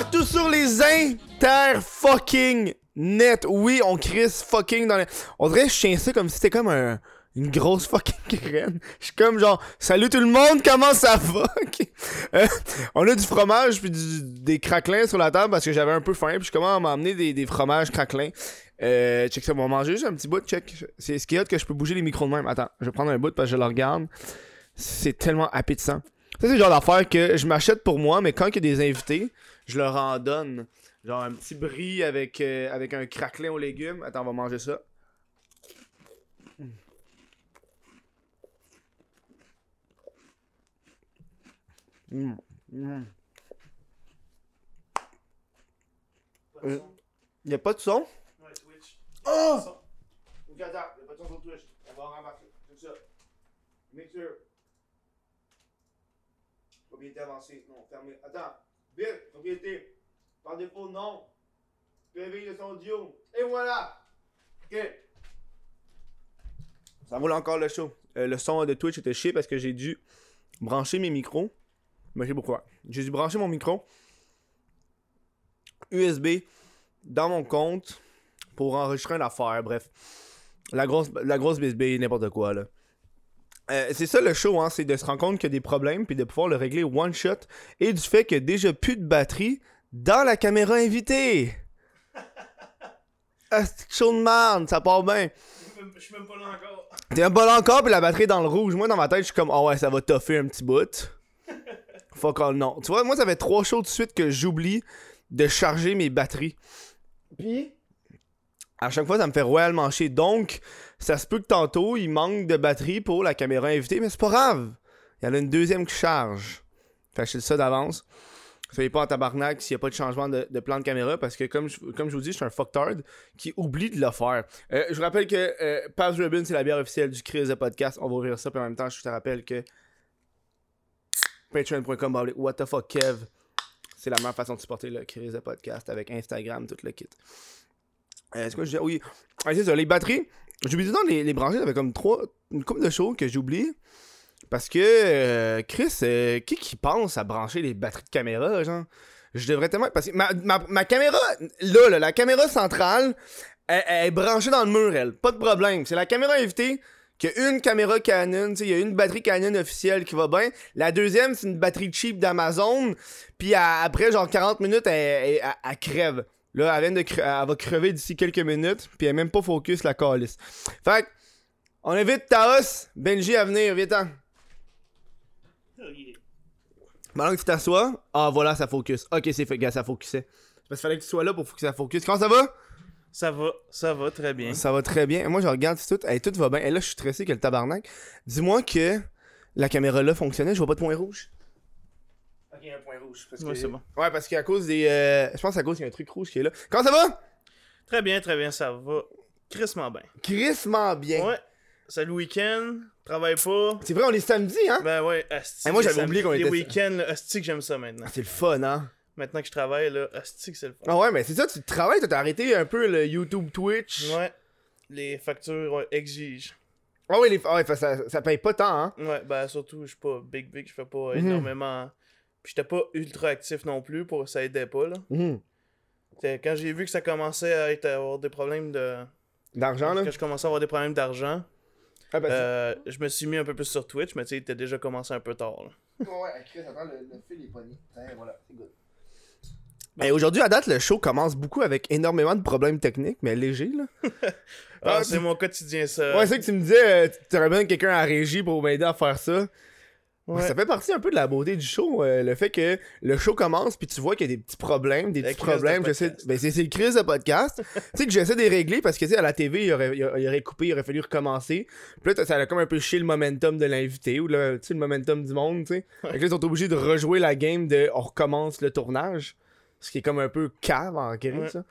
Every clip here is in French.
partout sur les inter fucking net. Oui, on crise fucking dans les. On dirait que je tiens ça comme si c'était comme un- une grosse fucking graine. Je suis comme genre, salut tout le monde, comment ça va? Euh, on a du fromage puis des craquelins sur la table parce que j'avais un peu faim. Puis je comment m'a amené des, fromages craquelins. Euh, check ça, on va manger juste un petit bout, check. C'est ce qui est que je peux bouger les micros de même. Attends, je vais prendre un bout parce que je le regarde. C'est tellement appétissant. C'est le genre d'affaire que je m'achète pour moi, mais quand il y a des invités, je leur en donne. Genre un petit brie avec, euh, avec un craquelin aux légumes. Attends, on va manger ça. Mm. Mm. Euh, y a pas de son? Ouais, Twitch. Oh! Ok, attends, y a pas de son sur Twitch. On va remarquer. C'est ça. Mixeur. Propriété avancée. Non, fermé. Attends. Vite, propriété. Par défaut, non. PV le son audio. Et voilà! Ok. Ça roule encore le show. Euh, le son de Twitch était chier parce que j'ai dû brancher mes micros. Mais je sais pourquoi. J'ai dû brancher mon micro USB dans mon compte pour enregistrer une affaire. Bref, la grosse, la grosse bisbille, n'importe quoi là. Euh, c'est ça le show, hein, c'est de se rendre compte qu'il y a des problèmes puis de pouvoir le régler one shot et du fait qu'il y a déjà plus de batterie dans la caméra invitée. Ah, c'est chaud de merde, ça part bien. Je suis même pas là encore. T'es un bol encore puis la batterie est dans le rouge. Moi dans ma tête, je suis comme oh ouais, ça va toffer un petit bout. Fuck all non. Tu vois, moi ça fait trois shows de suite que j'oublie de charger mes batteries. Puis? À chaque fois ça me fait royalement chier. Donc ça se peut que tantôt il manque de batterie pour la caméra invitée, mais c'est pas grave. Il y en a une deuxième qui charge. Fait que je ça d'avance. Soyez pas en tabarnak s'il n'y a pas de changement de, plan de caméra parce que comme je, vous dis, je suis un fucktard qui oublie de le faire. Euh, je vous rappelle que euh, Paz Ribbon, c'est la bière officielle du Chris de podcast. On va ouvrir ça, puis en même temps, je te rappelle que patreon.com, what the fuck, Kev. C'est la meilleure façon de supporter le Chris de podcast avec Instagram, tout le kit. Euh, c'est quoi, je disais? Oui, Ah, c'est ça, les batteries. J'ai oublié dans les, les brancher, j'avais comme trois, une couple de choses que j'ai oublié. Parce que, euh, Chris, euh, qui qui pense à brancher les batteries de caméra, genre? Je devrais tellement. Parce que ma, caméra, là, la caméra centrale, elle, est branchée dans le mur, elle. Pas de problème. C'est la caméra invitée qui a une caméra Canon, il y a une batterie Canon officielle qui va bien. La deuxième, c'est une batterie cheap d'Amazon. Puis après, genre 40 minutes, elle- elle- elle crève. Là, elle, vient de elle va crever d'ici quelques minutes. Puis elle est même pas focus, la calice. Fait on invite Taos, Benji à venir, viens-t'en. Oh, yeah. Pendant que tu t'assois, ah voilà, ça focus. Ok, c'est fait, gars, ça focusait. Parce qu'il fallait que tu sois là pour que ça focus. Comment ça va? Ça va, ça va très bien. Ça va très bien. Moi, je regarde tout. Hey, tout va bien. Et là, je suis stressé que le tabarnak. Dis-moi que la caméra là fonctionnait, je vois pas de point rouge. Ok, il y a un point rouge. Parce Ouais, c'est bon. Ouais, parce qu'à cause des. euh, Je pense à cause qu'il y a un truc rouge qui est là. Comment ça va? Très bien, très bien, ça va. Crissement bien. Crissement bien. Ouais. C'est le week-end, travaille pas. C'est vrai, on est samedi, hein? Ben ouais, asti. Eh, moi, les j'avais oublié qu'on Les était- week-ends, là, asti que j'aime ça maintenant. C'est le fun, hein? Maintenant que je travaille, là, asti que c'est le fun. Ah ouais, mais c'est ça, tu travailles, t'as arrêté un peu le YouTube Twitch. Ouais. Les factures ouais, exigent. Ah ouais, les... ah ouais, ça, ça paye pas tant, hein? Ouais, ben surtout, je suis pas big big, je fais pas Mhm. énormément. Puis j'étais pas ultra actif non plus, pour ça aidait pas, là. Mhm. Quand j'ai vu que ça commençait à être, à avoir des problèmes de. D'argent, là? Quand je commençais à avoir des problèmes d'argent, Ah, bah, euh, je me suis mis un peu plus sur Twitch, mais tu sais, il était déjà commencé un peu tard. là. Ouais, Chris, attends, le, le fil est pogné. voilà, c'est good. Ben, aujourd'hui, à date, le show commence beaucoup avec énormément de problèmes techniques, mais légers, là. Ah, Ah, c'est tu- mon quotidien, ça. Ouais, c'est que tu me disais, euh, tu aurais besoin de quelqu'un à régie pour m'aider à faire ça. Ouais. Ça fait partie un peu de la beauté du show, euh, le fait que le show commence puis tu vois qu'il y a des petits problèmes, des La petits de problèmes. J'essaie, ben c'est, le crise de podcast. tu sais que j'essaie de les régler parce que tu sais à la TV il aurait, il aurait- coupé, il aurait fallu recommencer. Puis là ça a comme un peu chier le momentum de l'invité ou sais le momentum du monde, tu sais. Ils sont obligés de rejouer la game de on recommence le tournage, ce qui est comme un peu cave en gris Ouais. ça.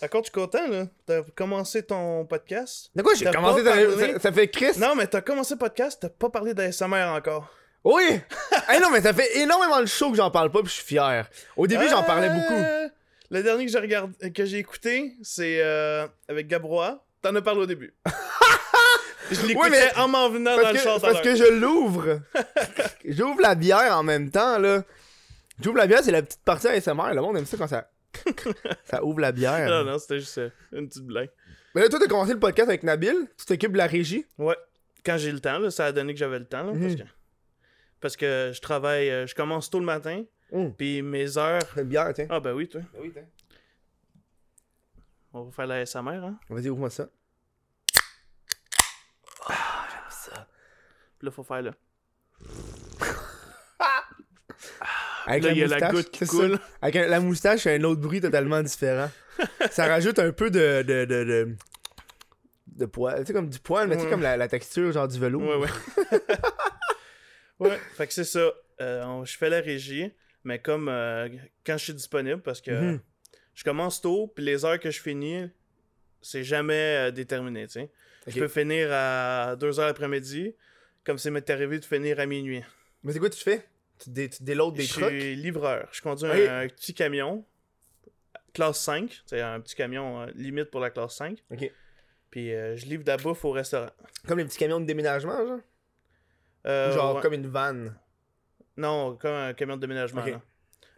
D'accord, tu es content, là? T'as commencé ton podcast? De quoi j'ai commencé parlé? ça, ça fait Chris. Non, mais t'as commencé le podcast, t'as pas parlé d'ASMR encore. Oui! hey, non, mais ça fait énormément de show que j'en parle pas, puis je suis fier. Au début, j'en parlais Euh, beaucoup. Le dernier que j'ai regardé, que j'ai écouté, c'est euh, avec Gabrois. T'en as parlé au début. je l'écoutais mais- en m'en venant dans Parce le que, char. tout à parce que je l'ouvre. J'ouvre la bière en même temps, là. J'ouvre la bière, c'est la petite partie ASMR. Le monde aime ça quand ça. ça ouvre la bière. Non, non, c'était juste euh, une petite blague. Mais là, toi, t'as commencé le podcast avec Nabil. Tu t'occupes de la régie. Ouais. Quand j'ai le temps, là, ça a donné que j'avais le temps. Là, parce, Mhm. que, parce que je travaille, euh, je commence tôt le matin, Hum. puis mes heures. Une bière, tiens. Ah, ben oui, toi. oui, tiens. On va faire la SMR, hein? Vas-y, ouvre-moi ça. Puis là, faut faire là. Avec là, la il y a la moustache, goutte qui c'est ça. coule. Avec un- la moustache, c'est un autre bruit totalement différent. ça rajoute un peu de. de, de, de, de poil. Tu sais, comme du poil, mais tu sais, Ouais. comme la, la texture, genre du velours. Ouais, ouais. ouais, fait que c'est ça. Euh, on- je fais la régie, mais comme euh, quand je suis disponible, parce que Mhm. je commence tôt, puis les heures que je finis, c'est jamais euh, déterminé, tu sais. Je peux finir à 2h l'après-midi, comme c'est m'est arrivé de finir à minuit. Mais c'est quoi tu fais? Tu, dé, tu déloads des je trucs? suis livreur. Je conduis un petit camion, classe 5, c'est un petit camion euh, limite pour la classe 5. Ok. Puis euh, je livre de la bouffe au restaurant. Comme les petits camions de déménagement, genre? Euh, Genre ouais. comme une vanne. Non, comme un camion de déménagement. Là.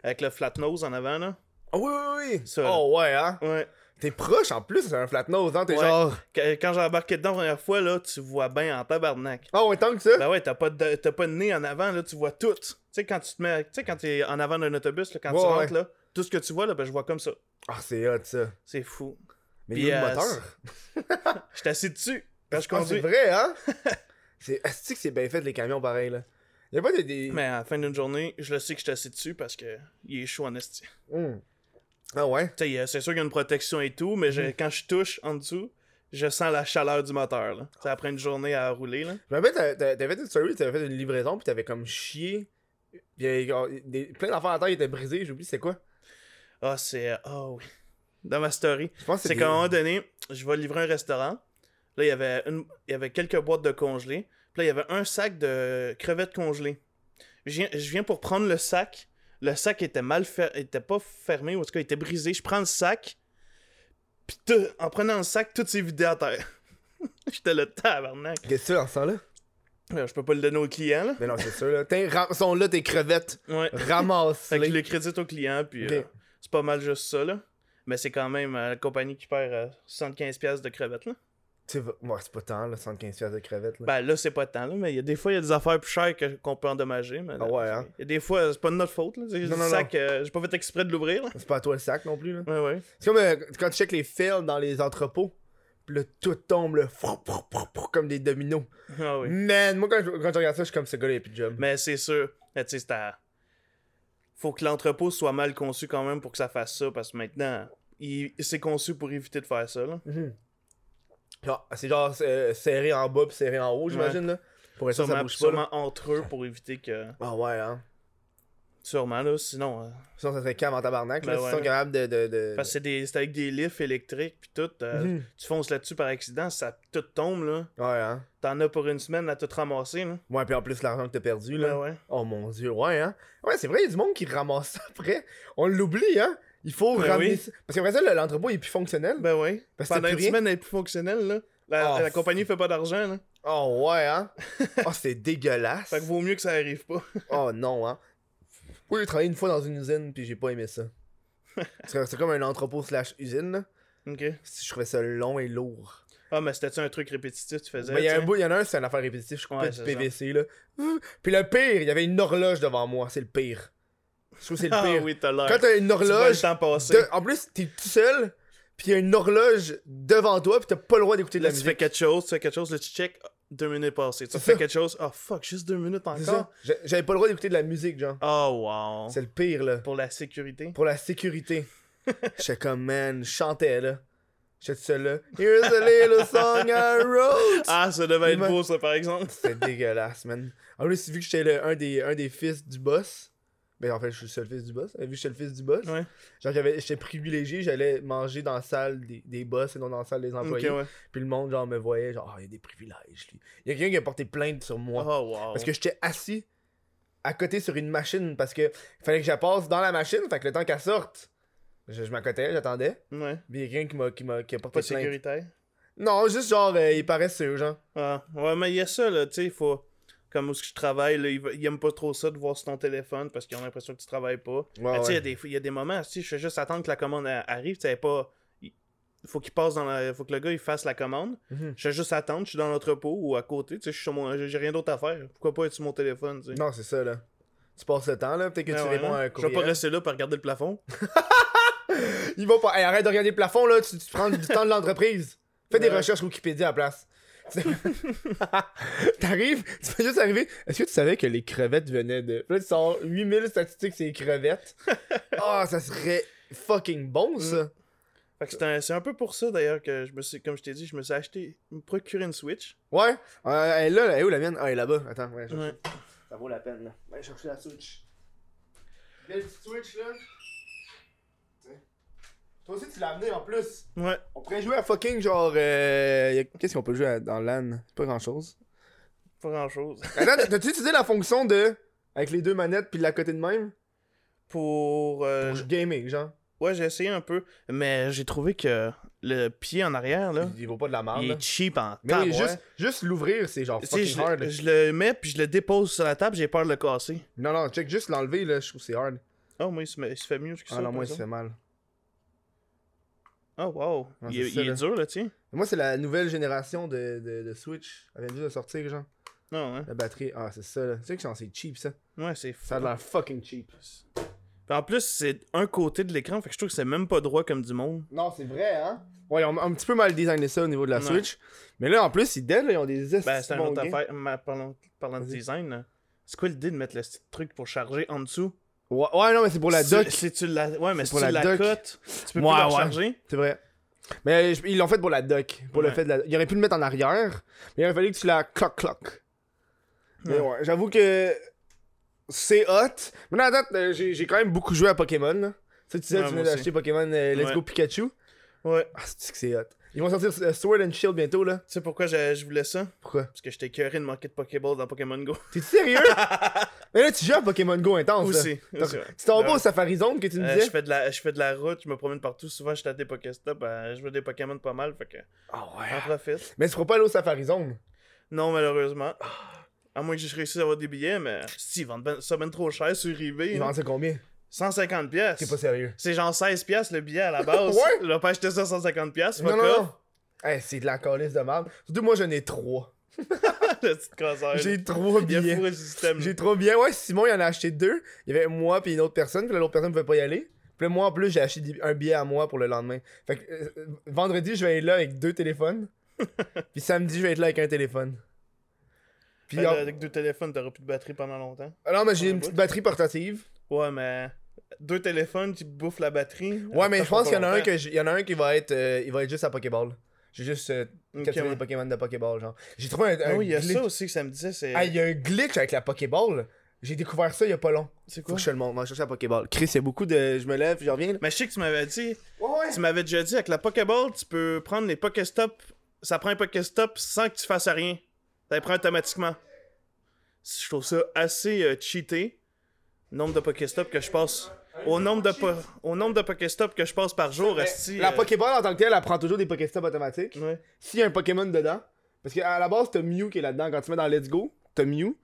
Avec le flat nose en avant, là. Oh oui, oui, oui. Ça, oh ouais, hein? Ouais. T'es proche en plus, c'est un flat nose, hein. T'es Ouais. genre. Qu- Quand j'ai embarqué dedans la première fois, là, tu vois bien en tabarnak. Oh ouais, tant que ça? Ben ouais, t'as pas, de, t'as pas de nez en avant, là, tu vois tout. Tu sais, quand tu te mets. Tu sais, quand t'es en avant d'un autobus, là, quand Ouais, tu ouais. rentres, là, tout ce que tu vois, là, ben je vois comme ça. Ah, c'est hot ça. C'est fou. Mais Puis, il y a le euh, moteur? Je suis assis dessus. Quand je Ah, c'est conduis. vrai, hein? c'est que c'est bien fait les camions pareil là? Y a pas des. des... Mais à la fin d'une journée, je le sais que je suis assis dessus parce que il est chaud en esti. Hmm. Ah ouais? C'est sûr qu'il y a une protection et tout, mais je- Mhm. quand je touche en dessous, je sens la chaleur du moteur. Là. Après une journée à rouler. Là. Je me rappelle, t'avais fait une story, t'avais fait une livraison, puis t'avais comme chié. Puis il y avait genre, des... plein d'affaires à terre étaient brisées, j'oublie c'est quoi? Ah, c'est. euh, Ah oui. Dans ma story. C'est qu'à un moment donné, je vais livrer un restaurant. Là, il y avait, une... il y avait quelques boîtes de congelés. Puis là, il y avait un sac de crevettes congelées. Je viens, je viens pour prendre le sac. Le sac était mal fer... était pas fermé, ou en tout cas, il était brisé. Je prends le sac. Puis tout- en prenant le sac, tout s'est vidé à terre. J'étais le tabarnak. Qu'est-ce que c'est dans ce? Là, je peux pas le donner au client, là. Mais non, c'est sûr là. T'es sont là tes crevettes. Ouais. Ramasse. Fait que je le crédite au client, puis euh, c'est pas mal juste ça, là. Mais c'est quand même euh, la compagnie qui perd euh, 75$ de crevettes, là. C'est va- ouais, c'est pas tant, là, 75 piastres de crevettes. Là. Ben là, c'est pas tant, là, mais il y a des fois, il y a des affaires plus chères qu'on peut endommager. Mais là, Ah ouais, hein? Il y a des fois, c'est pas de notre faute, là. Non, non, le sac, euh, j'ai pas fait exprès de l'ouvrir, là. C'est pas à toi le sac non plus. là. Ouais, ouais. C'est comme euh, quand tu check les fils dans les entrepôts. Pis là, tout tombe, là, frou, frou, frou, frou, comme des dominos. Ah oui. Man, moi, quand je, quand je regarde ça, je suis comme ce gars-là, il a plus de job. Mais c'est sûr, mais tu sais, c'est à- Faut que l'entrepôt soit mal conçu quand même pour que ça fasse ça, parce que maintenant, il... c'est conçu pour éviter de faire ça, là. Mhm. Genre, c'est genre euh, serré en bas puis serré en haut, j'imagine, là. Pour être sûr que ça Sûrement, bouge pas. là. sûrement entre eux pour éviter que. Ah ouais, hein. Sûrement, là, sinon. euh, Sinon, ça serait calme en tabarnak, là. Ben S'ils ouais, sont là. capables de. de, de... Parce que c'est des- c'est avec des lifts électriques, puis tout. euh, Mhm. Tu fonces là-dessus par accident, ça tout tombe, là. Ouais, hein. T'en as pour une semaine à tout ramasser, là. Ouais, puis en plus, l'argent que t'as perdu, là. Ben ouais. Oh mon dieu, ouais, hein. Ouais, c'est vrai, il y a du monde qui ramasse ça après. On l'oublie, hein. Il faut Ben ramener oui. ça. Parce qu'après ça, le- l'entrepôt est plus fonctionnel. Ben ouais. Parce que Pendant une rien. semaine, elle est plus fonctionnelle, là. La, Oh, la compagnie fait pas d'argent, là. Oh ouais, hein. oh, c'est dégueulasse. Fait que vaut mieux que ça arrive pas. Oh non, hein. Oui, j'ai travaillé une fois dans une usine, puis j'ai pas aimé ça. C'est comme un entrepôt slash usine, là. ok. Je trouvais ça long et lourd. Ah, mais c'était-tu un truc répétitif tu faisais? Mais il y, a un bout- il y en a un, c'est une affaire répétitive. Je Ouais, du PVC, là. Puis le pire, il y avait une horloge devant moi. C'est le pire. Je trouve que c'est le Ah pire. oui, t'as l'air. Quand t'as une Tu le horloge. temps passer. En plus, t'es tout seul, puis il y a une horloge devant toi, puis t'as pas le droit d'écouter de Là, la tu musique. fais quelque chose, tu fais quelque chose, là, tu check, ah, deux minutes passées. Tu fais quelque chose, oh fuck, juste deux minutes encore? J'a- J'avais pas le droit d'écouter de la musique, genre. Oh wow. C'est le pire, là. Pour la sécurité? Pour la sécurité. J'étais comme, man, je chantais, là. J'étais tout seul, là. Here's a little song I wrote. Ah, ça devait être beau, ça, par exemple. C'était dégueulasse, man. En plus, vu que j'étais un des, un des fils du boss, ben en fait, je suis le seul fils du boss. Vu que j'étais le fils du boss, Ouais. genre, j'étais privilégié, j'allais manger dans la salle des, des boss et non dans la salle des employés. ouais. Puis le monde, genre, me voyait, genre, ah, il y a des privilèges, lui. Il y a quelqu'un qui a porté plainte sur moi. Oh wow. Parce que j'étais assis à côté sur une machine parce que fallait que je passe dans la machine, fait que le temps qu'elle sorte, je, je m'accotais, j'attendais. Ouais. Puis il y a quelqu'un qui m'a, qui m'a qui a porté Pas plainte. sécuritaire? Non, juste genre, euh, il paraît sûr, genre. Ah, ouais, mais il y a ça, là, tu sais, il faut. Comme où je travaille, là, ils, ils aiment pas trop ça de voir sur ton téléphone parce qu'ils ont l'impression que tu travailles pas. Ouais, sais, il y a ouais. des- il y, a des moments, je fais juste attendre que la commande arrive, tu sais, pas. Il faut qu'il passe dans la. faut que le gars il fasse la commande. Mhm. Je fais juste attendre, je suis dans l'entrepôt ou à côté, tu sais, je. J'ai rien d'autre à faire. Pourquoi pas être sur mon téléphone. Non, c'est ça, là. Tu passes le temps, là. Peut-être que tu ouais, réponds à un Je vais pas courriel. rester là pour regarder le plafond. Il va pas. Hey, arrête de regarder le plafond, là. Tu, tu prends du temps de l'entreprise. Fais des Ouais. recherches Wikipédia à la place. T'arrives, tu peux juste arriver. Est-ce que tu savais que les crevettes venaient de. Là, tu sors 8000 statistiques, c'est les crevettes. Ah, ça serait fucking bon, ça. Fait que c'est un, c'est un peu pour ça d'ailleurs que je me suis, comme je t'ai dit, je me suis acheté, me procurer une Switch. Ouais. Euh, elle est là, elle est où la mienne? Ah, elle est là-bas. Attends, ouais. Ouais. Ça vaut la peine, là. Aller chercher la Switch. Belle petite Switch, là. Toi aussi, tu l'as amené en plus. Ouais. On pourrait jouer à fucking genre. Euh... Qu'est-ce qu'on peut jouer à- dans LAN? C'est pas grand chose. Pas grand chose. Attends, t'as-tu utilisé la fonction de. Avec les deux manettes puis de la côté de même? Pour. euh, Pour gamer, genre. ouais, j'ai essayé un peu, mais j'ai trouvé que le pied en arrière, là, Il, il vaut pas de la merde. il est cheap en Mais oui, juste, juste l'ouvrir, c'est genre fucking je, hard. le- je le mets puis je le dépose sur la table, j'ai peur de le casser. Non, non, check juste l'enlever, là, je trouve que c'est hard. Oh, moi, il se, met- il se fait mieux que ça. Ah non, moi, ça exemple. fait mal. Oh, wow. Ouais, il est, ça, il est là. dur, là, tiens. Moi, c'est la nouvelle génération de, de, de Switch. Elle vient juste de sortir, genre. Non, hein. La batterie. Ah, c'est ça, là. Tu sais que c'est cheap, ça. Ouais, c'est Ça a l'air fucking cheap. Puis En plus, c'est un côté de l'écran, fait que je trouve que c'est même pas droit comme du monde. Non, c'est vrai, hein? Ouais, ils ont un petit peu mal designé ça au niveau de la Ouais. Switch. Mais là, en plus, ils dead, là, ils ont des Ben, c'est un autre gains. affaire. Ma- parlant, parlant de design, là, c'est quoi l'idée de mettre le petit truc pour charger en dessous? Ouais, ouais, non, mais c'est pour la dock. Si tu la... Ouais, mais C'est si pour tu la la cotes, tu peux Ouais, plus la ouais. C'est vrai. Mais ils l'ont fait pour la dock. Pour le fait de la... Il aurait pu le mettre en arrière. Mais il aurait fallu que tu la cloc-cloc. Mais Ouais. j'avoue que c'est hot. Mais non, attends, euh, j'ai quand même beaucoup joué à Pokémon. là. Tu sais, tu disais, tu venais d'acheter Pokémon euh, Let's. Go Pikachu. Ouais. Ah, c'est que c'est hot. Ils vont sortir euh, Sword and Shield bientôt, là. Tu sais pourquoi je, je voulais ça? Pourquoi? Parce que j'étais curé de manquer de Pokéball dans Pokémon Go. T'es sérieux? Mais là, tu joues à Pokémon Go intense. Aussi. C'est ton beau. Safari Zone que tu me euh, disais. Je, fais de la, je fais de la route, je me promène partout. Souvent, je suis des Pokéstop. Euh, je veux des Pokémon pas mal. Fait que. Ah ouais. J'en profite. Mais tu pourras pas aller au Safari Zone? Non, malheureusement. À moins que j'ai réussi à avoir des billets, mais si, ben, ça mène trop cher sur eBay. Ils hein. vendent combien? 150 pièces. T'es pas sérieux. C'est genre 16 pièces le billet à la base. ouais. J'ai pas acheté ça 150 pièces. Non, non, non. C'est de la calice de merde. Surtout moi, j'en ai 3. J'ai le système. J'ai trop bien. Ouais, Simon, il en a acheté deux. Il y avait moi puis une autre personne. Puis l'autre personne ne pouvait pas y aller. Puis moi, en plus, j'ai acheté un billet à moi pour le lendemain. Fait que euh, euh, vendredi, je vais être là avec deux téléphones. puis samedi, je vais être là avec un téléphone. Puis Fait, en- là, avec deux téléphones, t'auras plus de batterie pendant longtemps. Ah non, mais j'ai un une petite batterie portative. Ouais, mais deux téléphones qui bouffent la batterie. Ouais, mais je pense qu'il y en a un longtemps. que j'- il y en a un qui va être euh, il va être juste à Pokéball. J'ai juste euh, capturé ouais. les Pokémon de Pokéball genre. J'ai trouvé un, Ah un oui, il y a glitch. ça aussi que ça me disait. C'est Ah, il y a un glitch avec la Pokéball. J'ai découvert ça il y a pas long. c'est Faut quoi? que je te le montre. On va chercher la Pokéball. Chris, il y a beaucoup de je me lève, je reviens. là. Mais je sais que tu m'avais dit. Ouais ouais. Tu m'avais déjà dit avec la Pokéball, tu peux prendre les Pokéstop. Ça prend un Pokéstop sans que tu fasses rien. Ça les prend automatiquement. Je trouve ça assez euh, cheaté. Nombre de Pokéstop que je passe. Au nombre de, po- au nombre de Pokéstop que je passe par jour, esti, la euh, Pokéball en tant que telle, elle prend toujours des Pokéstops automatiques. Ouais. S'il y a un Pokémon dedans, parce qu'à la base, t'as Mew qui est là-dedans. Quand tu mets dans Let's Go, t'as Mew.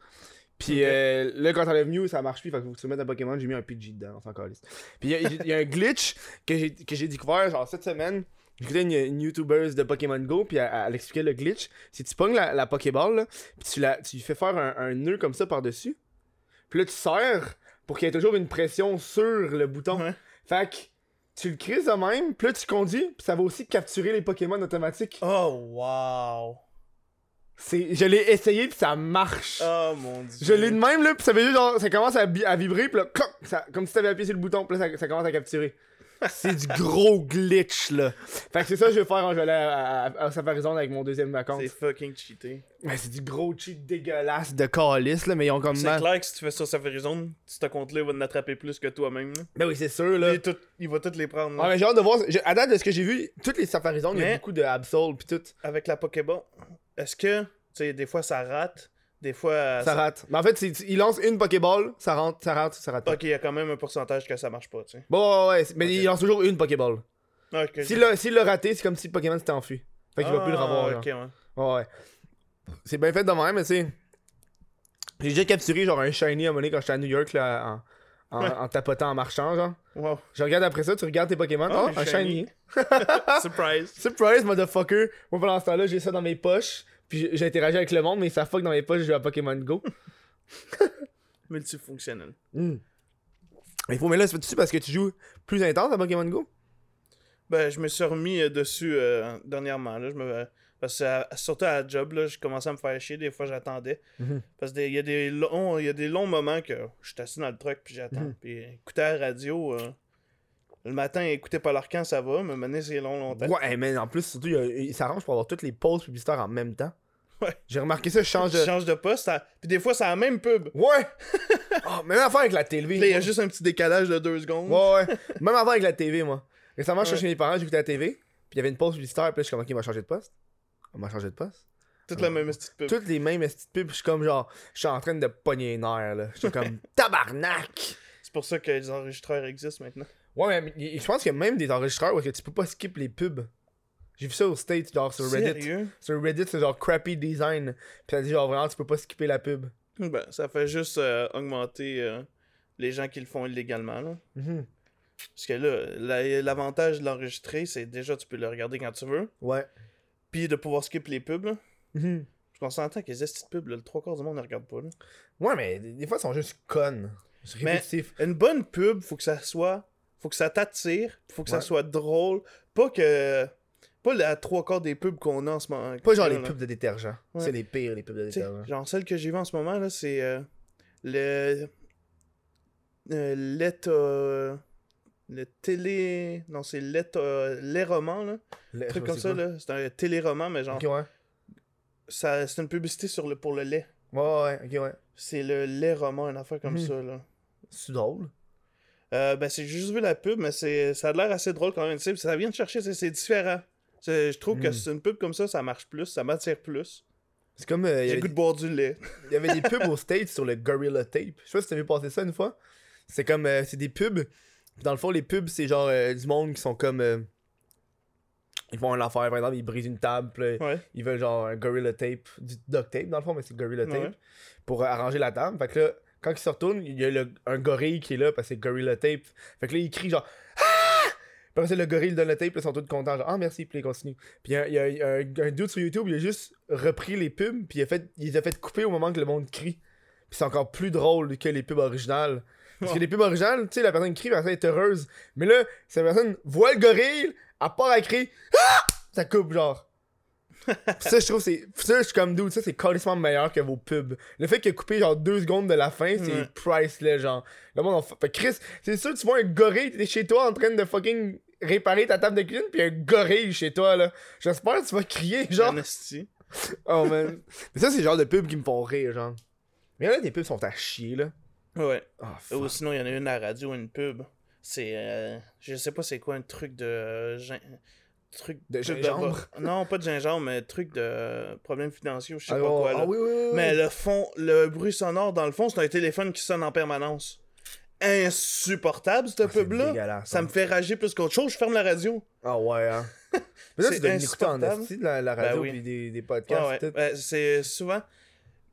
Puis euh, là, quand t'enlèves Mew, ça marche plus. Fait que faut que tu mettes un Pokémon. J'ai mis un Pidgey dedans, on s'en calisse. Puis il y a- il y, a un glitch que j'ai que j'ai découvert genre cette semaine. J'écoutais une, une YouTuber de Pokémon Go, puis elle, elle expliquait le glitch. Si tu pognes la, la Pokéball, là, puis tu, la, tu lui fais faire un, un nœud comme ça par-dessus. Puis là, tu serres pour qu'il y ait toujours une pression sur le bouton. Ouais. Fait que tu le crises de même, puis là, tu conduis, puis ça va aussi capturer les Pokémon automatiques. Oh, wow. Je l'ai essayé puis ça marche. Oh mon dieu. Je l'ai de même là, puis ça fait juste genre, ça commence à, vibrer, puis là, cloc, ça, comme si t'avais appuyé sur le bouton, puis là, ça, ça commence à capturer. C'est du gros glitch là. Fait que c'est ça que je vais faire vais aller à, à, à Safari Zone avec mon deuxième account. C'est fucking cheaté. Mais c'est du gros cheat dégueulasse de calice là, mais ils ont comme C'est mal. clair que si tu fais ça sur Safari Zone, ce compte-là il va t'attraper plus que toi-même. là. Ben oui, c'est sûr là. Il, tout- il va toutes les prendre. là. Ouais, mais j'ai hâte de voir. À date de ce que j'ai vu, toutes les Safari Zone, il y a beaucoup de Absol puis tout. Avec la Pokéball, est-ce que, tu sais, des fois ça rate, des fois. Ça rate. Mais en fait, c'est- il lance une Pokéball, ça rentre, ça rentre, ça rate. Ok, il y a quand même un pourcentage que ça marche pas, tu sais. Bon, ouais, ouais, c'est- mais il lance toujours une Pokéball. Ok. S'il l'a s'il l'a raté, c'est comme si le Pokémon s'était enfui. Fait qu'il va plus le Ah, revoir. Ok, genre. ouais. Ouais. C'est bien fait de même, mais tu sais. J'ai déjà capturé genre un shiny à un moment donné quand j'étais à New York là, en, en, Ouais. en tapotant en marchant, genre. Wow. Je regarde après ça, tu regardes tes Pokémon. Ah, Oh, un un shiny. shiny. Surprise. Surprise, motherfucker. Moi, pendant ce temps-là, j'ai ça dans mes poches. Puis j'ai interagi avec le monde, mais ça fuck dans mes poches, je joue à Pokémon Go. Multifonctionnel. Hmm. Il faut, mais là, c'est parce que tu joues plus intense à Pokémon Go? Ben, je me suis remis euh, dessus euh, dernièrement. Là. Je me... Parce que à- surtout à la job, là, je commençais à me faire chier. Des fois, j'attendais. Mhm. Parce qu'il y, a des longs- il y a des longs moments que je suis assis dans le truck puis j'attends. Mhm. Puis écouter la radio, euh, le matin, écouter pas leur camp, ça va, mais maintenant, c'est long, longtemps. Ouais, mais en plus, surtout, il, y a- il s'arrange pour avoir toutes les pauses publicitaires en même temps. Ouais. J'ai remarqué ça, je change de. changes de poste, ça- puis des fois, c'est la même pub. Ouais! oh, même affaire avec la TV. Il y a juste un petit décalage de deux secondes. Ouais, ouais. Même affaire avec la TV, moi. Récemment, je suis chez mes parents, j'écoutais la TV, puis il y avait une pause publicitaire, puis là, je suis comme, ok, on va changer de poste. On va changer de poste. Toute la même petite pub. Toutes les mêmes petites pubs, je suis comme genre, je suis en train de pogner les nerfs, là. Je suis comme, tabarnak! C'est pour ça que les enregistreurs existent maintenant. Ouais, mais je pense qu'il y a même des enregistreurs où tu peux pas skip les pubs. J'ai vu ça au States, genre sur Reddit. Sérieux? Sur Reddit, c'est genre crappy design. Puis ça dit genre vraiment, tu peux pas skipper la pub. Ben, ça fait juste euh, augmenter euh, les gens qui le font illégalement. Là. Mhm. Parce que là, la- l'avantage de l'enregistrer, c'est déjà tu peux le regarder quand tu veux. Ouais. Puis de pouvoir skip les pubs. Là. Mhm. Parce qu'on s'entend que les là, le trois quarts du monde ne regarde pas. Là. Ouais, mais des des fois, ils sont juste connes. Mais-. Une bonne pub, faut que ça soit. Faut que ça t'attire. Faut que ça soit drôle. Pas que. Pas la trois quarts des pubs qu'on a en ce moment. Pas genre les pubs de détergent. Ouais. C'est les pires, les pubs de détergent. genre celle que j'ai vue en ce moment, là, c'est euh, le. Euh, euh, le télé. Non, c'est let, euh, les romans, là. Le- truc comme ça, là. C'est un téléroman, mais genre. ouais. ça, c'est une publicité sur le, pour le lait. Ouais, ouais, ok, ouais. C'est le lait roman, une affaire comme Mhm. ça, là. C'est drôle. Euh, ben, c'est j'ai juste vu la pub, mais c'est ça a l'air assez drôle quand même. tu sais, Ça vient de chercher, c'est c'est différent. Je trouve que Mm. c'est une pub comme ça, ça marche plus, ça m'attire plus. C'est comme. euh, il y J'ai goût des- de boire du lait. Il y avait des pubs aux States sur le Gorilla Tape. Je sais pas si t'as vu passer ça une fois. C'est comme. euh, c'est des pubs. Dans le fond, les pubs, c'est genre euh, du monde qui sont comme. euh, ils font une affaire, par exemple, ils brisent une table. là, Ouais. Ils veulent genre un Gorilla Tape. Du duct tape, dans le fond, mais c'est Gorilla Tape. Ouais. Pour euh, arranger la table. Fait que là, quand ils se retournent, il y a le- un gorille qui est là parce que c'est Gorilla Tape. Fait que là, il crie genre. Ah! Puis après, ça, le gorille il donne le tape, ils sont tous contents. Genre, ah merci, puis il continue. Puis il y a, y un, un dude sur YouTube, il a juste repris les pubs, puis il, a fait, il les a fait couper au moment que le monde crie. Puis c'est encore plus drôle que les pubs originales. Parce que les pubs originales, tu sais, la personne crie, la personne est heureuse. Mais là, cette personne voit le gorille, à part à crier, ah! ça coupe, genre. Ça, je trouve, c'est. Ça, je suis comme dude, ça, c'est carrément meilleur que vos pubs. Le fait qu'il a coupé, genre, deux secondes de la fin, c'est Ouais. priceless, genre. Le monde en fa- Fait Chris, c'est sûr, tu vois un gorille, t'es chez toi en train de fucking réparer ta table de cuisine, puis un gorille chez toi, là. J'espère que tu vas crier, genre. Oh man. Mais ça, c'est le genre de pubs qui me font rire, genre. Mais là, des pubs sont à chier, là. Ouais. Fuck. Ou sinon, il y en a une à la radio, une pub. C'est. euh, je sais pas c'est quoi, un truc de. euh, Truc De gingembre? Non, pas de gingembre, mais truc de problème financier ou je sais Ah, pas oh, quoi. Là. ah oui, oui, oui, oui. Mais le fond, le bruit sonore, dans le fond, c'est un téléphone qui sonne en permanence. Insupportable, cette Ah, pub-là. Ça hein. me fait rager plus qu'autre chose. Je ferme la radio. Ah ouais, hein. Mais là, C'est tu dois l'écouter en la, la radio, Ben des, Ah podcasts, ouais. Ben, c'est souvent.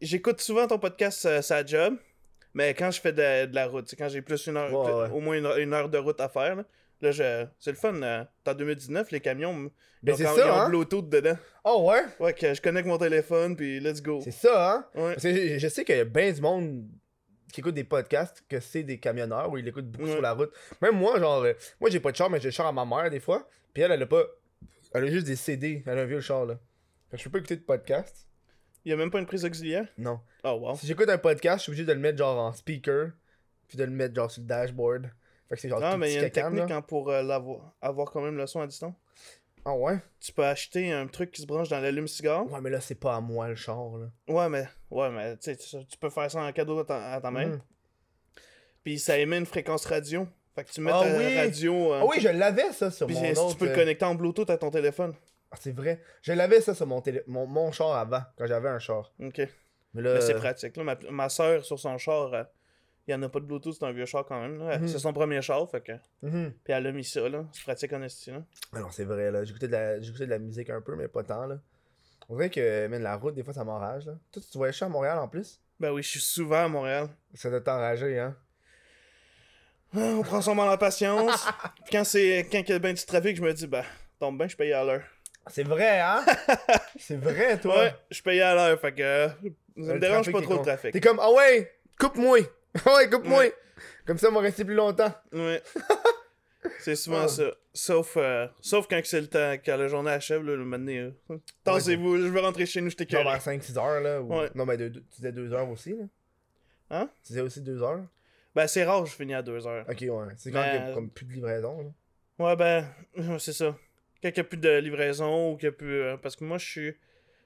J'écoute souvent ton podcast, euh, sa job. Mais quand je fais de, de la route, c'est quand j'ai plus une heure, Ouais, plus- ouais. au moins une, heure- une heure de route à faire, là, là, je, c'est le fun. euh, en 2019, les camions, m- ils Ben, ont, c'est ça, ils ont hein. Bluetooth dedans. Oh ouais? Ouais, que je connecte mon téléphone, puis let's go. C'est ça, hein? Ouais. Parce que je, je sais qu'il y a bien du monde qui écoute des podcasts que c'est des camionneurs où ils l'écoutent beaucoup Ouais. sur la route. Même moi, genre, euh, moi j'ai pas de char, mais j'ai le char à ma mère des fois. Puis elle, elle a pas. Elle a juste des CD. Elle a un vieux char, là. Fait que je peux pas écouter de podcast. Il y a même pas une prise auxiliaire? Non. Oh wow. Si j'écoute un podcast, je suis obligé de le mettre genre en speaker. Puis de le mettre genre sur le dashboard. Fait que c'est genre tout mais il y a une technique hein, pour euh, l'avoir, avoir quand même le son à distance. Ah ouais? Tu peux acheter un truc qui se branche dans l'allume-cigare. Ouais, mais là, c'est pas à moi le char, là. Ouais, mais, ouais, mais tu peux faire ça en cadeau à ta, à ta main. Mhm. Puis ça émet une fréquence radio. Fait que tu mets Ah ta oui! radio. euh, Ah oui, je l'avais ça sur mon autre. tu peux le euh, connecter en Bluetooth à ton téléphone. Ah, c'est vrai. Je l'avais ça sur mon, télé... mon, mon char avant, quand j'avais un char. Ok. Mais là. C'est pratique. Là. Ma, ma soeur, sur son char, euh, il y en a pas de Bluetooth, c'est un vieux char quand même. Mhm. C'est son premier char, fait que. Mhm. Puis elle a mis ça, là. C'est pratique en esti, là. Non, c'est vrai, là. J'écoutais de, la... de la musique un peu, mais pas tant, là. On dirait que, man, la route, des fois, ça m'enrage, là. Toi, tu voyais ça à Montréal en plus? Ben oui, je suis souvent à Montréal. Ça doit t'enrager, hein? Ah, On prend son mal en patience. Puis quand c'est quand il y a bien du trafic, je me dis, bah, tombe bien, je paye à l'heure. C'est vrai, hein? c'est vrai, toi? Ouais, je paye à l'heure, fait que euh, ça me dérange pas trop le trafic. T'es comme, ah ouais, coupe-moi. Ouais, coupe-moi. Ouais. Comme ça, on va rester plus longtemps. Ouais. C'est souvent Ah. ça. Sauf, euh, sauf quand c'est le temps, quand la journée achève, là, le moment donné, euh, Tassez-vous, je veux rentrer chez nous, je t'écœure. vers 5-6 heures, là. ou- Ouais. Non, mais de- de- tu disais 2 heures aussi, là. Hein? Tu disais aussi 2 heures? Ben, c'est rare, je finis à 2 heures. Ok, ouais. C'est quand Ben, il y a comme plus de livraison, là. Ouais, ben, c'est ça. Quand il n'y a plus de livraison ou qu'il y a plus. euh, parce que moi, je suis.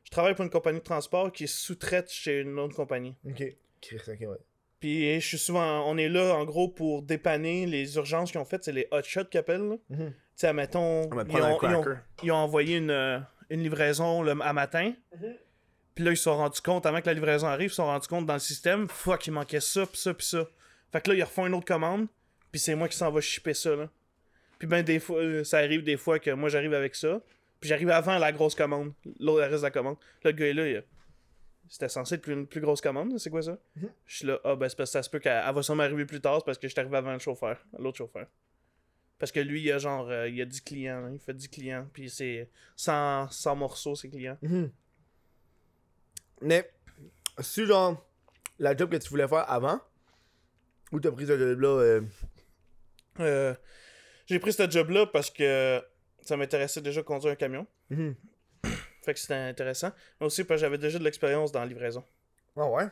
Je travaille pour une compagnie de transport qui sous-traite chez une autre compagnie. Ok. Chris, ok, ouais. Puis je suis souvent. On est là, en gros, pour dépanner les urgences qu'ils ont faites. C'est les hot shots qu'ils appellent. là. Tu Mhm. sais, admettons. On va ils ont, ils, ont, cracker. ils ont envoyé une, euh, une livraison le, à matin. Mhm. Puis là, ils se sont rendus compte, avant que la livraison arrive, ils se sont rendus compte dans le système, fuck, il manquait ça, pis ça, pis ça. Fait que là, ils refont une autre commande, puis c'est moi qui s'en va shipper ça, là. Puis ben, des fois, euh, ça arrive des fois que moi, j'arrive avec ça, puis j'arrive avant la grosse commande, l'autre, reste de la commande. Là, le gars est là, il a- C'était censé être plus- une plus grosse commande, c'est quoi ça? Mhm. Je suis là, ah ben, c'est parce que ça se peut qu'elle elle va sûrement arriver plus tard, c'est parce que je suis arrivé avant le chauffeur, l'autre chauffeur. Parce que lui, il a genre, euh, il a 10 clients, là, il fait 10 clients, puis c'est 100, 100 morceaux, ses clients. Mhm. Mais, si genre, la job que tu voulais faire avant, ou t'as pris ce job-là, euh, Euh, j'ai pris ce job-là parce que ça m'intéressait déjà de conduire un camion. mhm. Fait que c'était intéressant. Mais aussi parce que j'avais déjà de l'expérience dans la livraison. Ah ouais?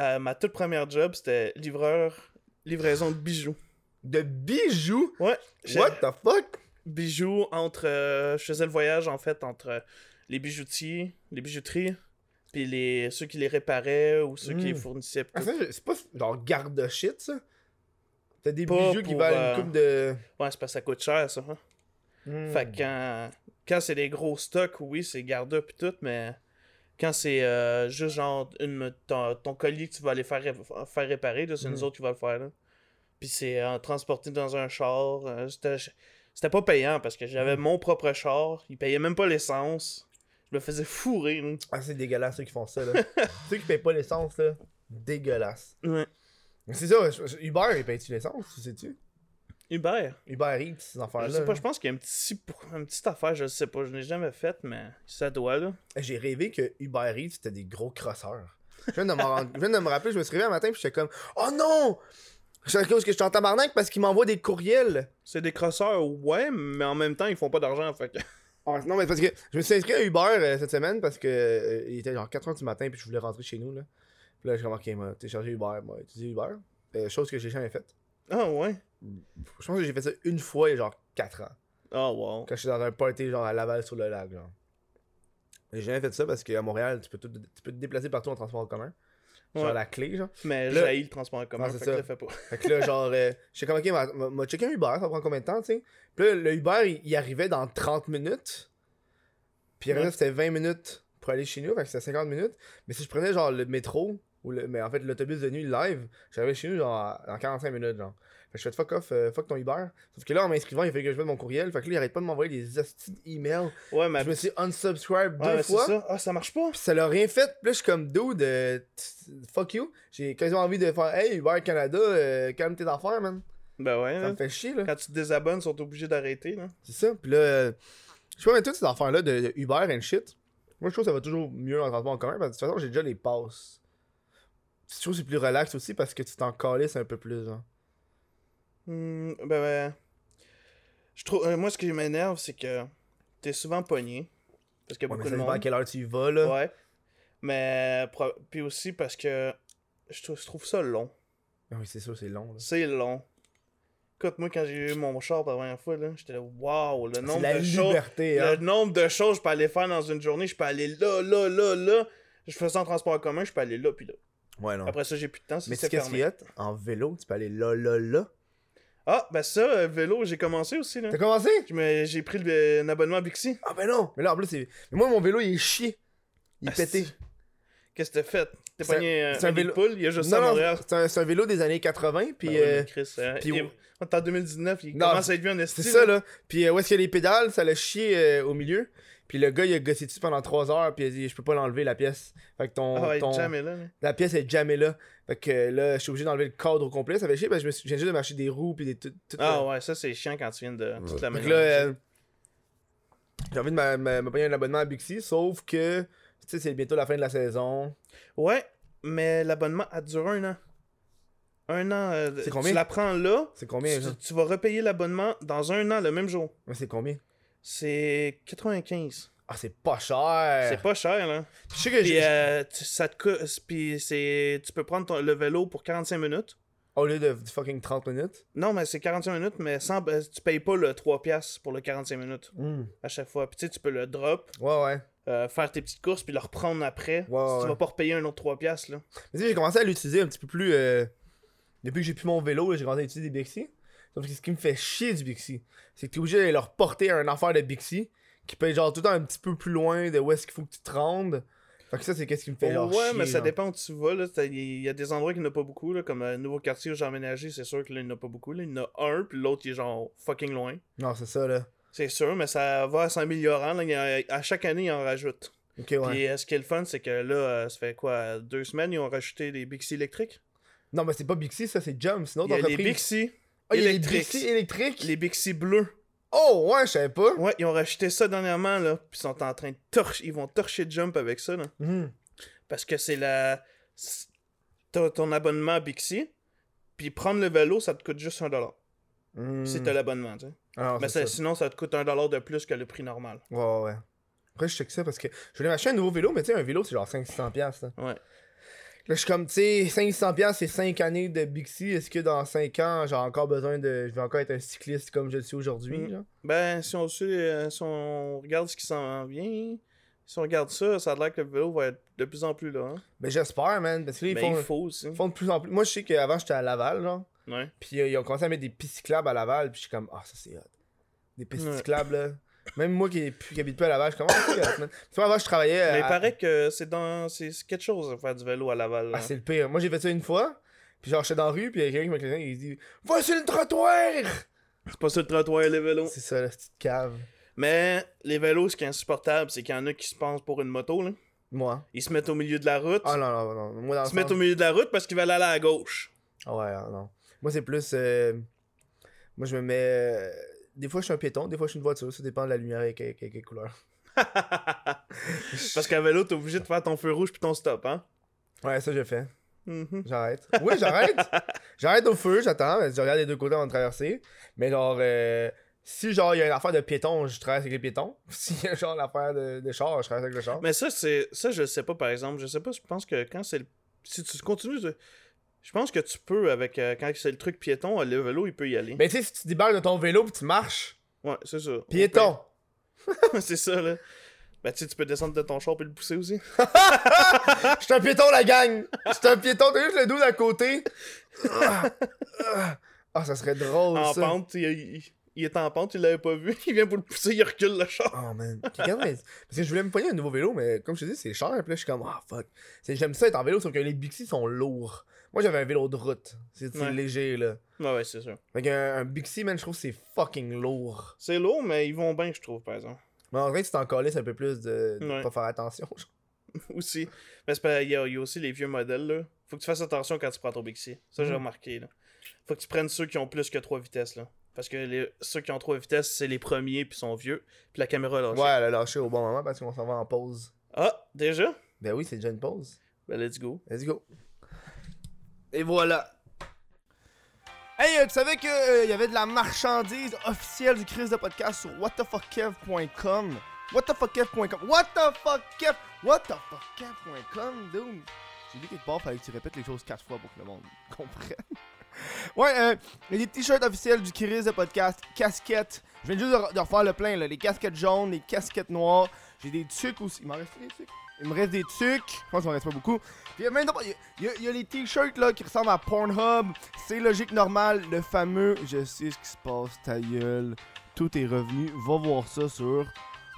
Euh, ma toute première job, c'était livreur, livraison de bijoux. De bijoux? Ouais. What the fuck? Bijoux entre. euh, je faisais le voyage en fait entre euh, les bijoutiers, les bijouteries, puis les, ceux qui les réparaient ou ceux qui les Mm. fournissaient. Ah, c'est pas genre garde de shit, ça? T'as des Pas bijoux qui valent euh, une coupe de. Ouais, c'est parce que ça coûte cher ça. hein. Hmm. Fait que quand, quand c'est des gros stocks, oui, c'est garde pis tout, mais quand c'est euh, juste genre une, ton, ton collier que tu vas aller faire, ré- faire réparer, c'est Mhm. nous autres qui va le faire. Là. Puis c'est euh, transporté dans un char. euh, c'était, pas payant parce que j'avais Mhm. mon propre char. Ils payaient même pas l'essence. Je me faisais fourrer. là. Ah, c'est dégueulasse ceux qui font ça, là. ceux qui payent pas l'essence, là. Dégueulasse. Ouais. C'est ça, Uber, il paye-tu l'essence, tu sais-tu? Uber. Uber Eats, ces Je affaires-là. sais pas, je pense qu'il y a un petit, une petite affaire, je sais pas. Je l'ai jamais faite, mais ça doit là. J'ai rêvé que Uber Eats, c'était des gros crosseurs. Je viens de me, rendre- je viens de me rappeler, je me suis réveillé un matin, puis j'étais comme Oh non! C'est à cause que je suis en tabarnak parce qu'ils m'envoient des courriels. C'est des crosseurs, ouais, mais en même temps, ils font pas d'argent. Fait que... Ah, non, mais parce que je me suis inscrit à Uber euh, cette semaine parce que euh, il était genre 4h du matin puis je voulais rentrer chez nous là. Puis là, j'ai remarqué, moi, téléchargé Uber, moi, utiliser Uber. Euh, chose que j'ai jamais faite. Ah ouais. Je pense que j'ai fait ça une fois il y a genre 4 ans. Ah wow. Quand j'étais dans un party genre à Laval sur le lac, genre. J'ai jamais fait ça parce qu'à Montréal, tu peux, tout- tu peux te déplacer partout en transport en commun. Genre Ouais. la clé, genre. Mais Là- j'ai le transport en commun, c'est fait ça. que le fais pas. Fait que là, genre, euh, j'étais comme, ok, m'a- checké un Uber, ça prend combien de temps, tu sais? Puis là, le Uber, il, il arrivait dans 30 minutes. Puis après, Ouais. c'était 20 minutes pour aller chez nous, fait que c'était 50 minutes. Mais si je prenais, genre, le métro, ou le, mais en fait, l'autobus de nuit live, j'arrivais chez nous, genre, en 45 minutes, genre. Fait que je fais fuck off, euh, fuck ton Uber. Sauf que là, en m'inscrivant, il fait que je mette mon courriel. Fait que là, il arrête pas de m'envoyer des hosties d'emails. Ouais, mais. Je me suis unsubscribe Ouais, deux mais c'est fois. ça. Ah, ça marche pas? Ça l'a rien fait. Puis là, je suis comme dude, euh, fuck you. J'ai quasiment envie de faire Hey, Uber Canada, euh, calme tes affaires, man. Ben ouais. Ça là. me fait chier, là. Quand tu te désabonnes, ils sont obligés d'arrêter, là. C'est ça. Puis là, euh, je sais pas, mais toutes ces affaires-là de, de Uber and shit, moi, je trouve que ça va toujours mieux en transport en commun. Parce que de toute façon, j'ai déjà les passes. Je trouve que c'est plus relax aussi parce que tu t'en calisses un peu plus, hein. Hmm, ben, ben. Je trouve. euh, moi, ce qui m'énerve, c'est que t'es souvent pogné. Parce a Ouais, mais beaucoup ça de dépend à monde. quelle heure tu y vas, là. Ouais. Mais. Puis aussi parce que. Je trouve, je trouve ça long. Ah oui, c'est sûr, c'est long. C'est long. Écoute, moi, quand j'ai eu mon char pour la première fois, là, j'étais là, waouh, le nombre la de choses. liberté, Le hein. nombre de choses que je peux aller faire dans une journée, je peux aller là, là, là, là. Je fais ça en transport commun, je peux aller là, puis là. Ouais, non. Après ça, j'ai plus de temps, mais c'est qu'est-ce qu'il fermé. y a? En vélo, tu peux aller là, là, là. Ah, ben ça, euh, vélo, j'ai commencé aussi, là. T'as commencé? J'ai pris le- un abonnement à Bixi. Ah ben non! Mais là, en plus, c'est. Mais moi, mon vélo, il est chié. Il est Ah, pété. Qu'est-ce que t'as fait? T'es un- pogné c'est un un vélo- poule, il y a juste ça à Montréal. c'est un, un vélo des années 80, puis Ben euh, Chris, euh, puis- il- en 2019, il Non, commence à être vieux en c'est ça, là. Puis euh, où est-ce qu'il y a les pédales, ça l'a chié au milieu. Puis le gars, il a gossé dessus pendant 3 heures, puis il a dit, je peux pas l'enlever la pièce. Fait que ton. Ah ouais, ton- jamais là. La pièce est jamais là. Fait que là, je suis obligé d'enlever le cadre au complet. Ça fait chier parce que je me suis- je viens juste de m'acheter des roues, puis des. Tout, tout, Ah euh, ouais, ça c'est chiant quand tu viens de toute la Fait que là, euh, j'ai envie de me- payer un abonnement à Bixi, sauf que, tu sais, c'est bientôt la fin de la saison. Ouais, mais l'abonnement a duré un an. Un an. euh, C'est combien? Tu la prends là, C'est combien, tu, tu vas repayer l'abonnement dans un an, le même jour. Ouais, c'est combien? C'est 95. Ah, c'est pas cher! C'est pas cher, là. Je sais que Puis j'ai. euh, tu- ça te coûte. Puis c'est. Tu peux prendre ton- le vélo pour 45 minutes. Au lieu de fucking 30 minutes? Non, mais c'est 45 minutes, mais sans, euh, tu payes pas le 3$ piastres pour le 45 minutes Hmm. à chaque fois. Puis tu sais, tu peux le drop, Ouais, ouais. euh, faire tes petites courses, puis le reprendre après. Ouais, Si ouais. Tu vas pas repayer un autre 3$, piastres, là. Mais tu sais, j'ai commencé à l'utiliser un petit peu plus. euh, Depuis que j'ai plus mon vélo, j'ai commencé à utiliser des Bixi. Sauf que ce qui me fait chier du Bixi, c'est que t'es obligé d'aller leur porter un affaire de Bixi qui peut être genre tout le temps un petit peu plus loin de où est-ce qu'il faut que tu te rendes. Fait que ça, c'est qu'est-ce qui me fait genre ouais, chier, mais ça genre. dépend où tu vas. Il y a des endroits qui n'ont pas beaucoup, là, comme un nouveau quartier où j'ai emménagé, c'est sûr que là, il n'y en a pas beaucoup. Là. Il y en a un, puis l'autre, il est genre fucking loin. Non, c'est ça, là. C'est sûr, mais ça va s'améliorant. À chaque année, ils en rajoutent. Ok, ouais. Puis euh, ce qui est le fun, c'est que là, euh, ça fait quoi, deux semaines, ils ont rajouté des Bixi électriques? Non, mais c'est pas Bixi, ça, c'est Jump. Une Il y a les. Bixi Ah, il y a les. Bixi électriques. Les Bixi bleus. Oh, ouais, je savais pas. Ouais, ils ont rajouté ça dernièrement, là. Puis ils sont en train de torcher. Ils vont torcher Jump avec ça, là. Mhm. Parce que c'est la. T'as ton abonnement à Bixi. Puis prendre le vélo, ça te coûte juste un dollar. Mhm. Si t'as l'abonnement, tu sais. Ah, Mais c'est ça- ça. sinon, ça te coûte un dollar de plus que le prix normal. Ouais, ouais. Après, je check ça parce que je voulais m'acheter un nouveau vélo, mais tu sais, un vélo, c'est genre 500$. piastres, Là. Ouais. Là, je suis comme, tu sais, 500$, piastres, c'est 5 années de Bixi. Est-ce que dans 5 ans, j'ai encore besoin de. Je vais encore être un cycliste comme je le suis aujourd'hui, Mm. Ben, si on, suit, euh, si on regarde ce qui s'en vient, si on regarde ça, ça a l'air que le vélo va être de plus en plus là. Hein? Ben, j'espère, man. Parce que là, ils Mais font, il faut aussi. ils font de plus en plus. Moi, je sais qu'avant, j'étais à Laval, genre. Ouais. Puis euh, ils ont commencé à mettre des pistes cyclables à Laval. Puis je suis comme, ah, ça c'est hot. Des pistes Ouais. cyclables, là. Même moi qui, qui habite plus à Laval, je suis comme, ah, c'est hot, man. Tu vois, avant, je travaillais. Mais à- il paraît que c'est dans. C'est quelque chose de faire du vélo à Laval. là. Ah, c'est le pire. Moi, j'ai fait ça une fois. Puis genre, j'étais dans la rue, puis il y a quelqu'un qui m'a claqué, il dit Va sur le trottoir C'est pas sur le trottoir, les vélos. C'est ça, la petite cave. Mais les vélos, ce qui est insupportable, c'est qu'il y en a qui se pensent pour une moto. Là. Moi. Ils se mettent au milieu de la route. Ah non, non, non. Moi, dans ils se mettent au milieu de la route parce qu'ils veulent aller à gauche. Ah ouais, ah, non. Moi, c'est plus. euh, Moi, je me mets. Des fois, je suis un piéton, des fois, je suis une voiture. Ça dépend de la lumière et quelle, quelle- quelle couleur. parce qu'à vélo, t'es obligé de faire ton feu rouge puis ton stop, hein? Ouais, ça, je fais. Mhm. J'arrête. Oui, j'arrête. j'arrête au feu, j'attends. Je regarde les deux côtés avant de traverser. Mais genre, euh, si genre, il y a une affaire de piéton, je traverse avec les piétons. S'il y a genre l'affaire de, de char, je traverse avec le char. Mais ça, c'est. Ça, je sais pas, par exemple. Je sais pas, je pense que quand c'est le. Si tu continues de. Je pense que tu peux, avec. euh, quand c'est le truc piéton, le vélo, il peut y aller. Mais tu sais, si tu débarques de ton vélo puis tu marches, Ouais, c'est ça. piéton. c'est ça, là. Ben, tu sais, tu peux descendre de ton char et le pousser aussi. Je suis un piéton, la gang! Je suis un piéton, t'as juste le dos d'à côté. Ah, ah. Ah, ça serait drôle, en ça. pente, il, il- il est en pente, il l'avait pas vu. Il vient pour le pousser, il recule le char. Oh man. Parce que je voulais me pogner un nouveau vélo, mais comme je te dis, c'est cher. Puis là, je suis comme, ah fuck. C'est- J'aime ça être en vélo, sauf que les Bixi sont lourds. Moi, j'avais un vélo de route. C'est Ouais. léger, là. Ouais, ouais, c'est sûr. Fait qu'un un Bixi, man, je trouve que c'est fucking lourd. C'est lourd, mais ils vont bien, je trouve, par exemple. Mais en vrai, tu t'en colles un peu plus de, de Ouais. pas faire attention. aussi. Mais c'est pas- il y, a, y a aussi les vieux modèles, là. Faut que tu fasses attention quand tu prends ton Bixi. Ça, j'ai Mhm. remarqué, là. Faut que tu prennes ceux qui ont plus que 3 vitesses, là. Parce que les- ceux qui ont 3 vitesses, c'est les premiers, puis sont vieux. Puis la caméra est lâchée. Ouais, elle a lâché au bon moment parce qu'on s'en va en pause. Ah, déjà? Ben oui, c'est déjà une pause. Ben, let's go. Let's go. Et voilà. Hey, euh, tu savais qu'il y avait de la marchandise officielle du Chris de podcast sur whatthefuckkev.com. Whatthefuckkev.com. Whatthefuckkev. Whatthefuckkev.com, dude? J'ai dit quelque part, fallait que tu répètes les choses quatre fois pour que le monde comprenne. ouais, euh, il y a des t-shirts officiels du Chris de podcast, casquettes. Je viens juste de, re- de refaire le plein, là. Les casquettes jaunes, les casquettes noires. J'ai des tucs aussi. Il m'en reste des tucs. Il me reste des tucs. Je pense qu'il m'en reste pas beaucoup. Puis il y a même il y a- il y, a- il y a les t-shirts là qui ressemblent à Pornhub. C'est logique normal, le fameux je sais ce qui se passe, ta gueule. Tout est revenu. Va voir ça sur.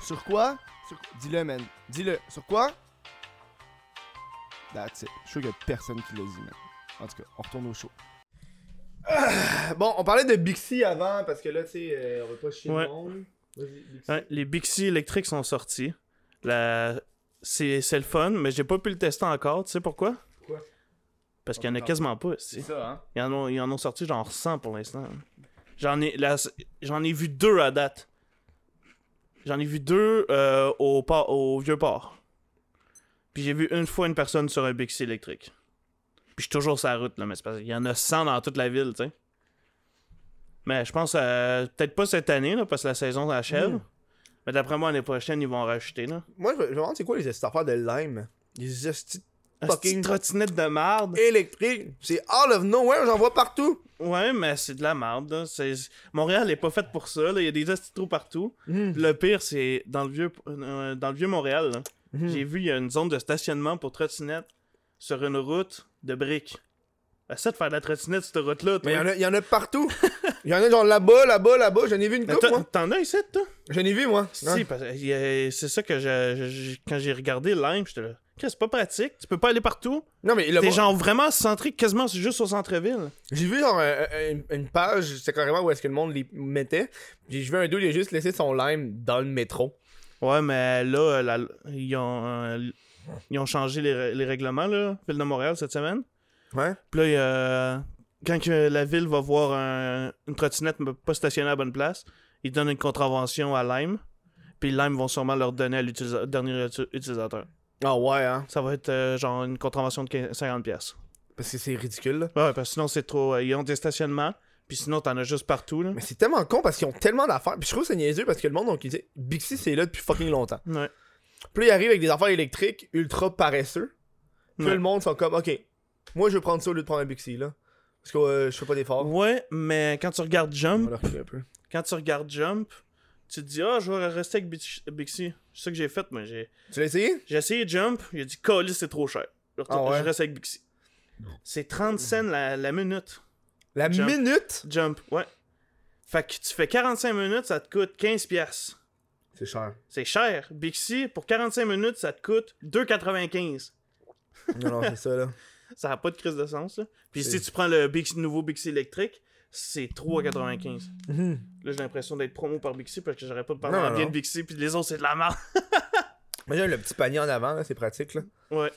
Sur quoi? Sur- Dis-le, man. Dis-le. Sur quoi? That's it. Je suis sûr qu'il y a personne qui l'a dit, man. En tout cas, on retourne au show. Ah, bon, on parlait de Bixi avant parce que là, tu sais, euh, on va pas chier Ouais. le monde. Ouais, les Bixi électriques sont sortis. La... C'est le fun, mais j'ai pas pu le tester encore. Tu sais pourquoi? Pourquoi? Parce qu'il y en a quasiment pas. C'est ici. ça, hein? Ils en ont, ils en ont sorti genre 100 pour l'instant. J'en ai, j'en ai vu deux à date. J'en ai vu deux euh, au, port- au vieux port. Puis j'ai vu une fois une personne sur un Bixi électrique. Puis je suis toujours sur la route, là, mais c'est parce qu'il y en a 100 dans toute la ville, tu sais. Mais je pense, euh, peut-être pas cette année, là, parce que la saison achève. Mm. Mais d'après moi, l'année prochaine, ils vont en rajouter, là. Moi, je me demande c'est quoi les affaires de lime? Les estis Une Fucking- petite trottinette de marde. électriques. C'est out of nowhere, j'en vois partout. Ouais, mais c'est de la marde, là. C'est- Montréal est pas faite pour ça, là. Il y a des trous partout. Mhm. Le pire, c'est dans le vieux euh, dans le vieux Montréal. là. Mhm. J'ai vu il y a une zone de stationnement pour trottinette sur une route de briques. Essaie de faire de la trottinette sur cette route-là. toi. Mais il y en a- il y, en a partout. Il y en a genre là-bas, là-bas, là-bas. J'en ai vu une Mais toi, moi. T'en as ici, toi? J'en ai vu, moi. Si, Ouais. parce que c'est ça que je, je- je- quand j'ai regardé Lime, j'étais là. C'est pas pratique, tu peux pas aller partout. Non, mais le T'es genre vraiment centré quasiment juste au centre-ville. j'ai vu genre un- un- une, une page, c'est carrément où est-ce que le monde les mettait. J'ai vu un dude, il a juste laissé son lime dans le métro. Ouais, mais là, la- ils, ont, euh, ils ont changé les, rè- les règlements, là, Ville de Montréal, cette semaine. Ouais. Puis là, quand la ville va voir un- une trottinette pas stationnée à la bonne place, ils donnent une contravention à Lime. Puis Lime vont sûrement leur donner à l'utilisa- dernier uti- utilisateur. Ah ouais, hein. Ça va être euh, genre une contravention de 15 50$. pièces. Parce que c'est ridicule, là. Ouais, parce que sinon, c'est trop. euh, ils ont des stationnements. Puis sinon, t'en as juste partout. Là. Mais c'est tellement con parce qu'ils ont tellement d'affaires. Puis je trouve que c'est niaiseux parce que le monde, donc, il dit Bixi, c'est là depuis fucking longtemps. Ouais. Puis là, il arrive avec des affaires électriques ultra paresseux. Puis Ouais. le monde sont comme, ok, moi je vais prendre ça au lieu de prendre un Bixi, là. Parce que euh, je fais pas d'efforts. Ouais, mais quand tu regardes Jump, un peu. quand tu regardes Jump, tu te dis, ah, je vais rester avec Bix- Bixi. C'est ça que j'ai fait, moi. J'ai Tu l'as essayé? j'ai essayé Jump, il a dit, Colis, c'est trop cher. Je, Ah ouais? je reste avec Bixi. C'est 30 cents la, la minute. La Jump. minute? Jump, ouais. Fait que tu fais 45 minutes, ça te coûte 15 pièces. C'est cher. C'est cher. Bixi, pour 45 minutes, ça te coûte 2,95. Non, non, c'est ça, là. Ça n'a pas de crise de sens, là. Puis si tu prends le Bixi, nouveau Bixi électrique, c'est 3,95. Mhm. Là, j'ai l'impression d'être promo par Bixi parce que j'aurais pas de Non, parler non, bien non. de Bixi, puis les autres, c'est de la merde. Imagine le petit panier en avant, là, c'est pratique, là. Ouais.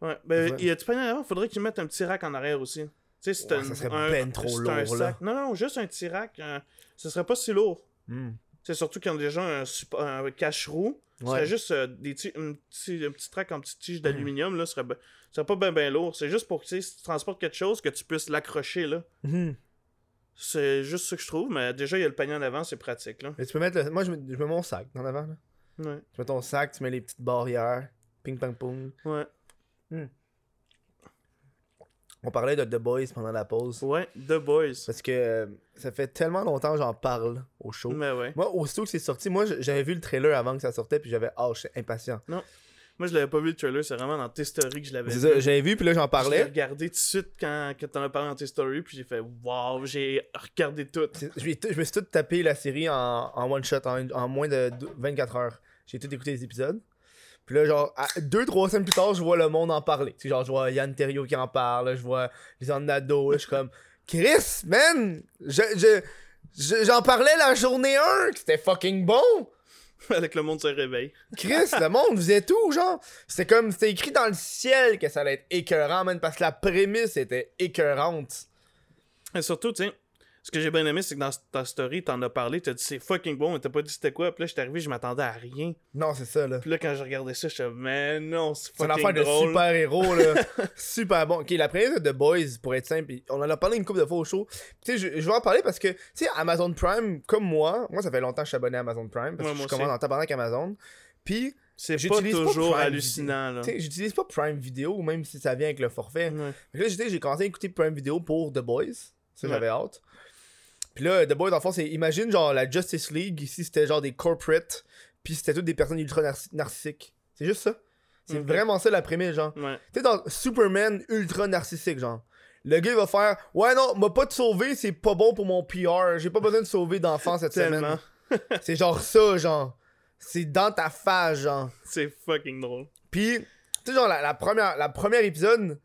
Ouais. Ben, Ouais. il y a du panier avant, faudrait qu'ils mettent un petit rack en arrière aussi. Tu sais, c'est Ouais, un, ça serait un- ben trop c'est lourd, un là. sac. Non, non, juste un petit rack. un- Ce serait pas si lourd. Hmm. C'est surtout qu'ils ont déjà un, cache-roue. Ce Ouais. serait juste euh, des un, petit, un petit track en petite tige d'aluminium, là, ce serait, ce serait pas bien ben lourd. C'est juste pour que si tu transportes quelque chose, que tu puisses l'accrocher, là. Mhm. C'est juste ça que je trouve, mais déjà, il y a le panier en avant, c'est pratique, là. Mais tu peux mettre le... Moi, je mets, je mets mon sac en avant, là. Ouais. Tu mets ton sac, tu mets les petites barrières. Ping, pong, pong. On parlait de The Boys pendant la pause. Ouais, The Boys. Parce que euh, ça fait tellement longtemps que j'en parle au show. Mais ouais. Moi, aussitôt que c'est sorti, moi, j'avais vu le trailer avant que ça sortait, puis j'avais, ah, j'étais impatient. Moi, je l'avais pas vu le trailer, c'est vraiment dans tes stories que je l'avais vu. j'avais vu, puis là, j'en Je l'ai parlais. regardé tout de suite quand, quand t'en as parlé dans tes stories, puis j'ai fait Waouh, j'ai regardé tout. Je, me suis tout tapé la série en, en one shot, en, en moins de dou- 24 heures. J'ai tout écouté les épisodes. Puis là, genre, à deux, trois semaines plus tard, je vois le monde en parler. Tu sais, genre, je vois Yann Terrio qui en parle, je vois les Nado, je suis comme, Chris, man, je, je, je- j'en parlais la journée 1, que c'était fucking bon. Avec le monde se réveille. Chris, le monde, vous êtes où, genre? C'était comme, c'était écrit dans le ciel que ça allait être écœurant, man, parce que la prémisse était écœurante. Et surtout, tu sais, ce que j'ai bien aimé, c'est que dans ta story, t'en as parlé, t'as dit c'est fucking bon, mais t'as pas dit c'était quoi. Puis là, j'étais arrivé, je m'attendais à rien. Non, c'est ça, là. Puis là, quand je regardais ça, j'étais mais non, c'est C'est une fucking affaire de super-héros, là. super bon. Ok, la première de The Boys, pour être simple, on en a parlé une couple de fois au show. Tu sais, je, je vais en parler parce que, tu sais, Amazon Prime, comme moi, moi, ça fait longtemps que je suis abonné à Amazon Prime, parce Ouais, que je commande en tabarnak Amazon. Puis, C'est pas toujours hallucinant, là. j'utilise pas Prime Video, même si ça vient avec le forfait. Ouais. Fait que là, j'ai commencé à écouter Prime Video pour The Boys. Ça, Ouais. j'avais hâte. Puis là, The Boys, fond, c'est. Imagine, genre, la Justice League. Ici, c'était genre des corporates. Puis c'était toutes des personnes ultra narci- narcissiques. C'est juste ça. C'est vraiment ça la prémisse, genre. Ouais. Tu sais, dans Superman ultra narcissique, genre. Le gars, il va faire Ouais, non, m'a pas te sauver, c'est pas bon pour mon PR. J'ai pas besoin de sauver d'enfants cette semaine. C'est genre ça, genre. C'est dans ta face, genre. C'est fucking drôle. Puis, tu sais, genre, la, la première, la première épisode,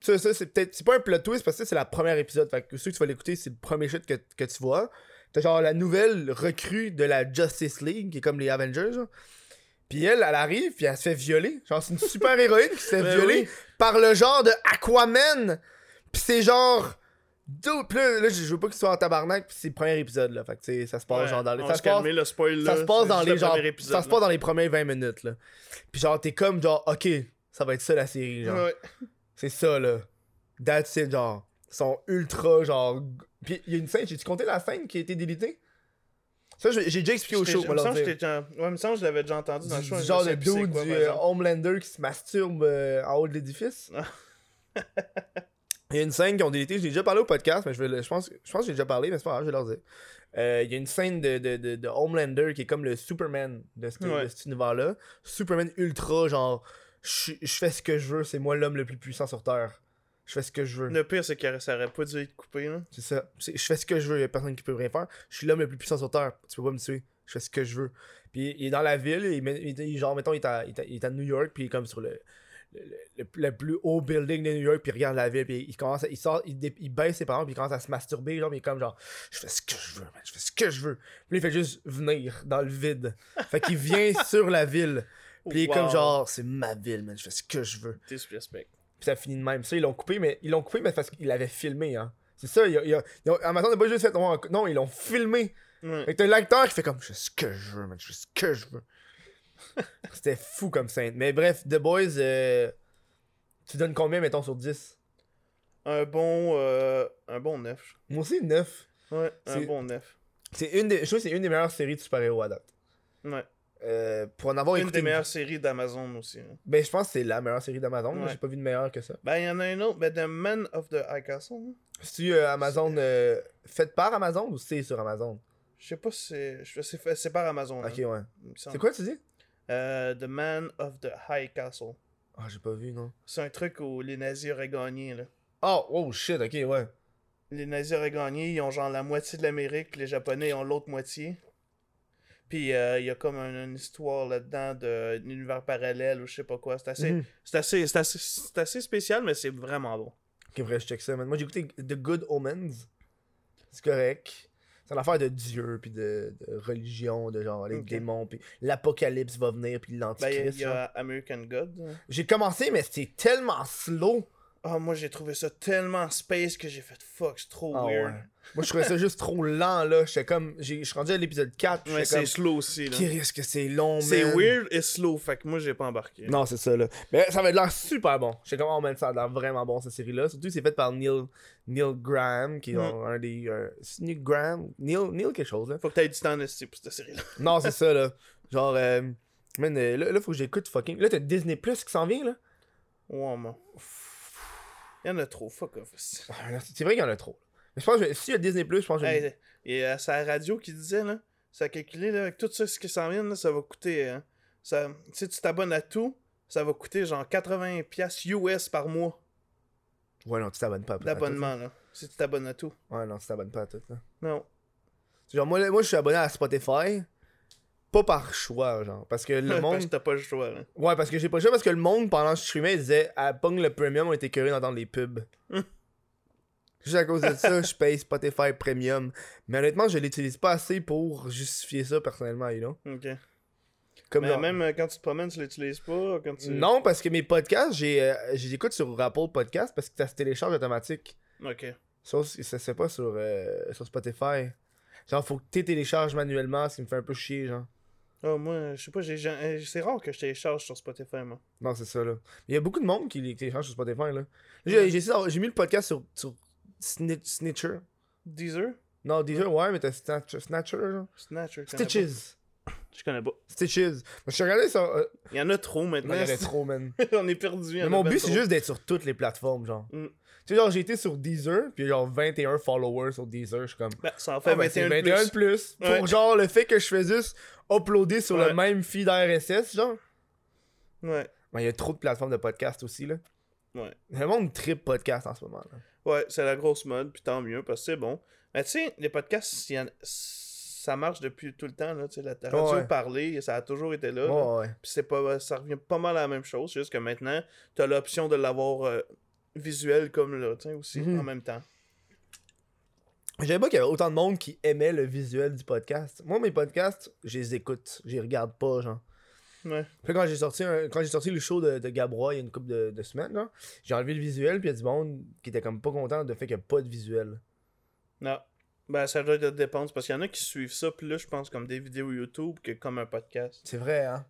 ça, ça c'est peut-être. C'est pas un plot twist parce que c'est la première épisode. Fait que ceux que tu vas l'écouter, c'est le premier shit que, que tu vois. T'as genre la nouvelle recrue de la Justice League, qui est comme les Avengers. genre. Puis elle, elle arrive, puis elle se fait violer. Genre, c'est une super héroïne qui se fait Ben violer oui. par le genre de Aquaman. Puis c'est genre. Puis là, là, je veux pas qu'il soit en tabarnak, puis c'est le premier épisode, là. Fait que, ça se passe Ouais, genre dans les. Ça se se passe, le spoil, ça se passe dans les le genre. premier épisode, Ça se passe dans les premières 20 minutes, là. Puis genre, t'es comme genre, ok, ça va être ça la série, genre. Ouais. C'est ça, là. That's it, genre. Ils sont ultra, genre. Puis il y a une scène, j'ai-tu compté la scène qui a été délitée? Ça, j'ai déjà expliqué au show, me semble déjà- Ouais, il me semble que je l'avais déjà entendu dans le show. du genre de dude quoi, du euh. Homelander qui se masturbe euh, en haut de l'édifice. Il y a une scène qui ont délité, j'ai déjà parlé au podcast, mais je, vais le- je pense, je pense que j'ai déjà parlé, mais c'est pas grave, je vais leur dire. Euh, Il y a une scène de, de, de, de Homelander qui est comme le Superman de, ce- Ouais. de cet univers-là. Superman ultra, genre, je je fais ce que je veux, c'est moi l'homme le plus puissant sur Terre. Je fais ce que je veux. Le pire, c'est que ça aurait pas dû être coupé. Là. C'est ça. Je fais ce que je veux, y a personne qui peut rien faire. Je suis l'homme le plus puissant sur Terre. Tu peux pas me tuer. Je fais ce que je veux. Puis il est dans la ville, il, il genre, mettons, il est, à, il est à- il est à New York, puis il est comme sur le, le, le- le plus haut building de New York, puis il regarde la ville, puis il commence à- il sort, il, dé- il baisse ses parents, puis il commence à se masturber, genre, mais il est comme genre, je fais ce que je veux, man, je fais ce que je veux. Puis il fait juste venir dans le vide. Fait qu'il vient sur la ville. Puis il est comme Wow. genre, c'est ma ville, man, je fais ce que je veux. Disrespect. Puis ça finit de même. Ça, ils l'ont coupé, mais ils l'ont coupé, mais parce qu'ils l'avaient filmé, hein. C'est ça, ils ont- Amazon n'a pas juste fait. Non, non, ils l'ont filmé. Ouais. Fait que t'as l'acteur qui fait comme, je fais ce que je veux, man, je fais ce que je veux. C'était fou comme scène. Mais bref, The Boys, euh, tu donnes combien, mettons, sur 10 Un bon. euh, un bon 9. Moi aussi, 9. Ouais, un bon 9. C'est une des, je trouve que c'est une des meilleures séries de super-héros à date. Ouais. Euh, pour en avoir Une écouté. des meilleures séries d'Amazon aussi. hein. Ben, je pense que c'est la meilleure série d'Amazon. Ouais. J'ai pas vu de meilleure que ça. Ben, il y en a une autre. Ben, The Man of the High Castle. hein. C'est euh, Amazon, euh, faite par Amazon ou c'est sur Amazon? Je sais pas si c'est. je- C'est par Amazon. Ok, hein, ouais. C'est quoi, tu dis? Euh, The Man of the High Castle. Ah, j'ai pas vu, non. C'est un truc où les nazis auraient gagné, là. Oh, oh shit, ok, ouais. Les nazis auraient gagné, ils ont genre la moitié de l'Amérique, les Japonais ont l'autre moitié. Puis euh, il y a comme un- une histoire là-dedans d'un univers parallèle ou je sais pas quoi. C'est assez, Mhm. c'est assez, c'est assez, c'est assez spécial, mais c'est vraiment bon. Ok, vrai, je check ça, man. Moi, j'ai écouté The Good Omens. C'est correct. C'est une affaire de Dieu, puis de, de religion, de genre les démons, puis l'apocalypse va venir, puis Ben, il y a- l'antichrist. il y, genre. a American God. J'ai commencé, mais c'était tellement slow. Ah, moi j'ai trouvé ça tellement space que j'ai fait fuck, c'est trop Ah weird. ouais. Moi, je trouvais ça juste trop lent, là. J'étais comme. j'ai- Je suis rendu à l'épisode 4. Ouais, j'étais c'est comme. slow aussi. là. Qui risque que c'est long, C'est man. weird et slow, fait que moi j'ai pas embarqué. Non, c'est ça, là. Mais ça va être l'air super bon. Je sais comment on met ça a l'air vraiment bon, cette série-là. Surtout, c'est fait par Neil, Neil Graham, qui est Mm. genre un des. euh, c'est Neil Graham? Neil, Neil quelque chose, là. Faut que t'aies du temps esti pour cette série-là. Non, c'est ça, là. Genre, euh, man, euh, là, là, faut que j'écoute fucking. Là, t'as Disney Plus qui s'en vient, là? Ouais, man. Il y en a trop, fuck off. Ah, C'est vrai qu'il y en a trop. Mais je pense que s'il y a Disney Plus, je pense que. je- Hey, et euh, c'est la radio qui disait, là, ça a calculé, là, avec tout ça, ce qui s'en vient, là, ça va coûter. euh, ça, si tu t'abonnes à tout, ça va coûter genre 80$ piastres US par mois Ouais, non, tu t'abonnes pas à- tout, d'abonnement, là. Si tu t'abonnes à tout. Ouais, non, tu t'abonnes pas à tout, là. Non. Genre, moi, là, moi, je suis abonné à Spotify. Pas par choix, genre. Parce que le monde. que t'as pas le choix, là. Ouais, parce que j'ai pas le choix, parce que le monde, pendant que je streamais, il disait Ah, pogne le premium, on était curieux d'entendre les pubs. Juste à cause de ça, je paye Spotify Premium. Mais honnêtement, je l'utilise pas assez pour justifier ça personnellement, you know. Ok. Comme Mais genre- même euh, quand tu te promènes, tu l'utilises pas. Quand tu... Non, parce que mes podcasts, j'ai, euh, je les écoute sur Apple Podcast parce que ça se télécharge automatique. Ok. Ça, c'est- ça se fait pas sur, euh, sur Spotify. Genre, faut que tu télécharges manuellement, ce qui me fait un peu chier, genre. Ah, moi, je sais pas, j'ai, j'ai- euh, c'est rare que je télécharge sur Spotify, moi. Non, c'est ça, là. Il y a beaucoup de monde qui les télécharge sur Spotify, là. J'ai, mis le podcast sur, sur Snitch- Snitcher. Deezer? Non, Deezer, ouais, mais t'as Snatcher, Snatcher, genre. Snatcher. pas. Stitches. Je connais pas. Stitches. Je suis regardé ça. euh, Il y en a trop maintenant. il y en a trop, man. On est perdu. Mais mon but, trop. c'est juste d'être sur toutes les plateformes, genre. Mm. Tu sais, genre, j'ai été sur Deezer, puis genre 21 followers sur Deezer, je suis comme. Ben, ça en fait Ah, ben, c'est 21 de 21 de plus. plus. Ouais. Pour genre le fait que je fais juste uploader sur le même feed RSS, genre. Ouais. Ben, il y a trop de plateformes de podcast aussi, là. Ouais. Le monde trip podcast en ce moment, là. Ouais, c'est la grosse mode, puis tant mieux, parce que c'est bon. Mais tu sais, les podcasts, il y en- ça marche depuis tout le temps, là. Tu sais, la radio Ouais. parler, ça a toujours été là. là. Ouais, ouais. Puis c'est pas, ça revient pas mal à la même chose, juste que maintenant, t'as l'option de l'avoir euh, visuel comme là, tu sais, aussi, Mhm. en même temps. Je savais pas qu'il y avait autant de monde qui aimait le visuel du podcast. Moi, mes podcasts, je les écoute. Je les regarde pas, genre. Ouais. Puis quand j'ai sorti un- quand j'ai sorti le show de, de Gabrois il y a une couple de, de semaines, là, j'ai enlevé le visuel, puis il y a du monde qui était comme pas content de fait qu'il n'y a pas de visuel. Non. Ben, ça doit être dépendre parce qu'il y en a qui suivent ça plus, je pense, comme des vidéos YouTube que comme un podcast. C'est vrai, hein?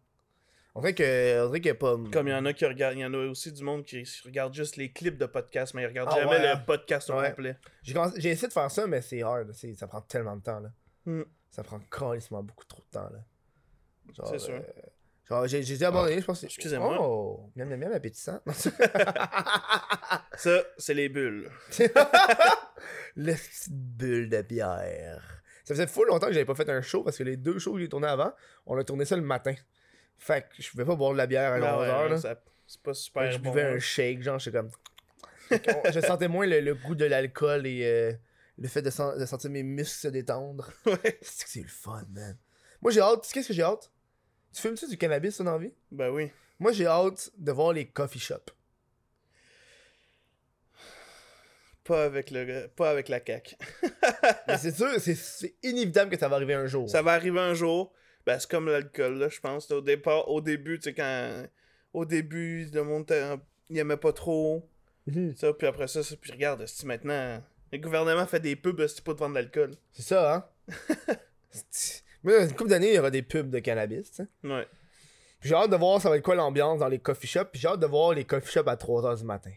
On dirait que. On dirait qu'il y a pas. Comme il y en a qui regardent, il y en a aussi du monde qui regarde juste les clips de podcast, mais ils regardent Ah jamais ouais, le podcast au Ouais. complet. J'ai commencé- essayé de faire ça, mais c'est hard. Ça prend tellement de temps, là. Hmm. Ça prend carrément beaucoup trop de temps, là. C'est sûr. euh, genre, j'ai j'ai déjà abandonné, je pense. Excusez-moi. Oh, miam miam miam appétissant. Ça, c'est les bulles. La petite bulle de bière. Ça faisait full longtemps que j'avais pas fait un show parce que les deux shows que j'ai tournés avant, on a tourné ça le matin. Fait que je pouvais pas boire de la bière à Ben 11 ouais, C'est pas Fait super que je bon. buvais hein. un shake, genre, j'étais comme. Je sentais moins le, le goût de l'alcool et euh, le fait de, sen- de sentir mes muscles se détendre. Ouais. C'est que c'est le fun, man. Moi, j'ai hâte. Qu'est-ce que j'ai hâte? Tu fumes-tu du cannabis, ton envie? Ben oui. Moi, j'ai hâte de voir les coffee shops. Pas avec le pas avec la CAQ. Mais c'est sûr, c'est inévitable que ça va arriver un jour. Ça va arriver un jour. Ben, c'est comme l'alcool, là, je pense. Au départ, au début, tu sais, quand. Au début, le monde, il aimait pas trop. Mhm. Ça, puis après ça, ça puis regarde, si maintenant. Le gouvernement fait des pubs, c'est pas de vendre de l'alcool. C'est ça, hein? Dans une couple d'années, il y aura des pubs de cannabis, tu sais. Ouais. Puis j'ai hâte de voir ça va être quoi l'ambiance dans les coffee shops. Puis j'ai hâte de voir les coffee shops à 3h du matin.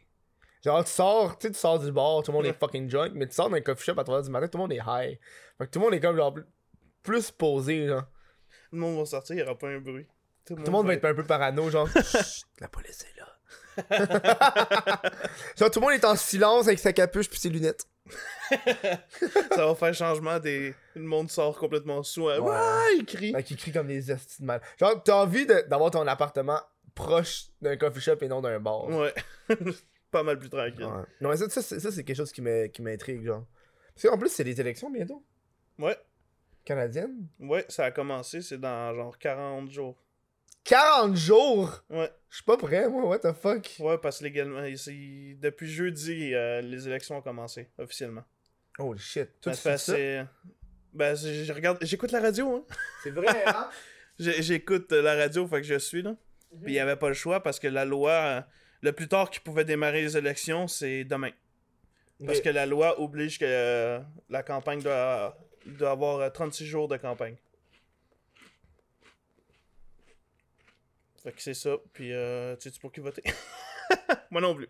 Genre, tu sors, tu sais, tu sors du bar, tout le monde est fucking drunk, mais tu sors dans un coffee shop à 3h du matin, tout le monde est high. Fait que tout le monde est comme, genre, plus- plus posé, genre. Le monde va sortir, il y aura pas un bruit. Tout le monde va être un peu parano, genre. Chut, la police est là. genre, tout le monde est en silence avec sa capuche puis ses lunettes. Ça va faire changement des. Le monde sort complètement sous. hein. Ouais. Ouais, il crie. Qu'ils crient comme des estis de mal. Genre, t'as envie d'avoir ton appartement proche d'un coffee shop et non d'un bar. Ouais. pas mal plus tranquille. Ouais. Non, mais ça, ça, c'est- ça, c'est quelque chose qui me- qui m'intrigue, genre. Parce qu'en plus, c'est les élections bientôt. Ouais. Canadiennes. Ouais, ça a commencé, c'est dans genre 40 jours. 40 jours! Ouais. Je suis pas prêt, moi, what the fuck? Ouais, parce que légalement, depuis jeudi, euh, les élections ont commencé, officiellement. Holy shit. Ça tu fait ça? Ben, je regarde, j'écoute la radio, hein. C'est vrai, hein? J'écoute la radio, fait que je suis là. Mhm. Puis il y avait pas le choix parce que la loi, euh, le plus tard qu'ils pouvaient démarrer les élections, c'est demain. Parce que la loi oblige que euh, la campagne doit, doit avoir euh, 36 jours de campagne. Fait que c'est ça. Puis, euh, tu sais pour qui voter? Moi non plus.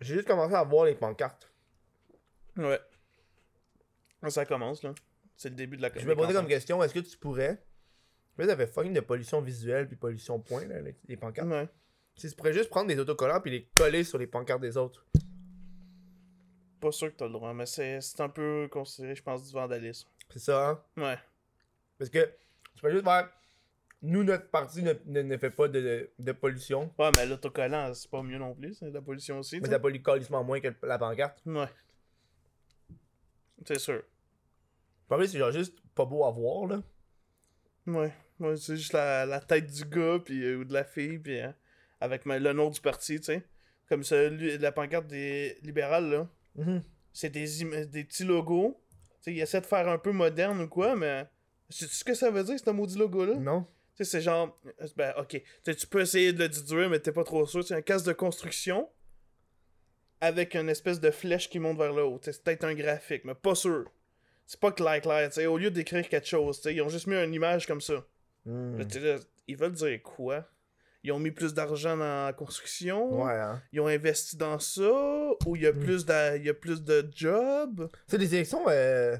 J'ai juste commencé à voir les pancartes. Ouais. Ça commence, là. C'est le début de la Je me posais comme campagne. question, est-ce que tu pourrais... Là, ça fait fucking de pollution visuelle puis pollution point, là, les, les pancartes. Ouais. Si tu pourrais juste prendre des autocollants puis les coller sur les pancartes des autres. Pas sûr que t'as le droit, mais c'est un peu considéré, je pense, du vandalisme. C'est ça, hein? Ouais. Parce que tu peux juste faire... Nous, notre parti ne, ne, ne fait pas de, de, pollution. Ouais, mais l'autocollant, c'est pas mieux non plus, c'est de la pollution aussi. Mais ça pollue calissement moins que la pancarte. Ouais. C'est sûr. Vrai, c'est genre juste pas beau à voir, là. Ouais. Ouais, c'est juste la, la tête du gars, puis, euh, ou de la fille, puis hein, avec le nom du parti, tu sais. Comme celui, la pancarte des libérales, là. Mhm. C'est des, des petits logos. Tu sais, ils essaient de faire un peu moderne ou quoi, mais. Sais-tu ce que ça veut dire, ce maudit logo-là? Non? Tu sais, c'est genre. Ben, ok. Tu peux essayer de le déduire, mais t'es pas trop sûr. C'est un casque de construction avec une espèce de flèche qui monte vers le haut. C'est peut-être un graphique, mais pas sûr. C'est pas clair, clair. tu sais, Au lieu d'écrire quelque chose, ils ont juste mis une image comme ça. Hmm. Là, t'es là, ils veulent dire quoi? Ils ont mis plus d'argent dans la construction Ouais, hein. Ils ont investi dans ça Ou il y a, Mm. plus, de, il y a plus de jobs C'est des élections euh,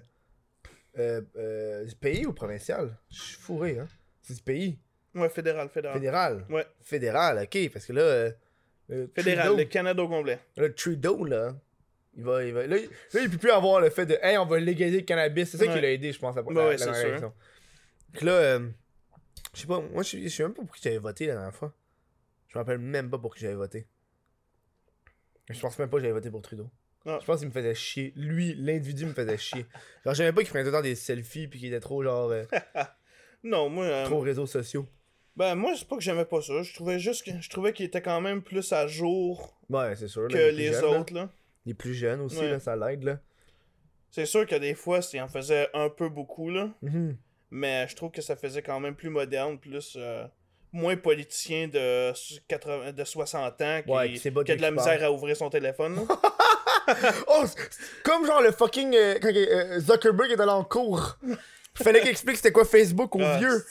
euh, euh, du pays ou provincial? Je suis fourré, hein. C'est du pays. Ouais, fédéral, fédéral. Fédéral? Ouais, Fédéral, ok. Parce que là, euh, fédéral, Trudeau, le Canada au complet. le Trudeau, là, il va, il va, là, il, là, il peut plus avoir le fait de, hey, on va légaliser le cannabis. C'est ça qui l'a aidé, je pense, à la, Ouais, la- ouais, la sûr. élection. Donc là, euh, je sais pas, moi, je sais même pas pour qui j'avais voté la dernière fois. Je me rappelle même pas pour qui j'avais voté. Je pense même pas que j'avais voté pour Trudeau. Ah. Je pense qu'il me faisait chier. Lui, l'individu me faisait chier. Genre, j'aimais pas qu'il prenait tout le temps des selfies puis qu'il était trop, genre, euh, Non, moi. euh, trop réseaux sociaux. Ben, moi, c'est pas que j'aimais pas ça. Je trouvais juste que. Je trouvais qu'il était quand même plus à jour Ouais, c'est sûr. là, que les autres, là. Les plus jeunes aussi, Ouais. là, ça l'aide, là. C'est sûr que des fois, il en faisait un peu beaucoup, là. Mhm. Mais je trouve que ça faisait quand même plus moderne, plus. euh, moins politicien de, 80, de 60 ans qui, Ouais, qui a de la misère à ouvrir son téléphone. Oh, comme genre le fucking. euh, euh, Zuckerberg est allé en cours. Fallait qu'il explique c'était quoi Facebook aux Ah, vieux.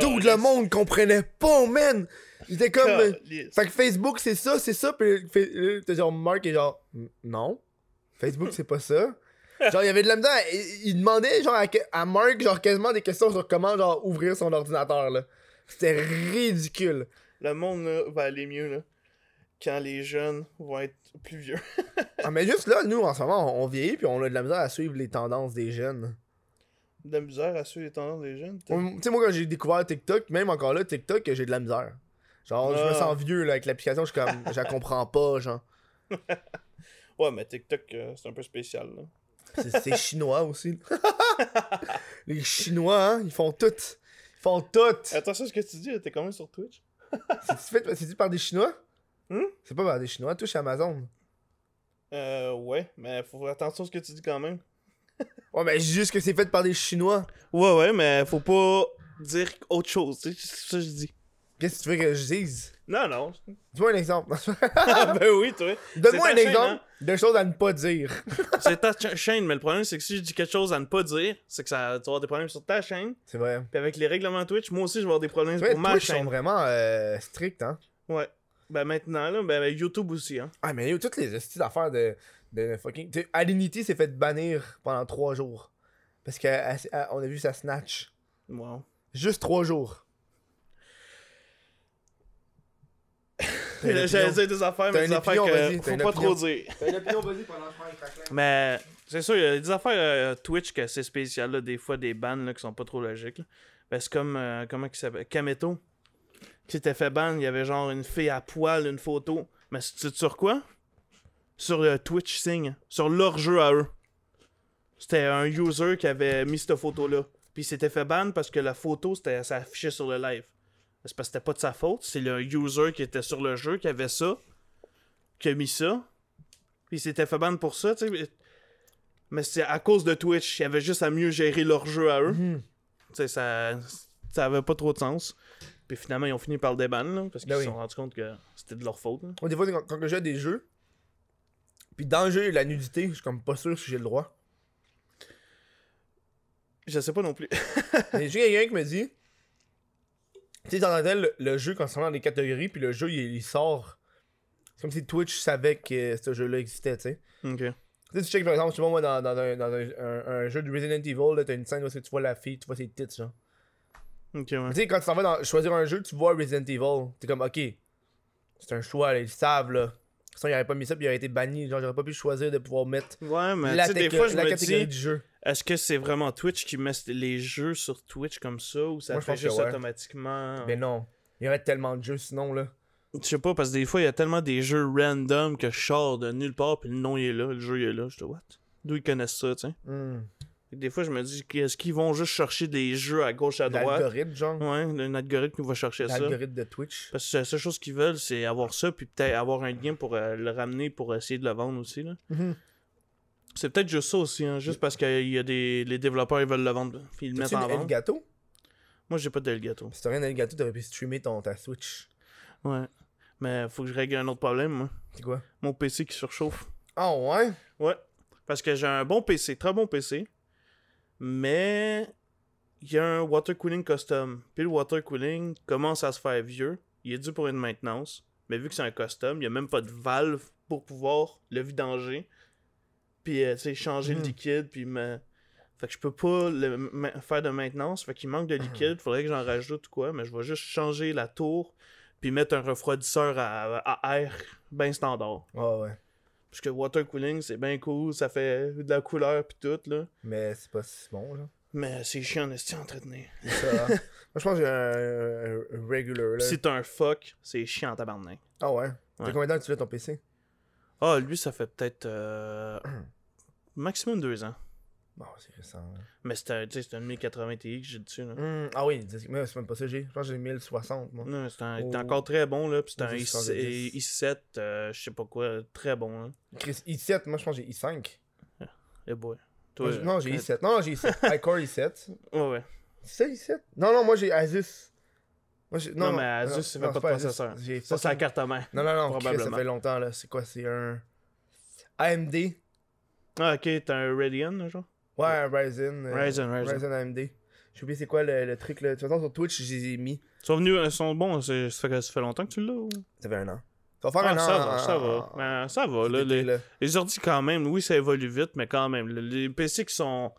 D'où le monde comprenait pas, man. Il était comme. euh. Fait que Facebook, c'est ça, c'est ça. Puis t'as genre Mark est genre. Non. Facebook, c'est pas ça. Genre, il y avait de la misère. Il, il demandait genre à, à Mark, genre quasiment des questions sur comment genre ouvrir son ordinateur, là. C'était ridicule. Le monde là, va aller mieux là, quand les jeunes vont être plus vieux. Ah, mais juste là, nous, en ce moment, on, on vieillit, puis on a de la misère à suivre les tendances des jeunes. De la misère à suivre les tendances des jeunes? Tu sais, moi, quand j'ai découvert TikTok, même encore là, TikTok, j'ai de la misère. Genre, je me Ah. sens vieux, là, avec l'application, je suis comme, je la comprends pas, genre. Ouais, mais TikTok, euh, c'est un peu spécial. Là. C'est chinois aussi. Les Chinois, hein, ils font tout. Ils font tout. Attention à ce que tu dis, t'es quand même sur Twitch? C'est fait, dit par des Chinois? Hmm? C'est pas par des Chinois, touche Amazon. Euh, ouais, mais faut faire attention à ce que tu dis quand même. Ouais, mais juste que c'est fait par des Chinois. Ouais, ouais, mais faut pas dire autre chose, c'est ça que je dis. Qu'est-ce que tu veux que je dise? Non, non. Dis-moi un exemple. ben oui, toi. Donne-moi un chaîne, exemple hein? de choses à ne pas dire. C'est ta cha- chaîne, mais le problème, c'est que si je dis quelque chose à ne pas dire, c'est que ça, tu vas avoir des problèmes sur ta chaîne. C'est vrai. Puis avec les règlements Twitch, moi aussi, je vais avoir des problèmes vrai, pour ma Twitch sont chaîne. vraiment euh, stricts, hein. Ouais. Ben maintenant, là, ben YouTube aussi, hein. Ah, mais toutes les astuces d'affaires de, de fucking. Tu Alinity s'est fait bannir pendant trois jours. Parce qu'on a vu sa snatch. Wow. Juste trois jours. T'as une J'allais dire des affaires, mais des affaires que faut pas opinion. trop dire. T'as une opinion, vas-y, pendant. Mais c'est sûr, il y a des affaires euh, Twitch que c'est spécial, là, des fois des bans là, qui sont pas trop logiques. là. Ben, c'est comme, euh, comment il s'appelle Kameto, qui s'était fait ban, il y avait genre une fille à poil, une photo. Mais c'est sur quoi? Sur le Twitch Sing, sur leur jeu à eux. C'était un user qui avait mis cette photo-là. Puis il s'était fait ban parce que la photo, c'était, ça affichait sur le live. C'est parce que c'était pas de sa faute, c'est le user qui était sur le jeu qui avait ça, qui a mis ça. Puis il s'était fait ban pour ça, tu sais. mais- c'est à cause de Twitch. Il y avait juste à mieux gérer leur jeu à eux. Mhm. Tu sais, ça, ça avait pas trop de sens. Puis finalement, ils ont fini par le déban, là, parce qu'ils Ben se oui. sont rendus compte que c'était de leur faute. là. Des fois, quand, je joue à des jeux, puis dans le jeu, il y a la nudité, je suis comme pas sûr si j'ai le droit. Je sais pas non plus. J'ai quelqu'un qui me dit, tu sais, dans le, le jeu, quand c'est dans des catégories, puis le jeu, il, il sort. C'est comme si Twitch savait que ce jeu-là existait, tu sais. ok. Tu sais, tu check par exemple, tu vois, moi, dans, dans, un, dans un, un- un jeu de Resident Evil, là, t'as une scène où tu vois la fille, tu vois ses tits, genre. Ok, ouais. Tu sais, quand tu t'en vas dans, choisir un jeu, tu vois Resident Evil, t'es comme, ok, c'est un choix, là, ils savent, là. Sinon, il aurait pas mis ça, puis il aurait été banni. Genre, j'aurais pas pu choisir de pouvoir mettre Ouais, mais la, des fois, je la me catégorie dis, du jeu. Est-ce que c'est vraiment Twitch qui met les jeux sur Twitch comme ça, ou ça Moi, fait juste ouais. automatiquement Mais non, il y aurait tellement de jeux sinon, là. Je sais pas, parce que des fois, il y a tellement des jeux random que je sors de nulle part, puis le nom il est là, le jeu il est là. Je te what? D'où ils connaissent ça, tu sais? Hmm. Des fois, je me dis, est-ce qu'ils vont juste chercher des jeux à gauche, à droite? L'algorithme, genre. Ouais, un algorithme qui va chercher ça. L'algorithme de Twitch. Parce que la seule chose qu'ils veulent, c'est avoir ça, puis peut-être avoir un lien pour euh, le ramener pour essayer de le vendre aussi. Là. Mhm. C'est peut-être juste ça aussi, hein, juste parce que y a des les développeurs ils veulent le vendre, ils le mettent en vente. Elgato? Moi, j'ai pas d'Elgato. Si t'as rien d'Elgato, t'aurais pu streamer ton, ta Switch. Ouais. Mais faut que je règle un autre problème, moi. C'est quoi? Mon PC qui surchauffe. Ah ouais? Ouais. Parce que j'ai un bon PC, très bon PC. Mais il y a un water cooling custom. Puis le water cooling commence à se faire vieux. Il est dû pour une maintenance. Mais vu que c'est un custom, il n'y a même pas de valve pour pouvoir le vidanger. Puis, euh, tu sais, changer le Mhm. liquide. Puis, me... Fait que je peux pas le faire de maintenance. Fait qu'il manque de liquide. Faudrait que j'en rajoute ou quoi. Mais je vais juste changer la tour. Puis mettre un refroidisseur à, à air bien standard. Ah ouais. Parce que water cooling, c'est bien cool, ça fait de la couleur pis tout, là. Mais c'est pas si bon, là. Mais c'est chiant, est à entretenir. Ça. hein. Moi, je pense que j'ai un, un- un regular, là. Si t'as un fuck, c'est chiant tabarnak. Ah ouais? T'as Ouais. combien de temps que tu l'as ton PC? Ah, lui, ça fait peut-être. euh, maximum deux ans. Bon, c'est récent. là. Mais c'était un 1080 Ti que j'ai dessus. Là. Hmm, ah oui, mais c'est même pas ça j'ai. Je pense que j'ai 1060, moi. Non, il Oh. encore très bon, là. Puis c'était un i- 70. i7, euh, je sais pas quoi, très bon, hein. Chris, i7, moi je pense que j'ai i5. Eh boy. Toi, Moi, j'ai- non, j'ai euh, i7. Non, non, j'ai i7. iCore i7. Ouais, ouais. C'est ça i7 Non, non, moi j'ai Asus. Moi, j'ai- Non, mais Asus, non, pas c'est de processeur. Ça, c'est la carte mère. Non, non, non, Chris, ça fait longtemps là. C'est quoi C'est un. AMD Ah, ok, t'as un Radeon, genre? Ouais, un Ryzen. euh, Ryzen, Ryzen. Ryzen AMD. J'ai oublié c'est quoi le, le truc là. De toute façon, sur Twitch, je les ai mis. Ils sont venus, ils sont bons, ça fait, ça fait longtemps que tu l'as ou... Ça fait un an. Ça va faire Ah, un an. ça va, en- ça va. Ben, ça va, là. Les, là. les ordi, quand même, oui, ça évolue vite, mais quand même. le- Les PC qui sont.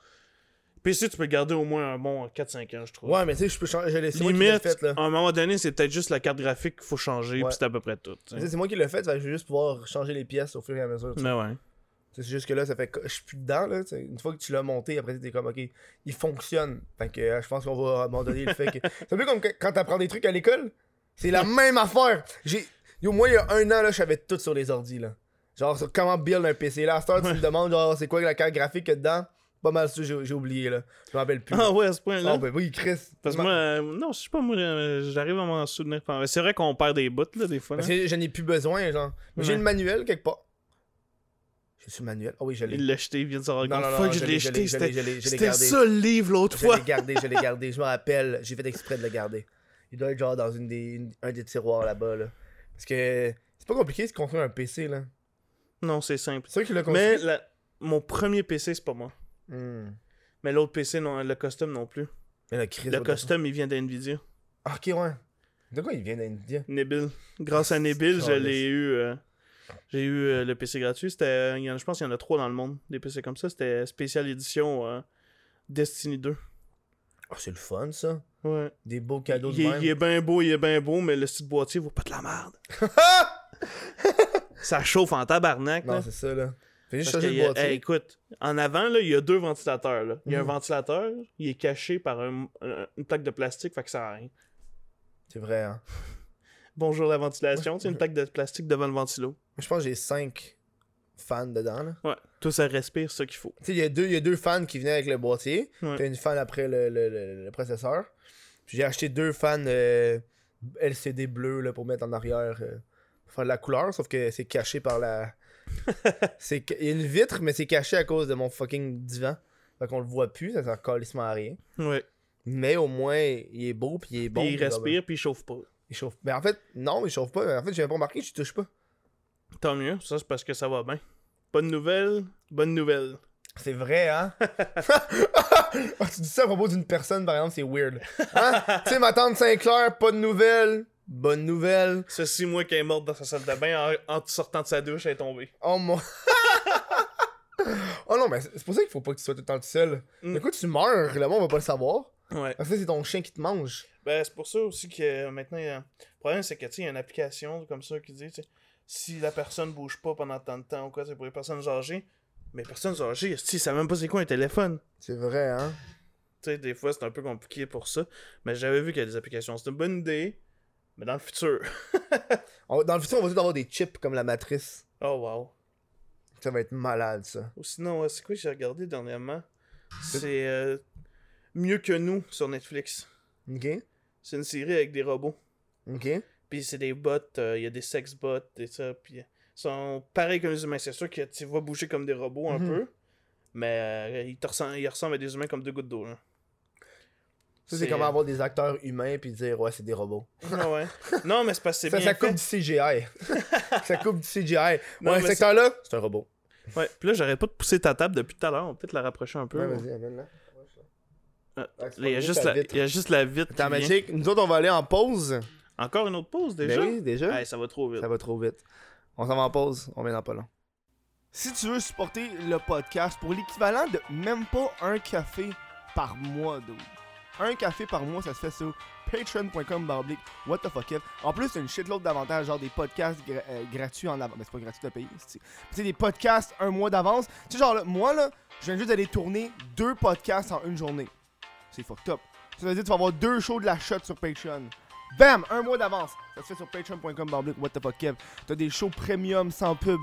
PC, tu peux garder au moins un bon 4-5 ans, je trouve. Ouais, mais tu sais, je peux changer. Je Limite, fait là. à un moment donné, c'est peut-être juste la carte graphique qu'il faut changer, Ouais. puis c'est à peu près tout. C'est moi qui l'ai fait, ça fait que je vais juste pouvoir changer les pièces au fur et à mesure. Mais ouais. C'est juste que là, ça fait que je suis plus dedans. Là, une fois que tu l'as monté, après, t'es comme, ok, il fonctionne. Fait que euh, je pense qu'on va abandonner le fait que. C'est un peu comme quand t'apprends des trucs à l'école. C'est la même affaire. J'ai. Yo, moi, il y a un an, là, je savais tout sur les ordis. Là. Genre, sur comment build un PC. Là, à cette heure, tu me demandes, genre, c'est quoi la carte graphique qu'il y a dedans? Pas mal ça, j'ai oublié. là. Je m'en rappelle plus. Ah ouais, à ce point-là. Ah, ben oui, Chris. Parce que moi, euh, non, je sais pas, moi, euh, j'arrive à m'en souvenir. C'est vrai qu'on perd des bouts, là, des fois. là. Parce que je n'ai plus besoin, genre. Mais J'ai Ouais. le manuel quelque part. J'ai le manuel. Ah oui, je l'ai. Il l'a jeté, il vient de se rendre compte. non, non, Fuck, je je l'ai, je jeté. je C'était je je ça le livre l'autre Je fois. l'ai gardé, je l'ai gardé. Je me rappelle, j'ai fait exprès de le garder. Il doit être genre dans une des, une- un des tiroirs là-bas. Là. Parce que c'est pas compliqué de construire un PC. là. Non, c'est simple. C'est qu'il l'a construit. Mais la- mon premier PC, c'est pas moi. Hmm. Mais l'autre PC, non, le custom non plus. Mais le custom, il vient d'NVIDIA. Ah, ok, ouais. De quoi il vient d'India Nebil. Grâce à Nebil, je l'ai eu. euh, j'ai eu euh, le PC gratuit. C'était, il y en a- je pense qu'il y en a trois dans le monde, des PC comme ça. C'était spécial édition euh, Destiny 2. Ah, c'est le fun, ça. Ouais. Des beaux cadeaux de Il, est- même. il est bien beau, il est bien beau, mais le petit boîtier vaut pas de la merde. ça chauffe en tabarnak. non, c'est ça, là. Fais juste changer le a- boîtier. hey, écoute, en avant, là, il y a deux ventilateurs. Là. Il y a Mhm. un ventilateur, il est caché par un- un- une plaque de plastique, fait que ça sert à rien. C'est vrai, hein. Bonjour la ventilation, c'est une plaque de plastique devant le ventilo. Je pense que j'ai 5 fans dedans, là. Ouais, tout ça respire, ça qu'il faut. Tu sais, il y, a deux- il y a deux fans qui venaient avec le boîtier. Ouais. T'as une fan après le, le, le- le processeur. Puis j'ai acheté deux fans euh, LCD bleu là, pour mettre en arrière. euh, pour faire de la couleur, sauf que c'est caché par la. c'est Il y a une vitre, mais c'est caché à cause de mon fucking divan. Fait qu'on le voit plus, ça sert calissement à rien. Ouais. Mais au moins, il est beau, puis il est bon. Puis il respire, puis il chauffe pas. Il chauffe. Mais en fait, non, il chauffe pas. En fait, j'ai pas remarqué, je touche pas. Tant mieux, ça c'est parce que ça va bien. Bonne nouvelle, bonne nouvelle. C'est vrai, hein? Ah, tu dis ça à propos d'une personne, par exemple, c'est weird. Hein? tu sais, ma tante Saint-Clair, pas de nouvelles. Bonne nouvelle. Ceci, moi qui est morte dans sa salle de bain, en, en sortant de sa douche, elle est tombée. Oh mon. oh non, mais c'est pour ça qu'il faut pas que tu sois tout le temps tout seul. Mm. Coup, tu meurs, le monde va pas le savoir. Ouais. Parce que c'est ton chien qui te mange. Ben, c'est pour ça aussi que euh, maintenant, a- le problème, c'est que, tu sais, il y a une application comme ça qui dit, si la personne bouge pas pendant tant de temps ou quoi, c'est pour les personnes âgées. Mais personnes âgées, si, ils savent même pas c'est quoi un téléphone. C'est vrai, hein? Tu sais, des fois, c'est un peu compliqué pour ça. Mais j'avais vu qu'il y a des applications. C'est une bonne idée, mais dans le futur. Dans le futur, on va tout avoir des chips comme la matrice. Oh, wow. Ça va être malade, ça. Ou sinon, euh, c'est quoi que j'ai regardé dernièrement? C'est euh, Mieux que nous sur Netflix. Ok? C'est une série avec des robots. Ok? Puis c'est des bots, euh, il y a des sex bots et ça. Puis ils sont pareils comme les humains. C'est sûr que tu vas bouger comme des robots un Mhm. peu. Mais euh, ils, te ressemblent, ils ressemblent à des humains comme deux gouttes d'eau. là. Ça, c'est comment avoir des acteurs humains puis dire, ouais, c'est des robots. Ah ouais. Non, mais c'est parce que c'est Ça, bien ça fait. coupe du CGI. ça coupe du CGI. Non, ouais, mais ce secteur-là, c'est un robot. Ouais. Puis là, j'arrête pas de pousser ta table depuis tout à l'heure. On va peut-être la rapprocher un peu. Ouais, vas-y, amène-la. Ah, Ouais, c'est Là, il y a juste la, il y a juste la vitre. Attends, nous autres, on va aller en pause. Encore une autre pause déjà? Ben oui, déjà. Ça va trop vite. Ça va trop vite. On s'en va en pause, on vient dans pas long. Si tu veux supporter le podcast pour l'équivalent de même pas un café par mois, dude. Un café par mois, ça se fait sur patreon.com baroblique what the fuck. En plus, t'as une shitload d'avantages, genre des podcasts gra- euh, gratuits en avance. Mais c'est pas gratuit de payer, c'est c'est des podcasts un mois d'avance. Tu sais, genre, là, moi, là, je viens juste d'aller tourner deux podcasts en une journée. C'est fucked up. Ça veut dire que tu vas avoir deux shows de la shot sur Patreon. Bam! Un mois d'avance. Ça se fait sur patreon.com what the fuck Kev. T'as des shows premium sans pub.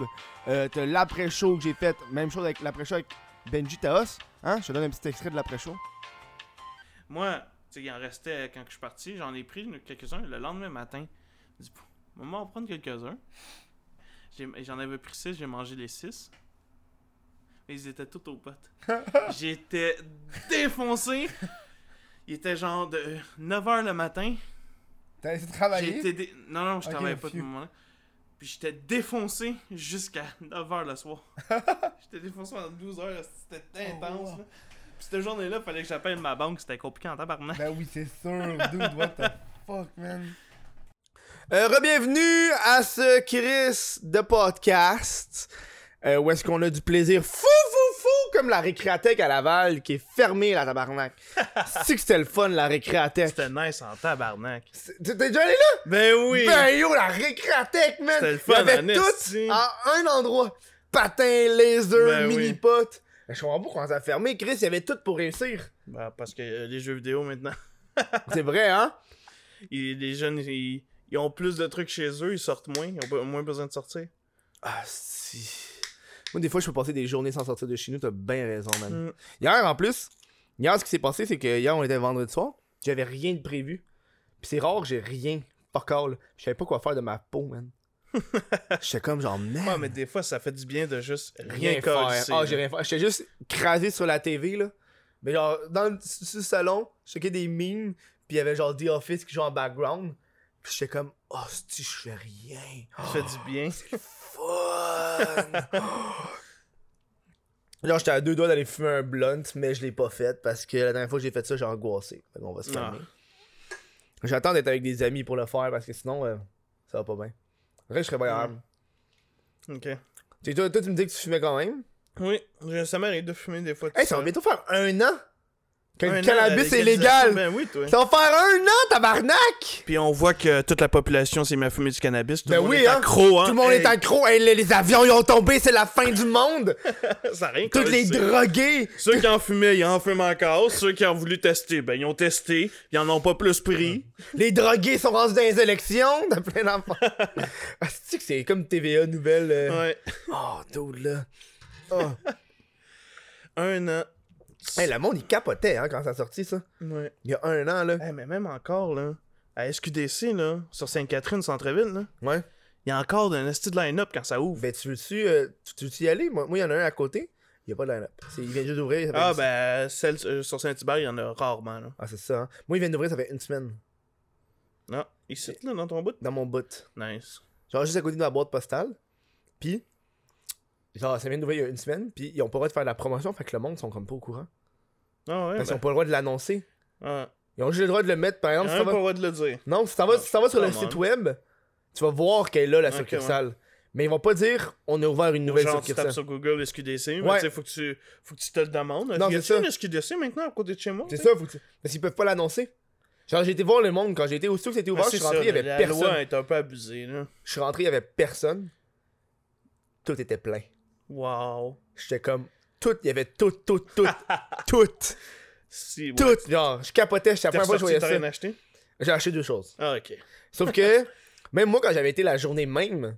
Euh, t'as l'après-show que j'ai fait. Même chose avec l'après-show avec Benji Taos. Hein? Je te donne un petit extrait de l'après-show. Moi, tu sais, il en restait quand je suis parti, j'en ai pris quelques-uns le lendemain matin. J'ai dit, maman, on va prendre quelques-uns. J'en avais pris six, j'ai mangé les six. Mais ils étaient tous aux potes. J'étais défoncé. Il était genre de 9h le matin. T'as essayé de J'ai travailler? été dé- Non, non, je Ok, travaillais pas phew. moment-là. Puis j'étais défoncé jusqu'à 9h le soir. j'étais défoncé pendant 12 heures, c'était intense. wow. là. Puis cette journée-là, fallait que j'appelle ma banque, c'était compliqué en tabarnak. Ben oui, c'est sûr. Dude, what the fuck, man? Euh, Rebienvenue à ce Chris de podcast. Euh, où est-ce qu'on a du plaisir fou, fou, fou, comme la récréathèque à Laval qui est fermée, la tabarnak. C'est que c'était le fun, la récréathèque. C'était nice en tabarnak. T'es déjà allé là? Ben oui! Ben yo, la récréathèque, man! C'était le Il y fun avait tout à un endroit. Patin, laser, Ben oui. mini-pot. Ben, Je comprends pas comment ça a fermé. Chris, il y avait tout pour réussir. Ben, parce que euh, les jeux vidéo maintenant, C'est vrai, hein? les jeunes, ils, ils ont plus de trucs chez eux, ils sortent moins, ils ont moins besoin de sortir. Ah, si. Moi, des fois, je peux passer des journées sans sortir de chez nous. T'as bien raison, man. Mm. Hier, en plus, hier, ce qui s'est passé, c'est que hier, on était vendredi soir. J'avais rien de prévu. Puis c'est rare que j'ai rien. Fuck all. Je savais pas quoi faire de ma peau, man. J'étais comme genre, man. Ouais, mais des fois, ça fait du bien de juste rien, rien faire. Ah, j'ai rien fait. J'étais juste crasé sur la TV, là. Mais genre, dans le salon, je checkais des memes, puis il y avait genre The Office qui joue en background. Puis j'étais comme, oh, si je fais rien. Ça fait du bien. Fun! Genre, j'étais à deux doigts d'aller fumer un blunt, mais je l'ai pas fait parce que la dernière fois que j'ai fait ça, j'ai angoissé. Fait qu'on va se Ah. calmer. J'attends d'être avec des amis pour le faire parce que sinon, euh, ça va pas bien. En vrai, je serais pas Mm. Ok. Toi, toi, tu me dis que tu fumais quand même? Oui, je- ça m'arrive de fumer des fois. Hey, ça va bientôt faire un an que Un le an, cannabis est légal. Ben oui, toi. Ça va faire un an, tabarnak! Puis on voit que toute la population s'est mis à fumer du cannabis. Tout Ben le monde oui, est hein. accro, hein. Tout le monde Hey, est accro. Hey, les, les avions, ils ont tombé, c'est la fin du monde. Ça a rien Tous les drogués. Ceux qui en fumaient, ils en fument encore. Ceux qui ont voulu tester, ben ils ont testé. Ils en ont pas plus pris. Les drogués sont rendus dans les élections. T'as plein d'enfants. ah, c'est que c'est comme TVA nouvelle. euh? Ouais. Oh, dude, là. Oh. Un an. Hey, le monde, il capotait hein, quand ça a sorti, ça. Ouais. Il y a un an, là. Hey, mais même encore, là, à SQDC, là, sur Sainte-Catherine, centre-ville, là, Ouais. il y a encore d'un esti de line-up quand ça ouvre. Ben, tu veux-tu euh, tu y aller? Moi, il y en a un à côté. Il y a pas de line-up. Il vient juste d'ouvrir. Ah, une- ben, celle euh, sur Saint-Hubert, il y en a rarement, là. Ah, c'est ça. Hein. Moi, il vient d'ouvrir, ça fait une semaine. Non, ici, là, dans ton bout? Dans mon bout. Nice. Genre, juste à côté de ma boîte postale. Puis, genre, ça vient d'ouvrir il y a une semaine. Puis, ils ont pas le droit de faire de la promotion. Fait que le monde sont comme pas au courant. Ah, ouais, Parce qu'ils ben, ont pas le droit de l'annoncer. ah. Ils ont juste le droit de le mettre, par exemple. si un t'en pas le droit de le dire. Non, si t'en vas, si t'en vas sur le site web, tu vas voir qu'elle est là, la succursale. Mais ils vont pas dire on a ouvert une nouvelle Genre, tu tapes succursale. sur Google SQDC, mais Ouais. faut que tu, faut que tu te le demandes. Non, c'est ça. une SQDC maintenant à côté de chez moi? C'est ça, faut que tu- parce qu'ils peuvent pas l'annoncer. Genre, j'ai été voir le monde quand j'ai été aussitôt que c'était Ah, ouvert, je c'est suis rentré, il y avait la personne. loi est un peu abusée, là. Je suis rentré, il y avait personne. Tout était plein. Wow. J'étais comme tout, il y avait tout, tout, tout, tout, Si, ouais. tout. Genre, je capotais, première fois que je voyais ça. acheté? J'ai acheté deux choses. Ah, ok. Sauf que, même moi, quand j'avais été la journée même,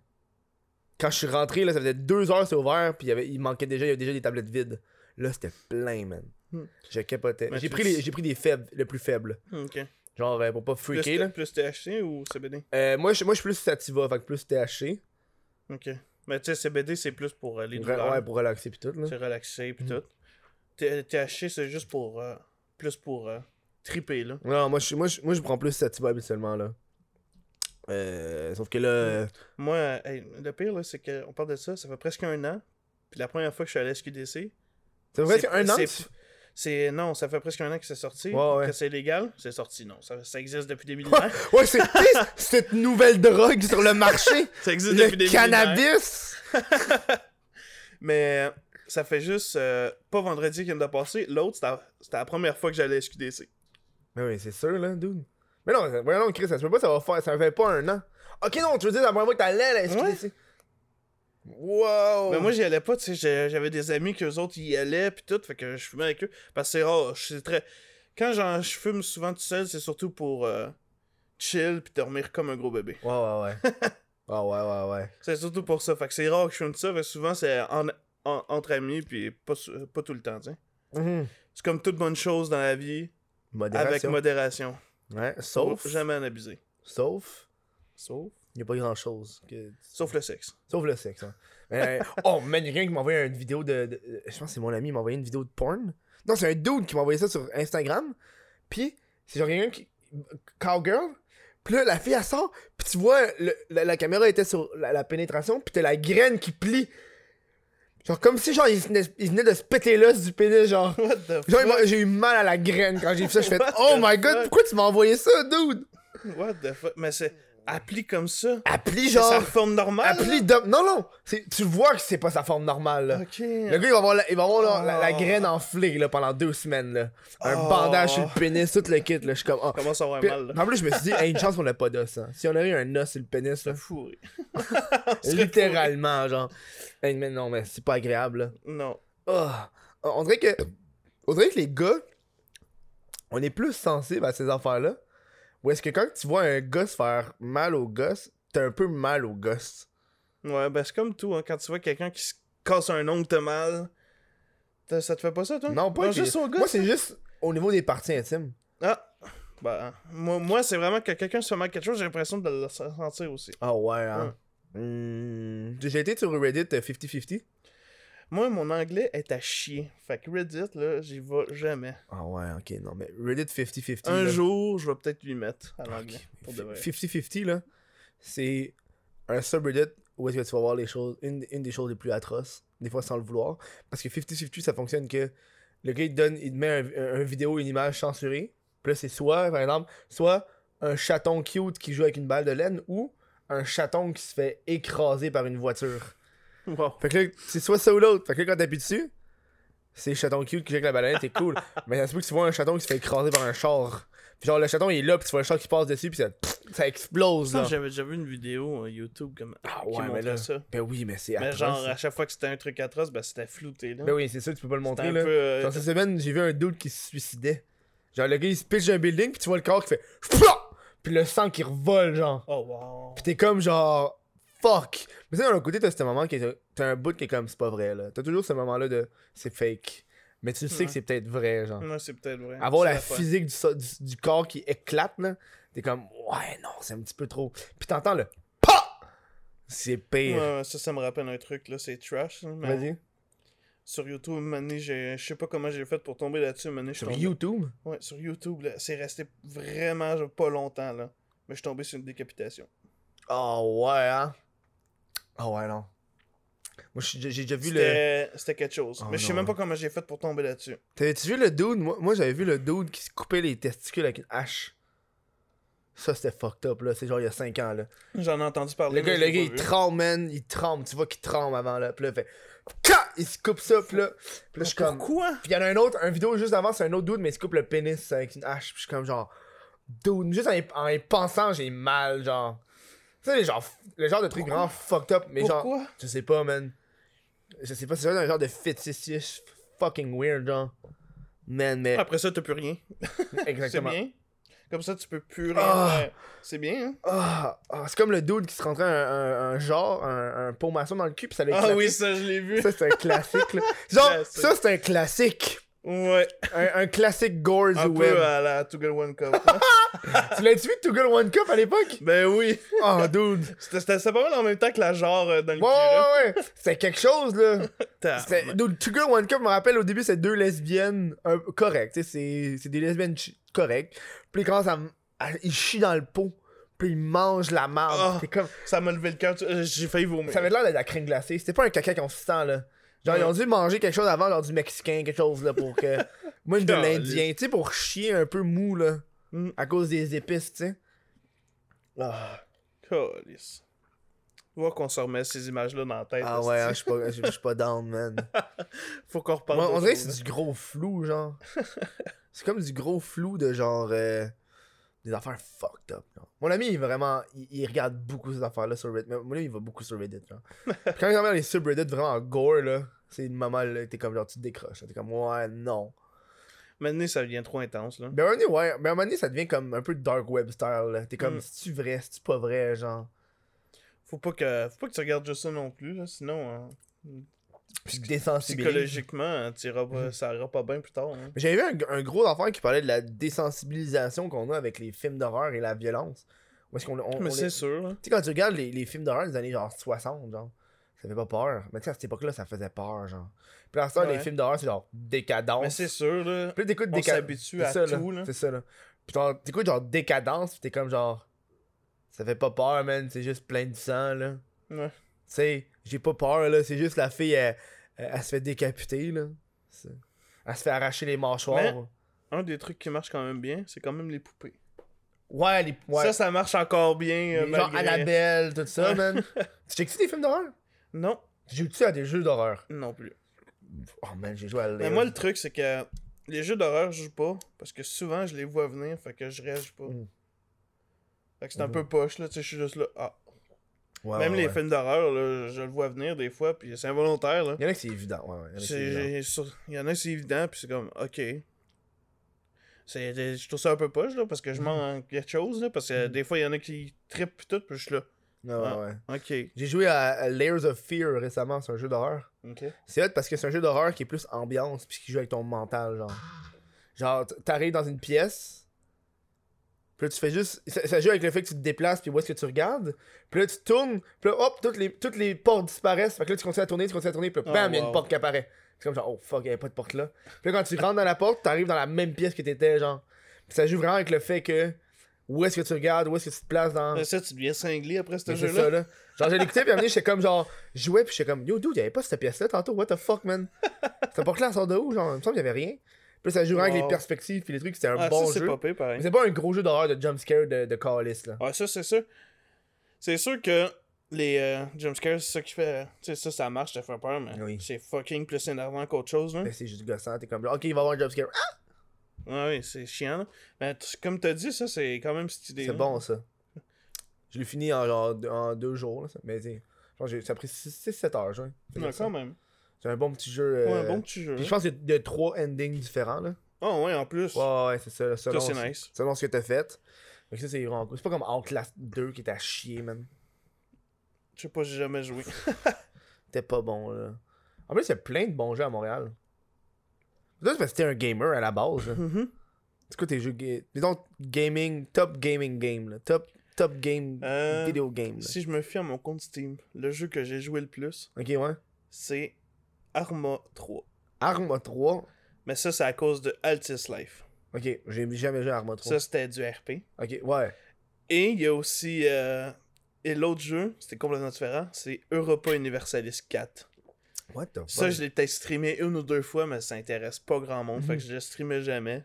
quand je suis rentré, là, ça faisait deux heures, c'est ouvert, puis il, y avait, il manquait déjà, il y avait déjà des tablettes vides. Là, c'était plein, man. Hmm. Je capotais. J'ai pris, les- j'ai pris des faibles, le plus faible. Ok. Genre, euh, pour pas Plus, freaker, là. plus THC ou CBD? Euh, moi, je, moi, je suis plus sativa, fait que plus THC. Ok. Mais tu sais, CBD, c'est plus pour euh, les douleurs. ouais, pour relaxer pis tout. C'est relaxé pis Mhm. tout. THC, c'est juste pour... euh, plus pour euh, triper, là. Non, moi, je, moi, moi, prends plus sativa habituellement, là. Euh, sauf que là... Moi, hey, le pire, là, c'est qu'on parle de ça, ça fait presque un an. Puis la première fois que je suis allé à SQDC, c'est vrai qu'un an, c'est-. Non, ça fait presque un an que c'est sorti. Ouais, ouais. Que c'est légal. C'est sorti, non. Ça, ça existe depuis des millénaires. Ouais, c'est cette nouvelle drogue sur le marché. ça existe depuis des le cannabis. Mais ça fait juste... euh, pas vendredi qui vient de passer. L'autre, c'était la- première fois que j'allais à SQDC. Mais oui, c'est sûr, là, dude. Mais non, voyons, non, Chris, ça se peut pas, ça va faire, ça fait pas un an. Ok, non, tu veux dire la première fois que t'allais à la SQDC. Wow. Mais moi, j'y allais pas, tu sais. J'avais des amis qu'eux autres y allaient, puis tout. Fait que je fumais avec eux. Parce que c'est rare. C'est très. Quand j'en- je fume souvent tout seul, c'est surtout pour euh, chill puis dormir comme un gros bébé. Ouais, ouais, ouais. Ah ouais, ouais, ouais. C'est surtout pour ça. Fait que c'est rare que je fume ça. Fait que souvent, c'est en, en- entre amis, puis pas, pas tout le temps, tu sais. Mhm. C'est comme toute bonne chose dans la vie, avec Modération. modération. Ouais, sauf. Faut jamais en abuser. Sauf. Sauf. Il n'y a pas grand chose. Que... Sauf le sexe. Sauf le sexe. Hein. Mais, oh man, il y a quelqu'un qui m'a envoyé une vidéo de, de- Je pense que c'est mon ami, il m'a envoyé une vidéo de porn. Non, c'est un dude qui m'a envoyé ça sur Instagram. Puis, c'est genre quelqu'un qui. Cowgirl. Puis là, la fille, elle sort. Puis tu vois, le- la, la caméra était sur la, la pénétration. Puis t'as la graine qui plie. Genre, comme si, genre, il venait, il venait de se péter l'os du pénis, genre. What the Genre, j'ai eu mal à la graine quand j'ai vu ça. Je fais, oh my god, pourquoi tu m'as envoyé ça, dude? What the fuck? Mais c'est appli comme ça. Plie, C'est sa genre. forme normale. Plie de- Non, non. Tu vois que c'est pas sa forme normale, là. Le gars, il va avoir, la, il va avoir la, la- la Oh. graine enflée là, pendant deux semaines. Là. Un Oh. bandage sur le pénis, tout le kit. Là. Je suis comme. oh. Commence à avoir Puis, mal. Là. en plus, je me suis dit, hey, une chance qu'on a pas d'os. Hein. Si on avait eu un os sur le pénis, là, Fou. littéralement, genre. Hey, mais non, mais c'est pas agréable. Là. Non. On dirait que. On dirait que les gars, on est plus sensibles à ces affaires-là. Ou est-ce que quand tu vois un gars se faire mal au gosse, t'as un peu mal au gosse? Ouais, ben c'est comme tout, hein. Quand tu vois quelqu'un qui se casse un ongle, t'as mal. T'as- Ça te fait pas ça, toi? Non, pas Non, juste au gars. Moi, c'est juste au niveau des parties intimes. Ah. Bah, moi, moi c'est vraiment que quelqu'un se fait mal quelque chose, j'ai l'impression de le sentir aussi. Ah ouais, hein. Hmm. J'ai été sur Reddit euh, 50-50. Moi, mon anglais est à chier. Fait que Reddit, là, j'y vais jamais. Ah ouais, ok, non, mais Reddit 50-50. Un là. jour, je vais peut-être lui mettre à l'anglais. Pour de vrai. 50-50, là, c'est un subreddit où est-ce que tu vas voir les choses, une, une des choses les plus atroces, des fois sans le vouloir. Parce que 50-50, ça fonctionne que le gars, il donne, il te met un, un- un vidéo, une image censurée. Puis là, c'est soit, par exemple, soit un chaton cute qui joue avec une balle de laine ou un chaton qui se fait écraser par une voiture. Wow. Fait que là, c'est soit ça ou l'autre. Fait que là, quand t'appuies dessus, c'est le chaton cute qui avec la baleine, c'est cool. Mais ça se peut que tu vois un chaton qui se fait écraser par un char. Puis genre, le chaton il est là, puis tu vois le char qui passe dessus, puis ça, ça explose là. j'avais déjà vu une vidéo euh, YouTube comme Ah qui ouais, mais montrait là. ça. Ben oui, mais c'est Mais genre, à chaque fois que c'était un truc atroce, ben c'était flouté, là. Ben oui, c'est ça, tu peux pas le montrer là. peu... euh, Genre, cette semaine, j'ai vu un dude qui se suicidait. Genre, le gars il se pitch d'un building, puis tu vois le corps qui fait. Puis le sang qui revole, genre. Oh, wow. Pis t'es comme genre. Fuck! Mais tu sais, d'un côté, t'as ce moment qui est. T'as un bout qui est comme c'est pas vrai, là. T'as toujours ce moment-là de c'est fake. Mais tu sais Ouais. que c'est peut-être vrai, genre. Ouais, c'est peut-être vrai. Avoir C'est la physique du, so- du, du corps qui éclate, là. T'es comme, ouais, non, c'est un petit peu trop. Puis t'entends le PA! C'est pire. Ouais, ça, ça me rappelle un truc, là, c'est trash. là, mais Vas-y. Sur YouTube, j'ai- je sais pas comment j'ai fait pour tomber là-dessus, suis Sur tombé- YouTube? Ouais, sur YouTube, c'est resté vraiment pas longtemps, là. Mais je suis tombé sur une décapitation. Oh, ouais, hein? Oh, ouais, non. Moi, j'ai déjà vu le. C'était quelque chose. Oh mais je sais même pas comment j'ai fait pour tomber là-dessus. T'avais-tu vu le dude? Moi, moi j'avais vu le dude qui se coupait les testicules avec une hache. Ça, c'était fucked up, là. C'est genre il y a 5 ans, là. J'en ai entendu parler. Le gars, le gars il tremble, man. Il tremble. Tu vois qu'il tremble avant, là. Puis là, il fait. Il se coupe ça, puis là. Puis là, je suis comme. Pourquoi? Puis il y en a un autre, un vidéo juste avant, c'est un autre dude, mais il se coupe le pénis avec une hache. Puis je suis comme genre. Dude, juste en y, en y pensant, j'ai mal, genre. Tu sais, les genre, le genre de truc vraiment fucked up, mais genre. Pourquoi? Je sais pas, man. Je sais pas, c'est un genre de fétichiste fucking weird, genre. Man, mais. Après ça, t'as plus rien. C'est exactement. bien. Comme ça, tu peux plus rien Ah. faire. C'est bien, hein Ah, ah, c'est comme le dude qui se rentrait un, un, un genre, un, un pot maçon dans le cul, pis ça Ah éclaté. oui, ça, je l'ai vu. Ça, c'est un classique, là. Genre, Classique. ça, c'est un classique. Ouais. Un, un classique gore du Un web. peu à la Get One Cup. hein. Tu l'as-tu vu, Two Girl One Cup, à l'époque? ben oui. Oh, dude. C'était pas mal en même temps que la genre euh, dans le Ouais, ouais, ouais. C'était quelque chose, là. Dude, Two Girl One Cup, je me rappelle, au début, c'est deux lesbiennes euh, correctes. C'est c'est des lesbiennes correctes. Puis ils commencent à, Ils chient dans le pot. Puis ils mangent la marde. C'est comme... Ça m'a levé le cœur. euh, J'ai failli vomir. Ça avait l'air de la crème glacée. C'était pas un caca consistant, là. Genre, ils ont dû manger quelque chose avant, genre du mexicain, quelque chose, là, pour que. Moi, de l'indien, tu sais, pour chier un peu mou, là. Mm. À cause des épices, tu sais. Ah, Calice. Voir qu'on se remet ces images-là dans la tête. ah là, ouais, hein, je suis pas, down, man. Faut qu'on reparle. Moi, on dirait que c'est du gros flou, genre. c'est comme du gros flou de genre. euh, des affaires fucked up. genre. Mon ami, il vraiment. Il, il regarde beaucoup ces affaires-là sur Reddit. Mon ami, il va beaucoup sur Reddit, genre. Puis quand il regarde les subreddits vraiment gore, là, c'est une maman, là, t'es comme genre, tu te décroches. là. T'es comme, ouais, non. Maintenant, ça devient trop intense, là. Ben, un moment ouais. Ben, à un moment donné, ça devient comme un peu dark web style, là. T'es comme, Mm. c'est-tu vrai, c'est-tu pas vrai, genre? Faut pas que, faut pas que tu regardes juste ça non plus, là, sinon. Puis désensibilise. Psychologiquement, t'iras pas- ça ira pas bien plus tard. hein. Mais J'avais vu un, un gros affaire qui parlait de la désensibilisation qu'on a avec les films d'horreur et la violence. Où est-ce qu'on on- on Mais c'est sûr. hein. Tu sais, quand tu regardes les, les films d'horreur des années genre 60, genre, ça fait pas peur. Mais tu sais, à cette époque-là, ça faisait peur, genre. Puis à ce temps, les films d'horreur, c'est genre décadence. Mais c'est sûr, là. Puis t'écoutes On Déca- s'habitue à ça, tout, là. C'est ça, là. Puis t'écoutes genre décadence, pis t'es comme genre. Ça fait pas peur, man. C'est juste plein de sang, là. Ouais. Tu sais, j'ai pas peur, là. C'est juste la fille, elle, elle, elle se fait décapiter, là. Elle se fait arracher les mâchoires. Mais- Un des trucs qui marche quand même bien, c'est quand même les poupées. Ouais, les. Ouais. Ça, ça marche encore bien. euh, genre malgré- Annabelle, tout ça, man. tu checkes-tu des films d'horreur? Non, Tu joues-tu à des jeux d'horreur? non plus. Oh man, j'ai joué à Mais moi, le truc, c'est que les jeux d'horreur, je joue pas. Parce que souvent, je les vois venir, fait que je réagis pas. Mm. Fait que c'est un Mhm. peu poche, là. Tu sais, je suis juste là. Ah. Ouais, Même ouais, les ouais. films d'horreur, là, je le vois venir des fois, puis c'est involontaire, là. Il y en a que c'est évident, ouais, ouais. Il y en a que c'est évident. Puis c'est comme, ok. C'est, je trouve ça un peu poche, là, parce que je manque quelque chose, là, parce que Mhm. des fois, il y en a qui trippent tout, puis je suis là. Ouais, Ah. ouais. Ok. J'ai joué à, Layers of Fear récemment, c'est un jeu d'horreur. C'est hot parce que c'est un jeu d'horreur qui est plus ambiance puis qui joue avec ton mental, genre. Genre, t'arrives dans une pièce, puis là tu fais juste. Ça, ça joue avec le fait que tu te déplaces puis où est-ce que tu regardes. Puis là tu tournes, puis là hop, toutes les, toutes les portes disparaissent. Fait que là tu continues à tourner, tu continues à tourner, puis là, Oh, bam, il y a une porte qui apparaît. C'est comme genre, oh fuck, il y avait pas de porte là. Puis là quand tu rentres dans la porte, t'arrives dans la même pièce que t'étais, genre. Puis ça joue vraiment avec le fait que. Où est-ce que tu regardes, où est-ce que tu te places dans. Mais ça, tu deviens cinglé après ce c'est jeu-là. ça, là. Genre, je l'écoutais, puis à j'étais comme genre, jouais, puis j'étais comme, yo, dude, y'avait pas cette pièce-là tantôt, what the fuck, man? C'était pas clair, sort de où, genre, il me semble qu'il y avait rien. Puis ça jouait avec Wow. les perspectives, puis les trucs, c'était un Ah, bon ça, c'est jeu. pire, Mais pareil. c'est pas un gros jeu d'horreur de jumpscare de, de Callis, là. Ouais, ça, c'est sûr. C'est sûr que les euh, jumpscares, c'est ça qui fait. Tu sais, ça, ça marche, ça fait peur, mais Oui. c'est fucking plus énervant qu'autre chose, là. Mais c'est juste gossant, t'es comme ok, il va y avoir un jumpscare. Ah, Ouais, oui, c'est chiant. Mais t- comme t'as dit, ça, c'est quand même cette idée. c'est bon, ça. Je l'ai fini en genre deux- en deux jours, là, ça. mais genre, ça a pris 6-7 heures, genre. Ouais, quand même. C'est un bon petit jeu. Ouais, euh, un bon petit jeu. puis je pense qu'il y a trois endings différents, là. Oh, ouais, en plus. Ouais, ouais, c'est ça. Selon, c'est ce- nice. selon ce que t'as fait. Fait que ça, c'est vraiment cool. C'est pas comme Outlast 2 qui était à chier, man. Je sais pas, j'ai jamais joué. C'était pas bon, là. En plus, il y a plein de bons jeux à Montréal. Ça, c'est parce que t'es un gamer à la base, là. Mhm. C'est quoi tes jeux Disons, gaming, top gaming game, là. Top, top game Euh, video game, là. Si je me fie à mon compte Steam, le jeu que j'ai joué le plus, Ok, ouais. c'est Arma 3. Arma 3. Mais ça, c'est à cause de Altis Life. Ok, j'ai jamais joué à Arma 3. Ça, c'était du RP. Ok, ouais. Et il y a aussi. euh, Et l'autre jeu, c'était complètement différent, c'est Europa Universalis 4. What the fuck? Ça, je l'ai peut-être streamé une ou deux fois, mais ça intéresse pas grand monde. Fait Mhm. que je le streamais jamais.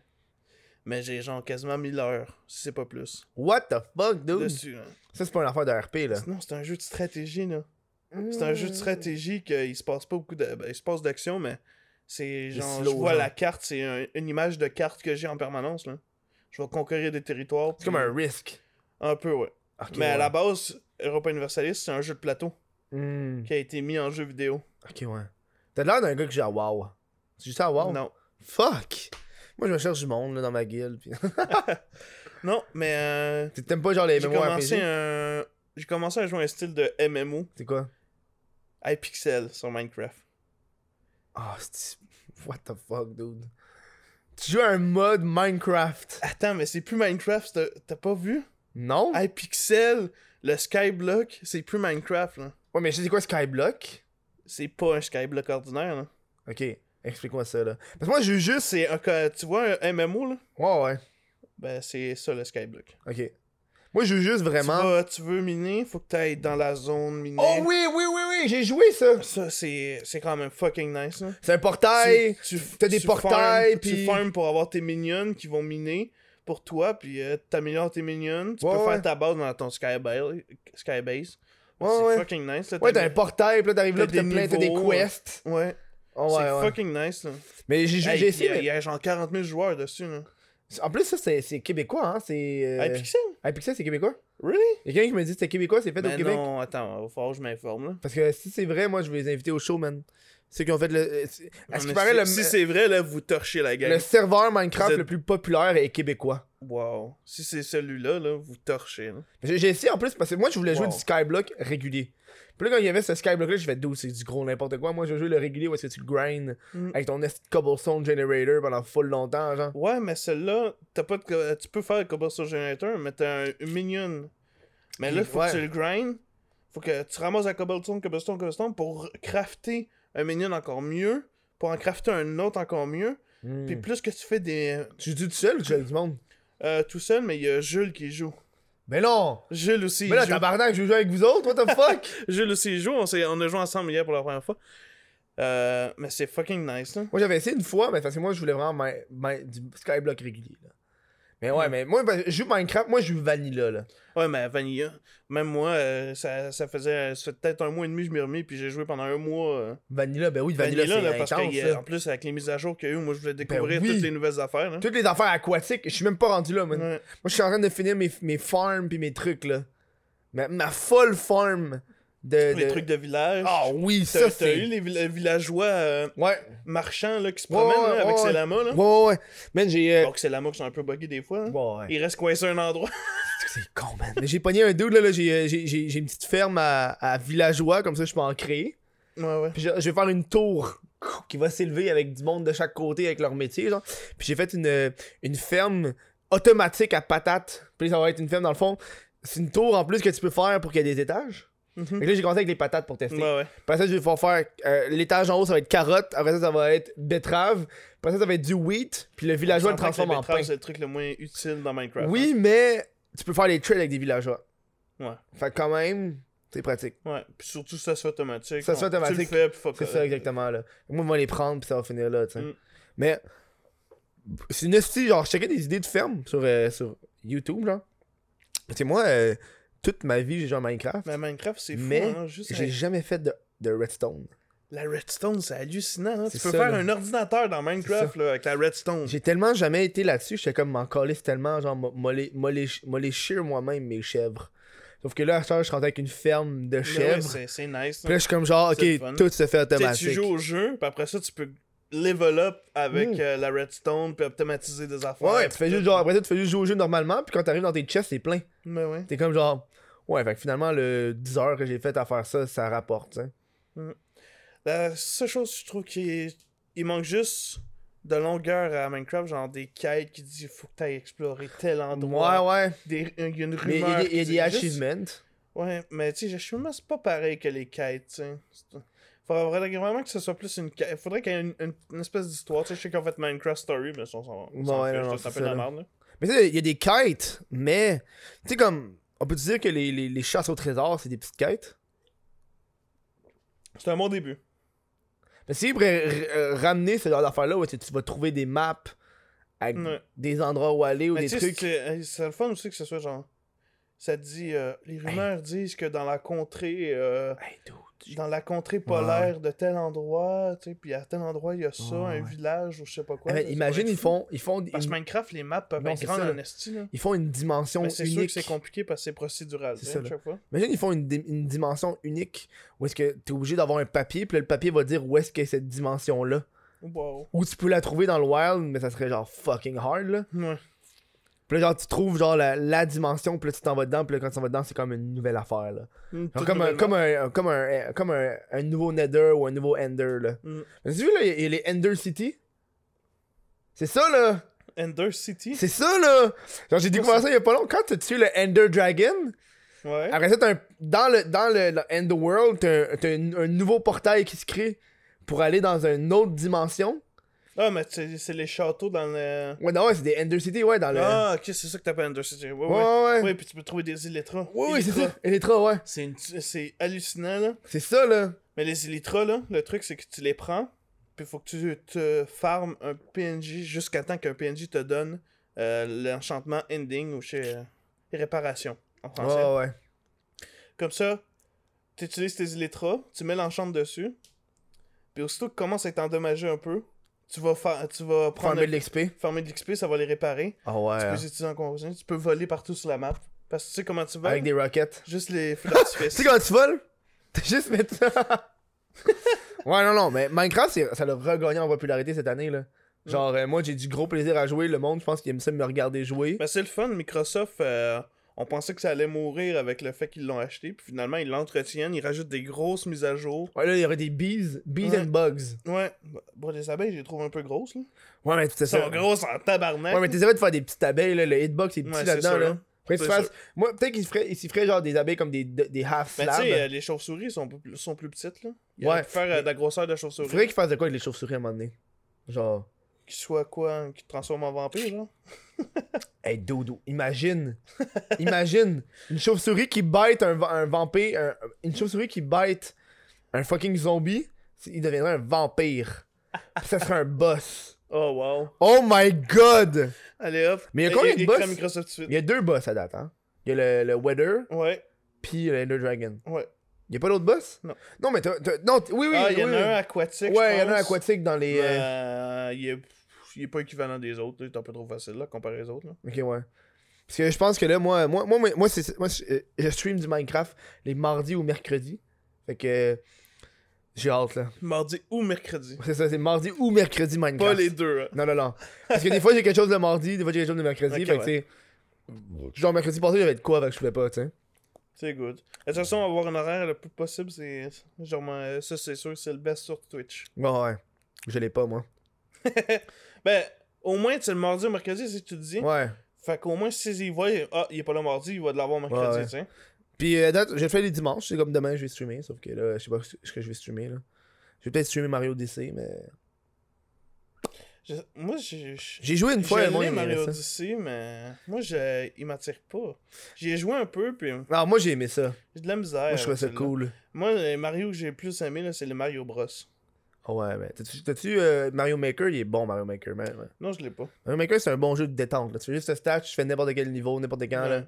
Mais j'ai genre quasiment 1000 heures, si c'est pas plus. What the fuck, dude? Dessus, là. Ça, c'est pas une affaire de RP, là. Non, c'est un jeu de stratégie, là. C'est un jeu de stratégie qu'il se passe pas beaucoup de. Ben, il se passe d'action, mais c'est genre. slow, je vois genre. la carte, c'est un- une image de carte que j'ai en permanence, là. Je vais conquérir des territoires. C'est comme un Risk. Un peu, ouais. Mais à la base, Europa Universalis, c'est un jeu de plateau Hmm. qui a été mis en jeu vidéo. Ok, ouais. T'as l'air d'un gars qui joue à WoW. Tu joues ça à WoW? Non. Fuck! Moi, je me cherche du monde, là, dans ma guilde. Puis... Non, mais euh, T'aimes pas, genre, les j'ai commencé RPG? un. J'ai commencé à jouer un style de MMO, C'est quoi? iPixel sur Minecraft. Ah, c'est... What the fuck, dude? Tu joues à un mode Minecraft? Attends, mais c'est plus Minecraft, t'as- pas vu? Non? iPixel, le Skyblock, c'est plus Minecraft, là. Ouais, mais je sais c'est quoi Skyblock? C'est pas un Skyblock ordinaire, là. Ok, explique-moi ça, là. Parce que moi, je joue juste... C'est un. Tu vois un MMO, là? Ouais, ouais. Ben, c'est ça, le Skyblock. Ok. Moi, je joue juste vraiment... Tu, vas- tu veux miner, faut que t'ailles dans la zone minée. Oh oui, oui, oui, oui, j'ai joué ça! Ça, c'est c'est quand même fucking nice, là. C'est un portail! tu, tu- t'as des tu portails, puis- Tu farmes pour avoir tes minions qui vont miner pour toi, puis euh, t'améliores tes minions. Tu Ouais, peux ouais. faire ta base dans ton skybase. skybase. Ouais, c'est ouais. fucking nice. Là, Ouais, t'as un portail, là, t'arrives là, t'as pis t'as des plein, t'as des quests. Ouais, Oh, c'est ouais, ouais. fucking nice. Là. Mais j'ai Hey, essayé. Il y a genre 40 000 joueurs dessus. Là. En plus, ça, c'est c'est québécois, hein. C'est. Euh... iPixel? iPixel, c'est québécois? Really? Il y a quelqu'un qui me dit que c'est québécois, c'est fait au Ben Québec. non, attends, il va falloir que je m'informe. là. Parce que si c'est vrai, moi, je vais les inviter au show, man. C'est qu'ils ont fait le. c'est- À ce Mais qui paraît, si, le, si c'est vrai, là, vous torchez la gang. le serveur Minecraft êtes- le plus populaire est québécois. Wow. Si c'est celui-là, là, vous torchez. Là. J'ai essayé en plus parce que moi je voulais jouer du Skyblock régulier. Puis là quand il y avait ce Skyblock là, j'ai fait d'où c'est du gros n'importe quoi. Moi je veux jouer le régulier où est-ce que tu le grind Mm. avec ton cobblestone generator pendant full longtemps genre. Ouais, mais celle-là, t'as pas de tu peux faire le cobblestone generator, mais t'as un minion. Mais là, faut Ouais. que tu le grind. Faut que tu ramasses la cobblestone, cobblestone, cobblestone pour crafter un minion encore mieux. Pour en crafter un autre encore mieux. Mm. Puis plus que tu fais des. Tu joues tout seul ou tu joues avec du monde? euh, tout seul, mais il y a Jules qui joue. Ben non! Jules aussi. Mais là joue. tabarnak, je veux jouer avec vous autres, what the fuck? Jules aussi joue. On, on a joué ensemble hier pour la première fois. Euh, mais c'est fucking nice, là. moi j'avais essayé une fois, mais parce que moi je voulais vraiment mi- mi- du Skyblock régulier là. Mais ouais, mais moi ben, je joue Minecraft, moi je joue Vanilla là. Ouais, mais Vanilla, même moi, euh, ça, ça faisait ça fait peut-être un mois et demi que je m'y remis, puis j'ai joué pendant un mois. euh, Vanilla, ben oui, Vanilla, Vanilla, là, c'est parce intense. que là. en plus, avec les mises à jour qu'il y a eu, moi je voulais découvrir oui. toutes les nouvelles affaires. Là. Toutes les affaires aquatiques, je suis même pas rendu là, man. Ouais. Moi, je suis en train de finir mes, mes farms pis mes trucs, là. Ma, ma folle farm de... Les de- trucs de village. Ah oui, ça, t'as eu les vill- villageois euh, Ouais. marchands là, qui se promènent ouais, là, avec ces ouais. lamas. Là? Ouais, ouais. Man, j'ai... euh, ces lamas qui sont un peu buggés des fois. hein. Ils restent coincés à un endroit. C'est con, man. J'ai pogné un dude, là, là j'ai, euh, j'ai, une petite ferme à, à villageois, comme ça, je peux en créer. ouais, ouais. Puis je, je vais faire une tour qui va s'élever avec du monde de chaque côté avec leur métier, genre. Puis j'ai fait une, euh, une ferme automatique à patates. Puis ça va être une ferme, dans le fond, c'est une tour en plus que tu peux faire pour qu'il y ait des étages. Mhm. Fait que là, j'ai commencé avec les patates pour tester. Ouais, ouais. Après ça, je vais pouvoir faire euh, l'étage en haut, ça va être carotte. Après ça, ça va être betterave. Après ça, ça va être du wheat. Puis le villageois le On transforme en pain. C'est le truc le moins utile dans Minecraft. Oui, mais tu peux faire les trades avec des villageois. Ouais. Fait que quand même, c'est pratique. hein. Ouais. Puis surtout, ça se fait automatique. Ça fait On- Tu automatique. le fais, puis fuck C'est ça, exactement, là. Moi, je vais les prendre, puis ça va finir là, tu sais. Mm. Mais, c'est une hostie, genre, je checkais des idées de ferme sur, euh, sur YouTube, genre. Tu sais, moi, euh, toute ma vie, j'ai joué à Minecraft. Mais Minecraft, c'est fou. Mais hein, J'ai avec- jamais fait de, de redstone. La redstone, c'est hallucinant. hein. Tu peux ça, faire là. un ordinateur dans Minecraft là, avec la redstone. J'ai tellement jamais été là-dessus, j'étais comme m'en calisse tellement, genre, shear moi-même, mes chèvres. Sauf que là, je suis rentré avec une ferme de Mais ouais, chèvres. c'est nice. Puis là, je suis comme genre, ok, le fun. tout se fait automatique. tu joues au jeu, puis après ça, tu peux level up avec Mm. euh, la redstone, puis automatiser des affaires. Ouais, tu fais juste genre, après ça, tu fais juste jouer au jeu normalement, puis quand t'arrives dans tes chests, c'est plein. Mais ouais. T'es comme genre, ouais, fait que finalement, le 10 heures que j'ai fait à faire ça, ça rapporte, tu sais. La seule chose, je trouve qu'il il manque juste de longueur à Minecraft, genre des quêtes qui disent faut que t'ailles explorer tel endroit. Ouais, ouais. Des- Il y a une Mais il y a rumeur. des, il y a des juste- achievements. Ouais, mais tu sais, les achievements, c'est pas pareil que les quêtes, tu Faudrait vraiment que ce soit plus une quête. Faudrait qu'il y ait une, une- une espèce d'histoire. Tu sais, je sais qu'en fait Minecraft Story, mais ça, on s'en Ouais, fiche, non, ça, la merde. Mais tu sais, il y a des quêtes, mais, tu sais, comme, on peut dire que les, les, les chasses au trésor, c'est des petites quêtes. C'est un bon début. Mais si r- ramener ce genre d'affaires-là où tu vas trouver des maps avec Ouais. des endroits où aller ou Mais des trucs. c'est euh, le fun aussi que ce soit genre. Ça dit. euh, les rumeurs disent que dans la contrée. euh, Hey. Dans la contrée polaire de tel endroit, tu sais, puis à tel endroit, il y a ça, Ouais, un village ou je sais pas quoi. Mais là, ça imagine, ils font, ils font, Parce que une, Minecraft, les maps peuvent Non, être grandes en esti, là. ils font une dimension Mais c'est sûr que c'est compliqué parce que c'est procédural, C'est là. chaque fois. Imagine, ils font une, di- une dimension unique où est-ce que t'es obligé d'avoir un papier, puis là, le papier va dire où est-ce a cette dimension-là. Wow. Ou tu peux la trouver dans le wild, mais ça serait genre fucking hard, là. Ouais. Puis là, genre, tu trouves genre la, la dimension, puis là, tu t'en vas dedans, puis là, quand tu t'en vas dedans, c'est comme une nouvelle affaire, là. Genre comme, un, comme, un, comme, un, comme un, un nouveau Nether ou un nouveau Ender, là. Mm. Mais tu vu, là, il y a- les Ender City? C'est ça, là. Ender City? C'est ça, là. Genre, j'ai découvert ça il y a pas longtemps. Quand tu tues le Ender Dragon, Ouais. après ça, un, dans le, dans le, le Ender World, t'as un, un nouveau portail qui se crée pour aller dans une autre dimension. Ah, mais c'est c'est les châteaux dans le. Ouais, non, ouais, c'est des Ender City, ouais, dans le. Ah, ok, c'est ça que t'appelles Ender City. Ouais, ouais, ouais. ouais. Ouais, Ouais, puis tu peux trouver des Elytras. ouais, c'est Elytras. ça. Elytra, ouais. C'est une- c'est hallucinant, là. C'est ça, là. Mais les Elytras, là, le truc, c'est que tu les prends, puis faut que tu te farmes un PNJ jusqu'à temps qu'un PNJ te donne euh, l'enchantement ending ou chez euh, réparation en français. Ouais, ouais. Comme ça, tu utilises tes Elytras, tu mets l'enchant dessus, puis aussitôt que commence à être endommagé un peu, tu vas, faire, tu vas prendre Farmer de l'XP. farmer de l'XP, ça va les réparer. Ah ouais. Tu peux les utiliser en tu peux voler partout sur la map. Parce que tu sais comment tu voles? Avec des rockets. Juste les feux Tu sais quand tu voles? T'as juste mettre ça. Ouais, non, non, mais Minecraft, ça l'a regagné en popularité cette année, là. Genre, euh, moi, j'ai du gros plaisir à jouer. Le monde, je pense qu'il aime ça me regarder jouer. Ben, c'est le fun, Microsoft, euh, on pensait que ça allait mourir avec le fait qu'ils l'ont acheté, puis finalement, ils l'entretiennent, ils rajoutent des grosses mises à jour. Ouais, là, il y aurait des bees, bees Ouais. and bugs. Ouais, bon, les abeilles, je les trouve un peu grosses, là. Ouais, mais Elles ça. sont grosses en tabarnak. Ouais, mais t'essaierais de faire des petites abeilles, là. Le hitbox est petit Ouais, là-dedans, là. hein. Après, tu fasses. Moi, peut-être qu'il se ferait, il s'y ferait genre des abeilles comme des, des half Mais tu sais, euh, les chauves-souris sont, plus- sont plus petites, là. Ouais. faire euh, Mais- de la grosseur de Il chauve-souris. faudrait qu'il fasse de quoi avec les chauves-souris à un moment donné? Genre. Qui soit quoi Qui te transforme en vampire, là Hey, Dodo, imagine. imagine. Une chauve-souris qui bite un, un vampire. un- une chauve-souris qui bite un fucking zombie. Il deviendrait un vampire. Puis ça serait un boss. Oh, wow. Oh my god! Allez hop. Mais il y a combien de boss? Il y a deux boss à date, hein. Il y a le, le Weather, Ouais, puis l'Ender Dragon. ouais. Il y a pas d'autres boss? Non. Non, mais t'as. Non, oui, oui. ah, il y en a un aquatique. Ouais, il y en a un aquatique dans les. Euh, est... il est pas équivalent des autres. là. Il est un peu trop facile, là, comparé aux autres. Là. Ok, ouais. Parce que je pense que là, moi, moi, moi, moi, moi, c'est, moi je, stream du Minecraft les mardis ou mercredis. Fait que. euh, J'ai hâte, là. Mardi ou mercredi. C'est ça, c'est mardi ou mercredi Minecraft. Pas les deux. hein. Non, non, non. Parce que des fois, j'ai quelque chose le mardi, des fois, j'ai quelque chose le mercredi. Fait que, tu sais. Genre, mercredi passé, j'avais de quoi, avec que je pouvais pas, tu sais. C'est good. De toute façon, avoir un horaire le plus possible, c'est. Genre, euh, ça, c'est sûr, c'est le best sur Twitch. Ouais, ouais. Je l'ai pas, moi. Ben, au moins, c'est le mardi ou mercredi, c'est ce que tu dis. Ouais. Fait qu'au moins, s'ils y voient, ah, il est pas là mardi, il va de l'avoir mercredi, Ouais, tu sais. Puis, euh, date, j'ai fait les dimanches. C'est comme demain, je vais streamer. Sauf que là, je sais pas ce que je vais streamer, là. Je vais peut-être streamer Mario DC, mais. Je- Moi, j'ai. J'ai joué une fois, J'ai aimé aimait Mario. Odyssey, mais moi, je... il m'attire pas. J'y ai joué un peu, puis Alors, moi, j'ai aimé ça. j'ai de la misère. Moi, je trouvais ça cool. Moi, les Mario que j'ai le plus aimé, là, c'est le Mario Bros. Ouais, mais t'as-tu, euh, Mario Maker, il est bon Mario Maker, man. ouais. Non, je l'ai pas. Mario Maker, c'est un bon jeu de détente. Là. Tu fais juste ce stat, tu fais n'importe quel niveau, n'importe quand. Là.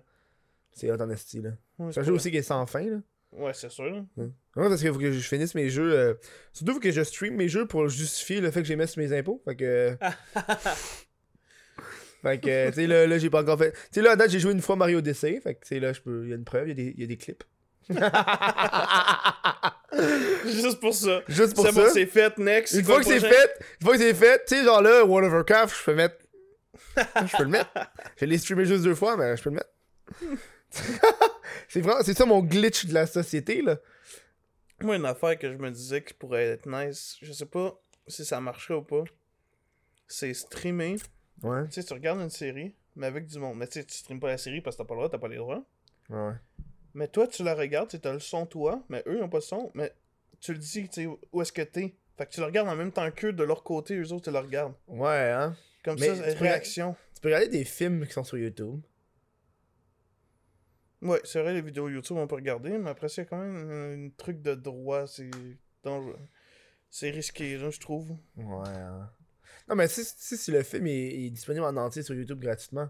C'est hot en esti, là. Ouais, C'est un jeu aussi qui est sans fin, là. Ouais, c'est sûr. là. Ouais, parce qu'il faut que je finisse mes jeux. euh, Surtout, faut que je stream mes jeux pour justifier le fait que j'ai mis sur mes impôts. Fait que. fait que, tu sais, là, là j'ai pas encore fait. Tu sais, là, à date, j'ai joué une fois Mario DC. Fait que, tu sais, là, je peux. Il y a une preuve, il y, il y a des clips. Juste pour ça. Juste pour C'est ça. bon, c'est fait, next. Une fois que c'est fait, une fois que c'est fait, tu sais, genre là, World of Warcraft, je peux mettre. je peux le mettre. Je l'ai streamé juste deux fois, mais je peux le mettre. c'est vraiment, c'est ça mon glitch de la société, là. Moi, une affaire que je me disais qui pourrait être nice, je sais pas si ça marcherait ou pas, c'est streamer. Ouais, Tu sais, tu regardes une série, mais avec du monde. Mais tu sais, tu streames pas la série parce que t'as pas le droit, t'as pas les droits. ouais. Mais toi, tu la regardes, tu t'as le son toi, mais eux, ils ont pas le son, mais tu le dis, tu sais, où est-ce que t'es. Fait que tu le regardes en même temps qu'eux, de leur côté, eux autres, tu le regardent. Ouais, hein. Comme Mais ça, tu peux- réaction. Tu peux regarder des films qui sont sur YouTube. Ouais, c'est vrai, les vidéos YouTube, on peut regarder, mais après, c'est quand même un, un truc de droit, c'est dangereux. C'est risqué, là, je trouve. Ouais, hein. Non, mais si, si, si le film est, est disponible en entier sur YouTube gratuitement,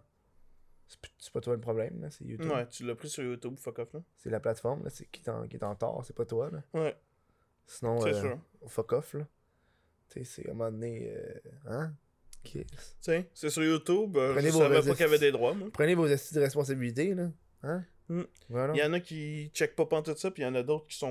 c'est pas toi le problème, là. C'est YouTube. Ouais, tu l'as pris sur YouTube, fuck off, là. C'est la plateforme, là, c'est qui, est en- qui est en tort, c'est pas toi, là. Ouais, Sinon, c'est euh, sûr. fuck off, là. Tu sais, c'est à un moment donné. euh, hein? Tu sais, c'est sur YouTube, euh, Prenez je vos savais pas qu'il y avait des droits, moi. Prenez vos astuces de responsabilité, là. Hein? Mm. Voilà. Il y en a qui checkent pas pantoute ça, puis il y en a d'autres qui sont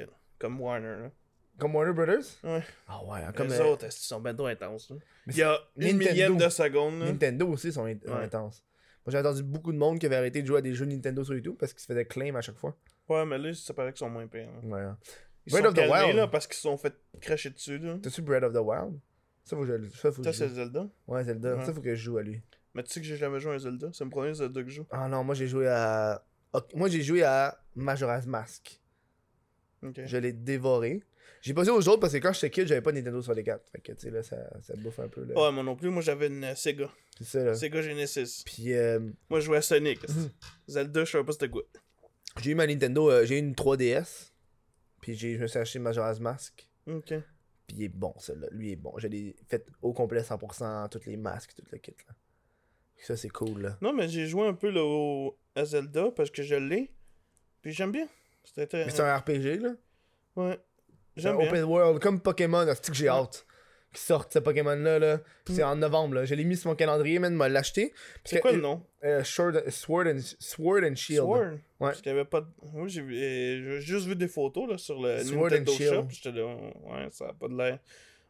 là, comme Warner, là. Comme Warner Brothers? Ouais. Ah ouais, hein, Comme les euh, autres, ils sont trop intenses, là? mais Il y a une Nintendo. millième de seconde, là. Nintendo aussi sont, in- sont Ouais. intenses. Moi, j'ai entendu beaucoup de monde qui avait arrêté de jouer à des jeux Nintendo sur YouTube parce qu'ils se faisaient claim à chaque fois. Ouais, mais là, ça paraît qu'ils sont moins pires. là. Ouais. hein. Ils Breath sont of the calmés, Wild. là, parce qu'ils se sont fait cracher dessus, là. T'as-tu Breath of the Wild? Ça, faut que je, ça, faut que Ça, je c'est joue. Zelda. Ouais, Zelda. Ouais. Ça, faut que je joue à lui. Mais tu sais que j'ai jamais joué à un Zelda. C'est le premier Zelda que je joue. Ah non, moi, j'ai joué à. Ok, Moi, j'ai joué à Majora's Mask. Ok. Je l'ai dévoré. J'ai pas joué aux autres parce que quand j'étais kid, j'avais pas Nintendo 64. Fait que, tu sais, là, ça, ça bouffe un peu. Là. Ouais, moi non plus. Moi, j'avais une euh, Sega. C'est ça, là. Sega Genesis. Puis, euh, Moi, je jouais à Sonic. Mhm. Zelda, je savais pas c'était quoi. j'ai eu ma Nintendo. euh, j'ai eu une 3DS. Puis, j'ai- je me suis acheté Majora's Mask. Ok. Puis, il est bon, celui-là. Lui, il est bon. Je l'ai fait au complet 100%, toutes les masques, tout le kit, là. Ça, c'est cool, là. Non, mais j'ai joué un peu là, au... à Zelda parce que je l'ai. Puis j'aime bien. C'était Mais c'est un RPG, là? Ouais. J'aime open world, comme Pokémon, c'est que j'ai hâte. qui sortent ce Pokémon-là. Là. C'est en novembre. Là. Je l'ai mis sur mon calendrier, man, m'a l'acheté. C'est quoi le nom? euh, Sword, Sword, and, Sword and Shield. Sword? Ouais. Parce qu'il y avait pas de. Moi, j'ai vu- euh, j'ai juste vu des photos là, sur le Sword Nintendo and Shield. Shop. Là, ouais, ça a pas de l'air.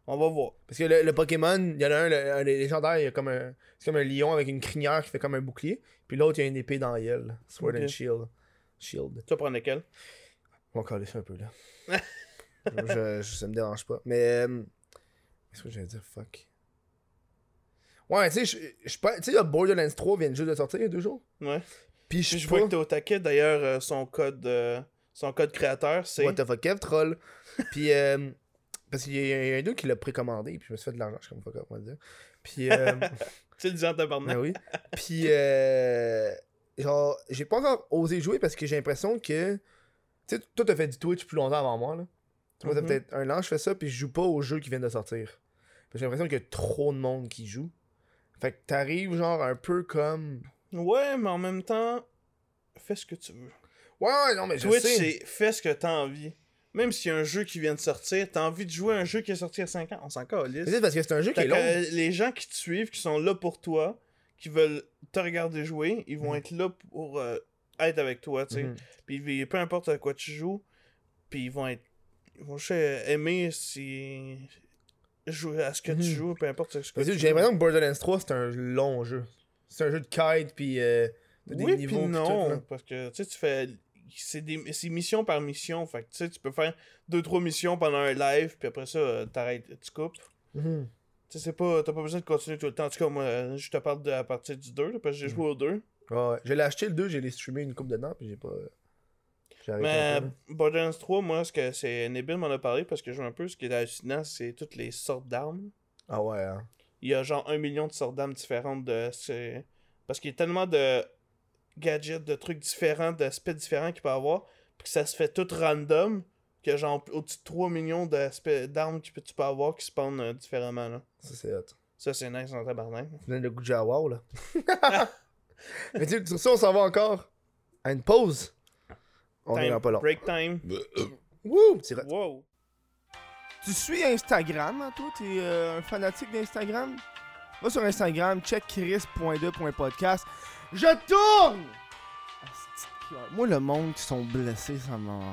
On va voir. Parce que le, le Pokémon, il y en a un, le, un légendaires, il y a comme un. C'est comme un lion avec une crinière qui fait comme un bouclier. Puis l'autre, il y a une épée dans gueule. Sword and Shield. Shield. Tu vas prendre lequel? On va caler ça un peu là. je, je- ça me dérange pas. Mais. euh, Qu'est-ce que j'allais dire? Fuck. Ouais, tu sais, je- suis pas. Tu sais, le Borderlands 3 vient juste de sortir il y a deux jours. Ouais. Puis je suis je vois que pas. t'es au taquet. D'ailleurs, euh, son code euh, son code créateur, c'est. What the fuck, Kev, troll. Puis. euh, Parce qu'il y, a un deux qui l'a précommandé. Puis je me suis fait de l'argent, je sais comme fuck up, on va dire. Puis. euh, Tu le dis en Ben tabarnak. oui. Puis, euh, genre, j'ai pas encore osé jouer parce que j'ai l'impression que. Tu sais, toi, t'as fait du Twitch plus longtemps avant moi, là. Mhm. peut-être un an, je fais ça, puis je joue pas aux jeux qui viennent de sortir. J'ai l'impression qu'il y a trop de monde qui joue. Fait que t'arrives, genre, un peu comme. Ouais, mais en même temps, fais ce que tu veux. Ouais, ouais, non, mais je Twitch, sais. c'est fais ce que t'as envie. Même s'il y a un jeu qui vient de sortir, t'as envie de jouer à un jeu qui est sorti il y a 5 ans, on s'en calisse. c'est parce que c'est un jeu qui est long. les gens qui te suivent, qui sont là pour toi, qui veulent te regarder jouer, ils vont Mhm. être là pour euh, être avec toi, tu sais. Mhm. Puis peu importe à quoi tu joues, puis ils vont être. Vont juste euh, aimer si. jouer à ce que Mhm. tu joues, peu importe ce que tu J'ai joues. l'impression que Borderlands 3, c'est un long jeu. C'est un jeu de kite, puis. Euh, t'as des Oui, niveaux, puis non, tout, parce que tu sais, tu fais. C'est des... c'est mission par mission, fait que tu sais, tu peux faire deux trois missions pendant un live, puis après ça, euh, t'arrêtes, tu coupes. Mhm. Tu sais, c'est pas. T'as pas besoin de continuer tout le temps. En tout cas, moi, euh, je te parle de, à partir du 2, là, parce que j'ai Mhm. joué au 2. Ouais, ouais. Je l'ai acheté le 2, j'ai les streamé une coupe dedans, puis j'ai pas. Mais. Borderlands 3, moi, ce que c'est. Nebil m'en a parlé parce que je joue un peu. Ce qui est hallucinant, c'est toutes les sortes d'armes. Ah ouais, hein. Il y a genre un million de sortes d'armes différentes de. Parce qu'il y a tellement de gadgets, de trucs différents, d'aspects différents qu'il peut avoir. Puis que ça se fait tout random. Qu'il y a genre au-dessus de 3 millions d'aspects d'armes que tu peux avoir qui spawnent euh, différemment. Là. Ça, c'est hot. Ça, c'est nice en tabarnak. Tu donnes le goût de WoW, là. Mais tu sais, ça, on s'en va encore à une pause. On Time- reviendra pas long. Break time. Wouh! Wow. Tu suis Instagram, hein, toi? T'es euh, un fanatique d'Instagram? Va sur Instagram, check chris.2.podcast. Je tourne! Moi, le monde qui sont blessés, ça m'enrage.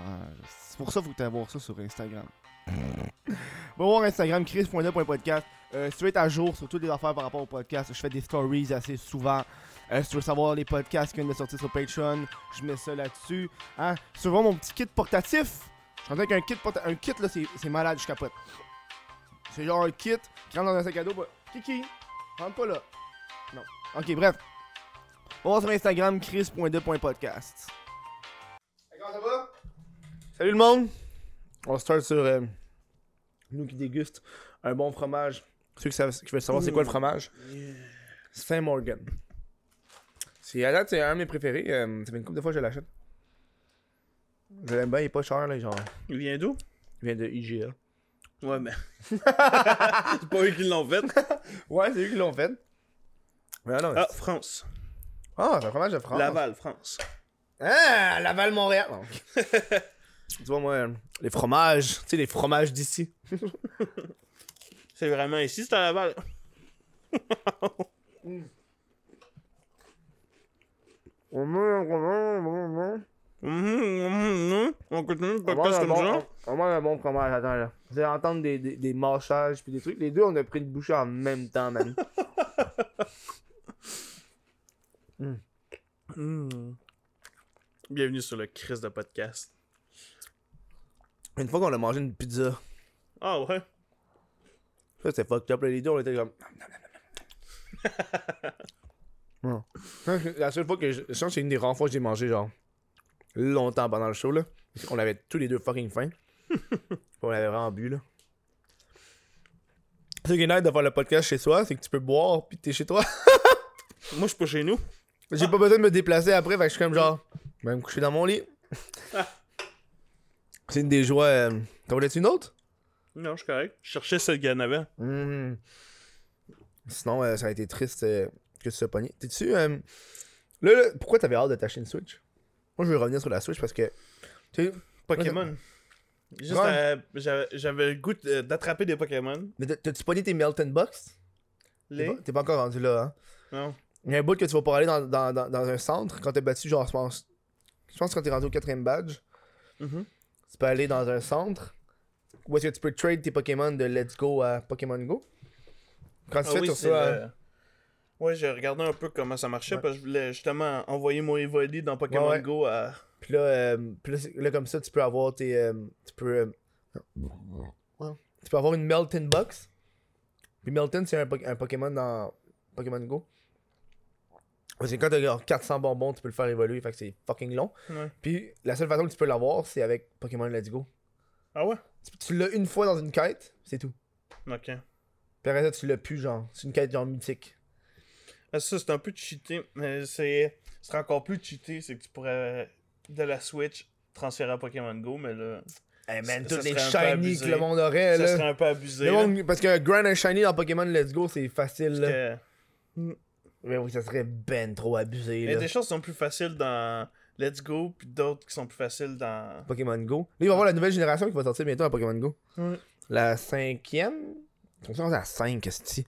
C'est pour ça qu'il faut que tu voir ça sur Instagram. Va voir Instagram, chris.2.podcast. Euh, si tu veux être à jour sur toutes les affaires par rapport au podcast, je fais des stories assez souvent. Euh, si tu veux savoir les podcasts qui viennent de sortir sur Patreon, je mets ça là-dessus. Hein? Si tu veux voir mon petit kit portatif, je suis en train avec un kit portatif. Un kit, là, c'est c'est malade, je capote. C'est genre un kit qui rentre dans un sac à dos. bah, Kiki, rentre pas là. Non. Ok, bref. On va sur Instagram, chris.2.podcast. Comment ça va? Salut le monde! On start sur euh, nous qui dégustent un bon fromage. Ceux qui, savent, qui veulent savoir c'est quoi le fromage, Saint Morgan. C'est à date, c'est un de mes préférés. euh, ça fait une couple de fois que je l'achète. Je l'aime bien, il est pas cher, là, genre. Il vient d'où? Il vient de IGA. Ouais, mais. c'est pas eux qui l'ont fait. Ouais, c'est eux qui l'ont fait. Mais non, Ah, France. ah, c'est un fromage de France. Laval, France. Ah, Laval-Montréal. Non. tu vois, moi, euh, les fromages, tu sais, les fromages d'ici. C'est vraiment ici, c'est à Laval. On Mhm, mhm, mhm. On continue le podcast mange un comme bon, ça. on- on mange un bon fromage, attends là. Vous allez entendre des, des, des mâchages puis des trucs. Les deux, on a pris une bouchée en même temps, man. Mhm. Bienvenue sur le Chris de podcast. Une fois qu'on a mangé une pizza, Ah ouais. ça c'était fucked up. Les deux, on était comme. Ouais. La seule fois que je, je c'est une des rares fois que j'ai mangé, genre, longtemps pendant le show, là. Qu'on avait tous les deux fucking faim. on avait vraiment bu, là. Ce qui est nice de faire le podcast chez soi, c'est que tu peux boire pis t'es chez toi. Moi, je suis pas chez nous. J'ai pas besoin de me déplacer après, fait que je suis comme genre, je vais me coucher dans mon lit. c'est une des joies. Euh... T'en voulais-tu une autre? Non, je suis correct. Je cherchais celle qu'il y en avait. Mhm. Sinon, euh, ça a été triste euh, que tu sois pogné. T'es-tu. euh, Là, là, pourquoi t'avais hâte de t'acheter une Switch? Moi, je veux revenir sur la Switch parce que. Tu sais, Pokémon. Juste, Ouais. euh, j'avais le goût de- d'attraper des Pokémon. Mais t'as- t'as-tu pogné tes Melton Box? T'es Les? pas, t'es pas encore rendu là, hein? Non. Il y a un bout que tu vas pouvoir aller dans, dans, dans, dans un centre quand t'as battu, genre, je pense. Je pense que quand t'es rendu au quatrième badge, Mhm. tu peux aller dans un centre où est-ce que tu peux trade tes Pokémon de Let's Go à Pokémon Go. Quand tu Ah fais, oui, c'est reçois. le- Ouais, j'ai regardé un peu comment ça marchait Ouais. parce que je voulais justement envoyer mon Evoli dans Pokémon Ouais, ouais. Go à. Puis là, euh, puis là, comme ça, tu peux avoir tes. euh, tu peux. euh. Tu peux avoir une Melton Box. Puis Melton, c'est un, po- un Pokémon dans Pokémon Go. Parce que quand t'as genre 400 bonbons, tu peux le faire évoluer, fait que c'est fucking long. Puis la seule façon que tu peux l'avoir, c'est avec Pokémon Let's Go. Ah ouais? Tu, tu l'as une fois dans une quête, c'est tout. Ok. Puis après ça, tu l'as plus, genre. C'est une quête genre mythique. Ah, Ça, c'est un peu cheaté, mais c'est. Ce serait encore plus cheaté, c'est que tu pourrais de la Switch transférer à Pokémon Go, mais là. Hey man, toutes les shiny que le monde aurait, Ça là. serait un peu abusé. Monde- parce que Grand and Shiny dans Pokémon Let's Go, c'est facile, là. que Mais oui, ça serait ben trop abusé, Il y a là. des choses qui sont plus faciles dans Let's Go, puis d'autres qui sont plus faciles dans. Pokémon Go. Là, il va y avoir la nouvelle génération qui va sortir bientôt à Pokémon Go. La cinquième? On pense à la 5, c'est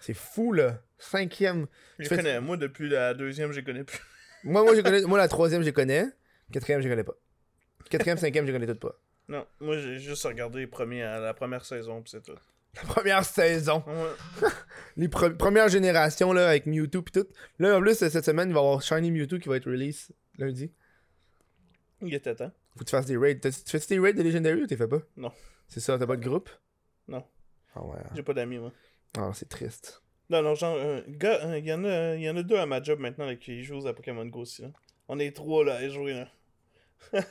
C'est fou, là. Cinquième. Je fais- connais. Moi, depuis la deuxième, je connais plus. Moi, moi, je connais... moi, la troisième, je connais. Quatrième, je connais pas. Quatrième, cinquième, je connais toutes pas. Non, moi, j'ai juste regardé les premiers à la première saison, puis c'est tout. La première saison. Ouais. Les pre- premières générations, là, avec Mewtwo pis tout. Là, en plus, cette semaine, il va y avoir Shiny Mewtwo qui va être release lundi. Il était temps. Faut que tu fasses des raids. Tu fais des raids de Legendary ou t'es fait pas? Non. C'est ça, t'as pas de groupe? Non. Ah ouais. J'ai pas d'amis, moi. Ah, c'est triste. Non, non, genre, gars, il y, en a- y en a deux à ma job maintenant là, qui jouent à Pokémon Go aussi. là. On est trois là à jouer. Là.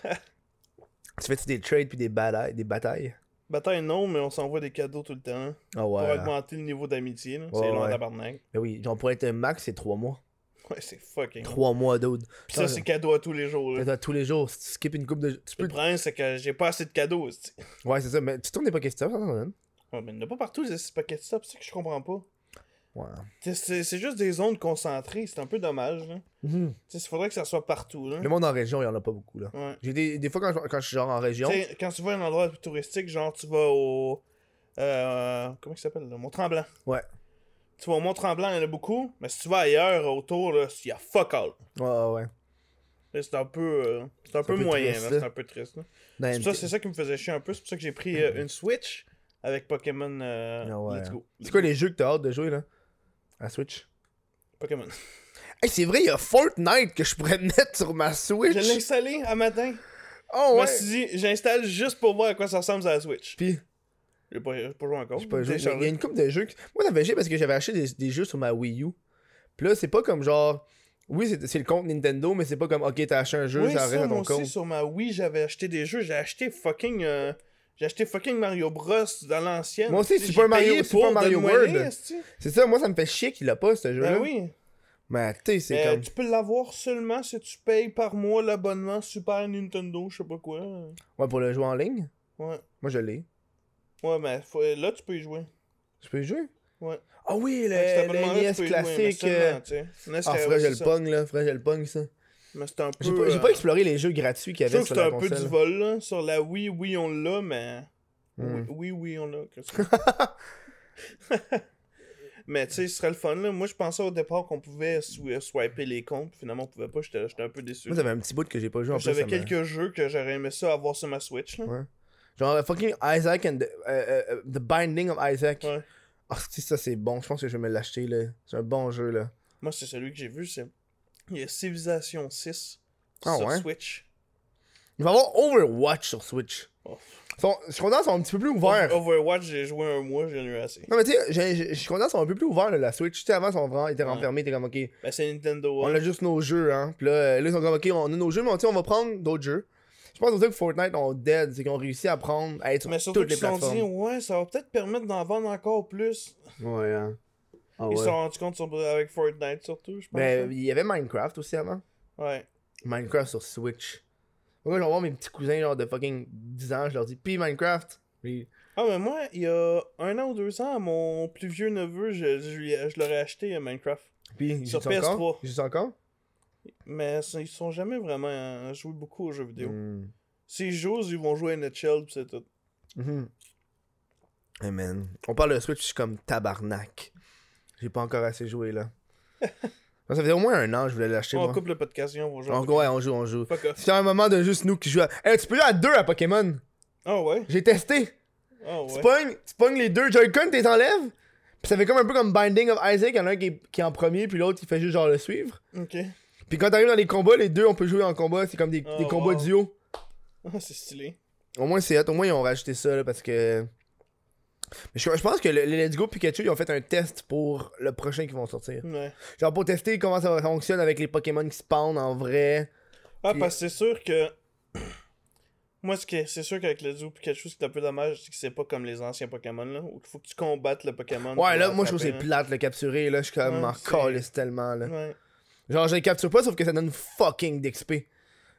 Tu fais-tu des trades puis des batailles? Des batailles? Bataille, non, mais on s'envoie des cadeaux tout le temps. là, Ah Pour ouais. augmenter le niveau d'amitié. c'est long ouais. à tabarnak. Mais oui, genre pour être un max, c'est 3 mois. Ouais, c'est fucking. 3 mois d'autre. Puis ça, c'est cadeau à tous les jours. Là. Tous les jours, si tu skips une coupe de. Tu Le peux... problème, c'est que j'ai pas assez de cadeaux. Ouais, c'est ça, mais tu tournes des Pokéstop, ça donne. Ouais, mais il n'y en a pas partout les paquets stop, c'est ça que je comprends pas. Ouais. C'est- juste des zones concentrées, c'est un peu dommage. Là. Mhm. Il faudrait que ça soit partout. Là. Le monde en région, il y en a pas beaucoup, là. Ouais. J'ai des, des fois, quand je, quand je suis genre en région. Quand tu vas à un endroit touristique, genre tu vas au. Euh, comment il s'appelle? Mont-Tremblant. Ouais. Tu vas au Mont-Tremblant, il y en a beaucoup, mais si tu vas ailleurs autour, là, il y a fuck all. Ouais, ouais, C'est un peu, euh, c'est un peu peu moyen, c'est un peu triste. Dans C'est ça, c'est ça qui me faisait chier un peu. C'est pour ça que j'ai pris euh, une Switch avec Pokémon euh, Ah ouais. Let's Go. C'est quoi les jeux que t'as hâte de jouer, là? À Switch? Pokémon. Hey, c'est vrai, il y a Fortnite que je pourrais mettre sur ma Switch. Je l'ai installé un matin. Oh, Je ouais. me suis dit, j'installe juste pour voir à quoi ça ressemble à la Switch. Puis, J'ai pas, pas joué encore. j'ai pas joué. Il y a une couple de jeux. que- Moi, fait chier parce que j'avais acheté des, des jeux sur ma Wii U. Puis là, c'est pas comme genre. Oui, c'est le compte Nintendo, mais c'est pas comme, ok, t'as acheté un jeu, Oui, ça ça, reste à moi ton aussi, compte. sur ma Wii, j'avais acheté des jeux. J'ai acheté fucking... euh, J'ai acheté fucking Mario Bros dans l'ancienne. Moi aussi, Tu Super Mario- Super pour Mario World. C'est ça, moi, ça me fait chier qu'il a pas ce jeu-là. Ben oui. Mais tu c'est Mais comme. tu peux l'avoir seulement si tu payes par mois l'abonnement Super Nintendo, je sais pas quoi. Ouais, pour le jouer en ligne? Ouais. Moi, je l'ai. Ouais, mais faut- là, tu peux y jouer. Je peux y jouer? Ouais. Ah oui, le, le tu NES jouer, mais classique. euh, tu Ah, que je le pogne, là. Que je le pogne, ça. Mais c'est un peu... J'ai pas, j'ai euh, pas exploré les jeux gratuits qu'il y Je avait trouve sur que c'est la un peu console. du vol, là. Sur la Wii, oui, on l'a, mais... Hmm. Oui, oui, oui, on l'a. mais tu sais, ce serait le fun, là. Moi, je pensais au départ qu'on pouvait swi- swiper les comptes. Finalement, on pouvait pas. J'étais j'étais un peu déçu. Moi, ça fait un petit bout que j'ai pas joué en. J'avais quelques jeux que j'aurais aimé ça avoir sur ma Switch, là. Ouais. Genre, fucking Isaac and the, euh, euh, euh, the Binding of Isaac. Ouais. Ah, si ça c'est bon. Je pense que je vais me l'acheter, là. C'est un bon jeu, là. Moi, c'est celui que j'ai vu, c'est... Il y a Civilization 6 Ah sur ouais? Switch. Il va y avoir Overwatch sur Switch. Oh. Je suis content, ils sont un petit peu plus ouverts. Overwatch, j'ai joué un mois, j'en ai eu assez. Non, mais tu sais, je suis content, ils sont un peu plus ouverts, là, la Switch. Tu sais, avant, ils sont vraiment, ils étaient Ouais. renfermés, t'es comme, ok, Ben, c'est Nintendo, on hein. a juste nos jeux, hein. Puis là, euh, là, ils sont comme, ok, on a nos jeux, mais on va prendre d'autres jeux. Je pense aussi que Fortnite ont dead, c'est qu'ils ont réussi à prendre, à être sur Mais surtout toutes les plateformes. dit, ouais, ça va peut-être permettre d'en vendre encore plus. Ouais, hein. Ah Ils se sont rendus compte sur- avec Fortnite, surtout, je pense. Mais hein. il y avait Minecraft aussi avant. Ouais. Minecraft sur Switch. Moi, je vais voir mes petits cousins, genre de fucking 10 ans, je leur dis, pis Minecraft. Puis, Ah, mais moi, il y a un an ou deux ans, mon plus vieux neveu, je, je, lui- je leur ai acheté euh, Minecraft. puis ils Sur jouent encore? PS3. Ils jouent encore? Mais ça- ils sont jamais vraiment euh, joué beaucoup aux jeux vidéo. Hmm. S'ils jouent, ils vont jouer à Nutshell, pis c'est tout. Mhm. Hey man, on parle de Switch, je suis comme tabarnak. J'ai pas encore assez joué là. ça faisait au moins un an que je voulais l'acheter. on moi. coupe le podcast, et on va jouer. Pokémon. ouais, on joue, on joue. C'était un moment de juste nous qui jouent à. Hey, tu peux jouer à deux à Pokémon? Ah ouais? J'ai testé. Ah Tu ouais. pognes, tu pognes les deux Joy-Con, t'es enlèves. Puis ça fait comme un peu comme Binding of Isaac. Il y en a un qui est, qui est en premier, puis l'autre il fait juste genre le suivre. Ok. Puis quand t'arrives dans les combats, les deux on peut jouer en combat. C'est comme des, Oh, des combats wow. duo. Ah, c'est stylé. Au moins c'est hot. Au moins ils ont rajouté ça là parce que. Mais je, je pense que le, le Let's Go Pikachu ils ont fait un test pour le prochain qui vont sortir. Ouais. Genre pour tester comment ça fonctionne avec les Pokémon qui spawnent en vrai. Ah, Puis- parce que c'est sûr que. Moi, c'est sûr qu'avec le Zoo Pikachu, ce qui est un peu dommage, c'est que c'est pas comme les anciens Pokémon, là. Où il faut que tu combattes le Pokémon. Ouais là moi je trouve que c'est l'attraper, plate le capturer là. Je suis comme Ouais, calisse tellement là. Ouais. Genre je les capture pas sauf que ça donne fucking d'XP.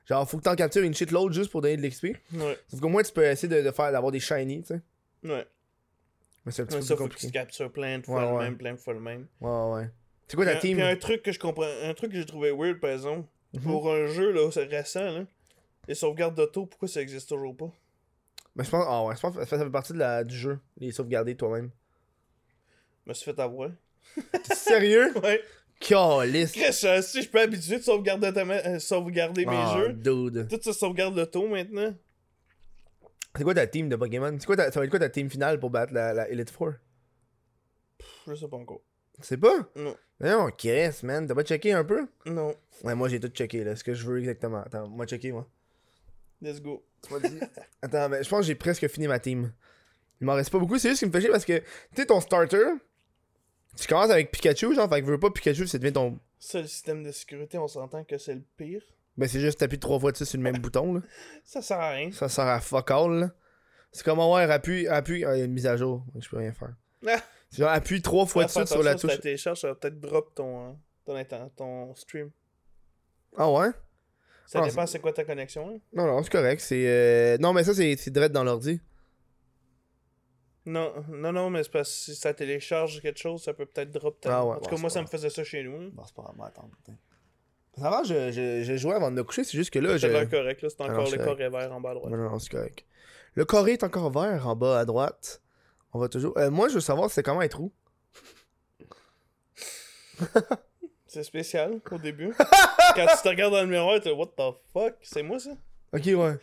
Genre faut que t'en captures une shitload juste pour donner de l'XP. Ouais. Sauf qu'au moins tu peux essayer de, de faire d'avoir des shiny, tu sais. Ouais. Mais c'est un petit Ouais, peu ça, plus faut que tu compliqué. captures plein de fois Ouais, le même, plein de fois le même. Ouais ouais. C'est quoi ta Puis team? Puis un truc que je comprends. Un truc que j'ai trouvé weird, par exemple. Mhm. Pour un jeu, là, c'est récent, là. Les sauvegardes d'auto, pourquoi ça existe toujours pas? Mais je pense, ah ouais, je pense que ça fait partie de la, du jeu, les sauvegarder toi-même. Je me suis fait avoir. Sérieux? Ouais. Euh, si je peux habituer de sauvegarder, ta ma- euh, sauvegarder mes Ah, jeux, dude. tout ça sauvegarde l'auto maintenant. C'est quoi ta team de Pokémon? C'est quoi ta- ça va être quoi ta team finale pour battre la, la Elite Four? Pff, Je sais pas encore. Tu sais pas? Non. Non, Chris, man. T'as pas checké un peu? Non. Ouais, moi j'ai tout checké là. Ce que je veux exactement. Attends, moi checké moi. Let's go. Tu m'as dit. Attends, mais je pense que j'ai presque fini ma team. Il m'en reste pas beaucoup. C'est juste qu'il me fait chier parce que, tu sais, ton starter, tu commences avec Pikachu, genre, fait que veux pas Pikachu, ça devient ton. Ça, le système de sécurité, on s'entend que c'est le pire. Ben, c'est juste t'appuies trois fois dessus sur le même bouton, là. Ça sert à rien. Ça sert à fuck all, là. C'est comme, ouais, appuie, appuie. Ah, il y a une mise à jour. donc Je peux rien faire. C'est genre, appuie trois fois dessus sur la si touche. tu la télécharges, ça va peut-être drop ton, euh, ton, stream. Ah ouais? Ça Ah, dépend c'est quoi ta connexion. hein. Non, non, c'est correct. C'est. euh, Non, mais ça, c'est c'est direct dans l'ordi. Non, non, non, mais c'est parce que si ça télécharge quelque chose, ça peut peut-être drop ta... Ah ouais, En tout bon, cas, moi, pas ça me faisait ça chez nous. hein. Bon, c'est pas grave, attends, putain. Avant, je, je, je jouais avant de me coucher, c'est juste que là, je. C'est l'air correct, là. C'est encore le corps vert en bas à droite. Non, non, c'est correct. Le carré est encore vert en bas à droite. On va toujours. Euh, moi, je veux savoir c'est comment être roux. C'est spécial au début. Quand tu te regardes dans le miroir, tu What the fuck? C'est moi ça? Ok, ouais.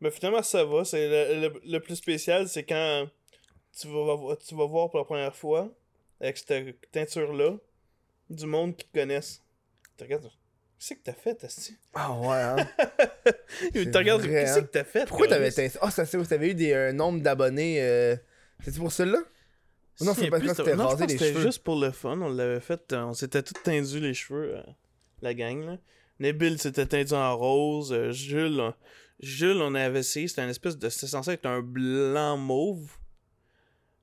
Mais finalement, ça va. C'est le, le- le plus spécial, c'est quand tu vas, vo- tu vas voir pour la première fois, avec cette teinture-là, du monde qui te connaissent. Tu regardes, qu'est-ce que t'as fait, Asti? Ah, ouais, hein. C'est te regardent, vrai, qu'est-ce hein. que t'as fait? Pourquoi t'avais. Carlis? teint- Ah, ça c'est où t'avais eu des euh, nombres d'abonnés. Euh... C'était pour celle-là? Non, c'est Si, parce que rasé les que c'était cheveux. juste pour le fun. On l'avait fait. euh, On s'était tout teindu les cheveux, euh, la gang. Là. Nabil s'était teindu en rose. euh, Jules, on- Jules, on avait essayé. C'était une espèce de. C'était censé être un blanc mauve.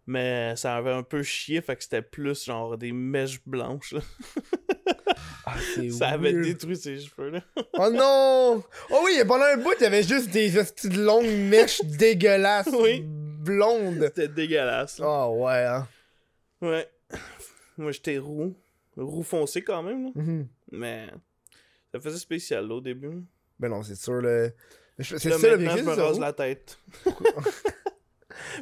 Mais ça avait un peu chié. Fait que c'était plus genre des mèches blanches. là. Ah, Ça avait weird. détruit ses cheveux. Là. Oh non! Oh oui, pendant un bout, il y avait juste des petites longues mèches dégueulasses. Oui. Blondes. C'était dégueulasse. là. Oh ouais, hein. Ouais. Moi, j'étais roux. Roux foncé quand même. Là. Mhm. Mais ça faisait spécial là, au début. Ben non, c'est sûr, le. C'est ça l'objectif, je me rase la tête.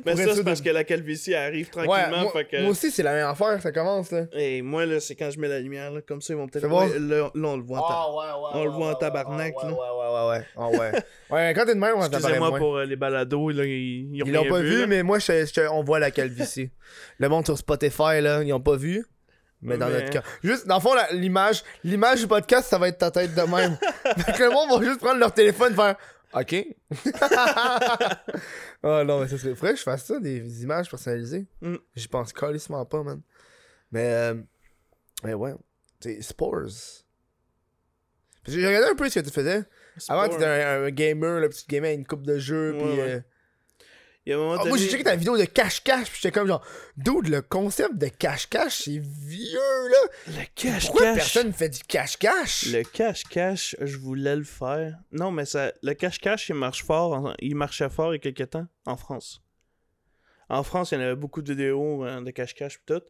Mais ça, c'est de- parce que la calvitie arrive Ouais, tranquillement. moi, fait que... moi aussi, c'est la même affaire, ça commence, là. Et moi, là, c'est quand je mets la lumière, là, comme ça, ils vont peut-être. Bon? Là, là, on le voit en ta- ouais, ouais. On le voit en tabarnak, ouais. Ouais, ouais, ouais, ouais. Ah ouais. quand t'es de même, on Excusez-moi moins. pour euh, les balados, là, ils, ils ont Ils l'ont pas vu, là. mais moi, je, je- on voit la calvitie. le monde sur Spotify, là, ils ont pas vu. Mais dans Mais- notre cas. Juste, dans le fond, l'image l'image du podcast, ça va être ta tête de même. fait que le monde va juste prendre leur téléphone et faire OK. oh non, mais ça serait. Faudrait que je fasse ça, des images personnalisées. Mm. J'y pense carrément pas, man. Mais, euh, mais ouais. C'est Spores. J'ai regardé un peu ce que tu faisais. Avant, tu étais un- gamer, tu gamais à une coupe de jeux, Ouais, puis. ouais. euh, Il y a un moment ah, donné... moi, j'ai checké ta vidéo de cache-cache, puis j'étais comme genre, dude, le concept de cache-cache, c'est vieux, là. Le cache-cache. Pourquoi personne fait du cache-cache? Le cache-cache, je voulais le faire. Non, mais ça, le cache-cache, il marche fort. Il marchait fort il y a quelques temps en France. En France, il y en avait beaucoup de vidéos euh, de cache-cache pis tout.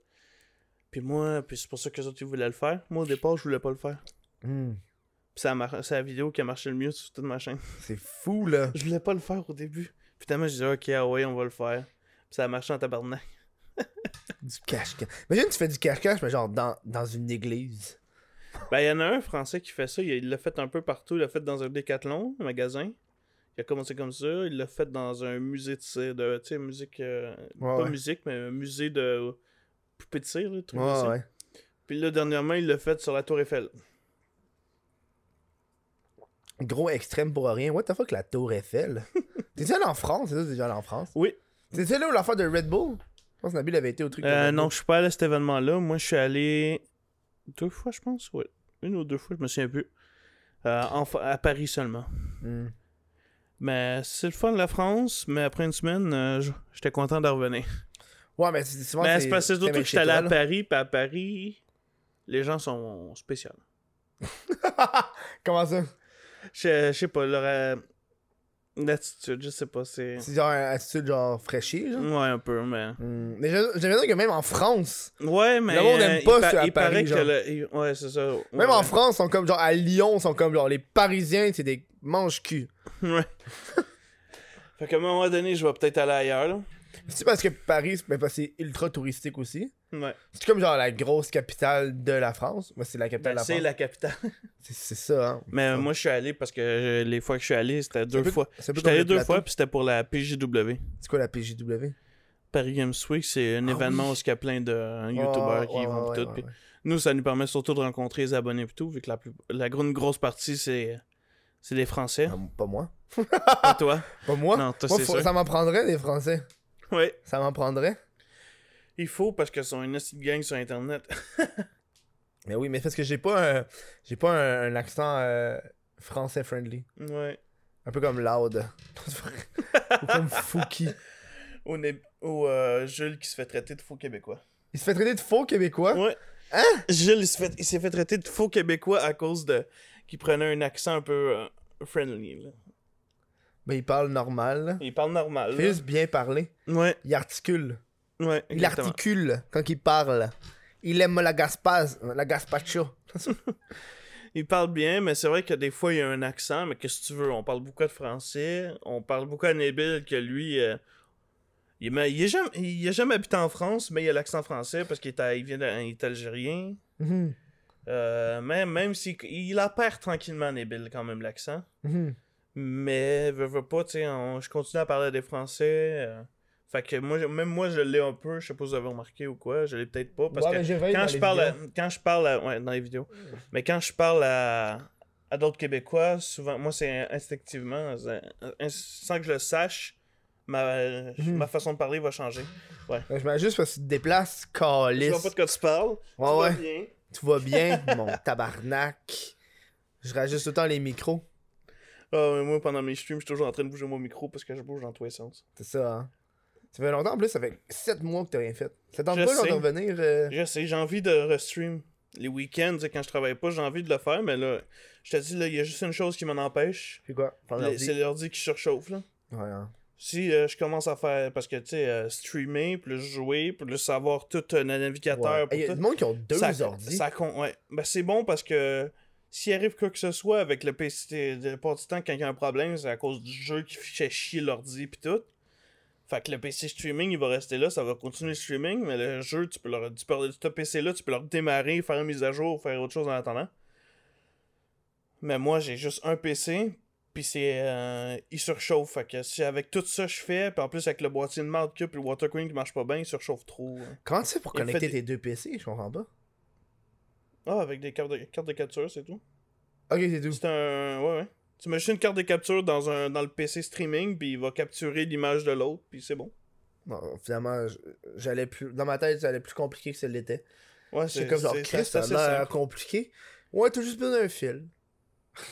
Puis moi, puis c'est pour ça que les autres ils voulaient le faire. Moi, au départ, je voulais pas le faire. Puis mar- c'est la vidéo qui a marché le mieux sur toute ma chaîne. C'est fou, là. Je voulais pas le faire au début. Finalement, je disais, ok, ah ouais, on va le faire. Puis ça a marché en tabarnak. Du cache-cache. Imagine, tu fais du cache-cache, mais genre dans, dans une église. Ben, il y en a un français qui fait ça. Il l'a fait un peu partout. Il l'a fait dans un décathlon, un magasin. Il a commencé comme ça. Il l'a fait dans un musée de de, tu sais, musique. euh, Ouais, pas ouais. musique, mais un musée de poupées de cire, là, truc ouais. Puis là, dernièrement, il l'a fait sur la Tour Eiffel. Gros extrême pour rien. What the fuck, la Tour Eiffel? T'es-tu allé en France? C'est ça, t'es déjà allé en France? Oui. T'es-tu allé où l'affaire de Red Bull? Je pense que Nabil avait été au truc de Euh, non, je suis pas allé à cet événement-là. Moi, je suis allé deux fois, je pense. Ouais. Une ou deux fois, je me souviens plus. Euh, en à Paris seulement. Hmm. Mais c'est le fun de la France, mais après une semaine, euh, j'étais content de revenir. Ouais, mais c'est souvent. mais c'est parce que c'est surtout que j'étais allé à Paris, puis à Paris, les gens sont spéciaux. Comment ça? Je je sais pas, leur euh, l'attitude, je sais pas, c'est. C'est genre un attitude genre fraîchier, genre? Ouais, un peu, mais. Hmm. Mais j'ai j'ai l'impression que même en France, Ouais, mais. Le monde euh, aime il pas pa- ça à il Paris, paraît genre. que. le- il- Ouais, c'est ça. même en France, sont comme genre à Lyon, sont comme genre les Parisiens, c'est des mange-cul. Ouais. fait qu'à un moment donné, je vais peut-être aller ailleurs, là. C'est parce que Paris, c'est c'est ultra touristique aussi. Ouais. C'est comme genre la grosse capitale de la France. Moi, c'est la capitale Ben, de c'est la France. la capitale. C'est c'est ça, hein. Mais euh, moi, je suis allé parce que les fois que je suis allé, c'était deux peu- fois. C'est J'étais allé deux plateau. fois, puis c'était pour la PJW. C'est quoi la PJW? Paris Games Week, c'est un Ah événement oui. où il y a plein de youtubeurs Ouais, qui ouais, vont ouais, tout. ouais, puis ouais. Nous, ça nous permet surtout de rencontrer les abonnés et tout, vu que la, plus... la une grosse partie, c'est c'est des Français. Ah, Pas moi. Pas toi. Pas moi. Non, toi, Moi, c'est faut- ça m'en prendrait des Français. Ouais. Ça m'en prendrait. Il faut parce que sont une petite gang sur Internet. Mais oui, mais parce que j'ai pas un, j'ai pas un, un accent euh, français friendly. ouais. Un peu comme Loud. Ou comme Fouki. Ou, né- ou, euh, Jules qui se fait traiter de faux québécois. Il se fait traiter de faux québécois? Ouais. Hein? Jules, il se fait- il s'est fait, traiter de faux québécois à cause de. qu'il prenait un accent un peu euh, friendly. Là. Ben, il parle normal. Il parle normal. Il là. fait juste bien parler. Ouais, Il articule. ouais. Il articule quand il parle. Il aime la gaspaz, la gazpacho. Il parle bien, mais c'est vrai que des fois, il y a un accent, mais qu'est-ce que tu veux? On parle beaucoup de français, on parle beaucoup à Nabil que lui, euh, il, est il, est jamais, il a jamais habité en France, mais il a l'accent français parce qu'il est, il vient de- il est algérien. Mhm, Euh, même même s'il il la perd tranquillement, Nabil, quand même, l'accent. mhm. Mais, veux, veux pas, tu sais, on- je continue à parler des français. euh, fait que moi, je- même moi, je l'ai un peu, je sais pas si vous avez remarqué ou quoi, je l'ai peut-être pas, parce Ouais, que mais quand je parle à, quand je parle à- ouais, dans les vidéos mais quand je parle à, à d'autres québécois souvent moi c'est instinctivement in- sans que je le sache ma, Mhm. ma façon de parler va changer Ouais, Je mets juste parce que tu te déplaces, je calice. vois pas de quoi tu parles Ouais, Tout va ouais. bien. Tout va bien, mon tabarnak. Je rajuste tout le temps les micros. Ah, mais moi pendant mes streams je suis toujours en train de bouger mon micro parce que je bouge dans tous les sens C'est ça, hein. Ça fait longtemps en plus, ça fait 7 mois que t'as rien fait. Ça tente pas de revenir. euh, je sais j'ai envie de restream les week-ends quand je travaille pas j'ai envie de le faire mais là je te dis là il y a juste une chose qui m'en empêche Puis quoi? C'est l'ordi qui surchauffe là Ouais, hein. Si euh, je commence à faire, parce que tu sais, euh, streamer, plus jouer, plus avoir tout un navigateur, Ouais. Il y a tout, du monde qui ont deux ça, ordi. ça ouais. Ben, c'est bon parce que s'il arrive quoi que ce soit avec le PC, de pas du temps, quand il y a un problème, c'est à cause du jeu qui fait chier l'ordi pis tout. Fait que le PC streaming, il va rester là, ça va continuer le streaming, mais le jeu, tu peux le, tu peux, ce PC-là, tu peux le redémarrer, faire une mise à jour, faire autre chose en attendant. Mais moi, j'ai juste un PC, puis c'est. euh, il surchauffe. Fait que si avec tout ça je fais, puis en plus avec le boîtier de marque puis le water cooling qui marche pas bien, il surchauffe trop. hein. Comment tu fais pour Il connecter des- tes deux PC Je comprends pas. Ah, avec des cartes de, cartes de capture, c'est tout. Ok, c'est tout. C'est un. Ouais, ouais. Tu mets juste une carte de capture dans, un, dans le PC streaming, puis il va capturer l'image de l'autre, puis c'est bon. Non, finalement, j'allais plus. Dans ma tête, ça allait plus compliqué que ça l'était. Ouais, C'est comme genre, c'est- Chris, c'est ça a assez l'air simple. compliqué. Ouais, t'as juste besoin d'un fil.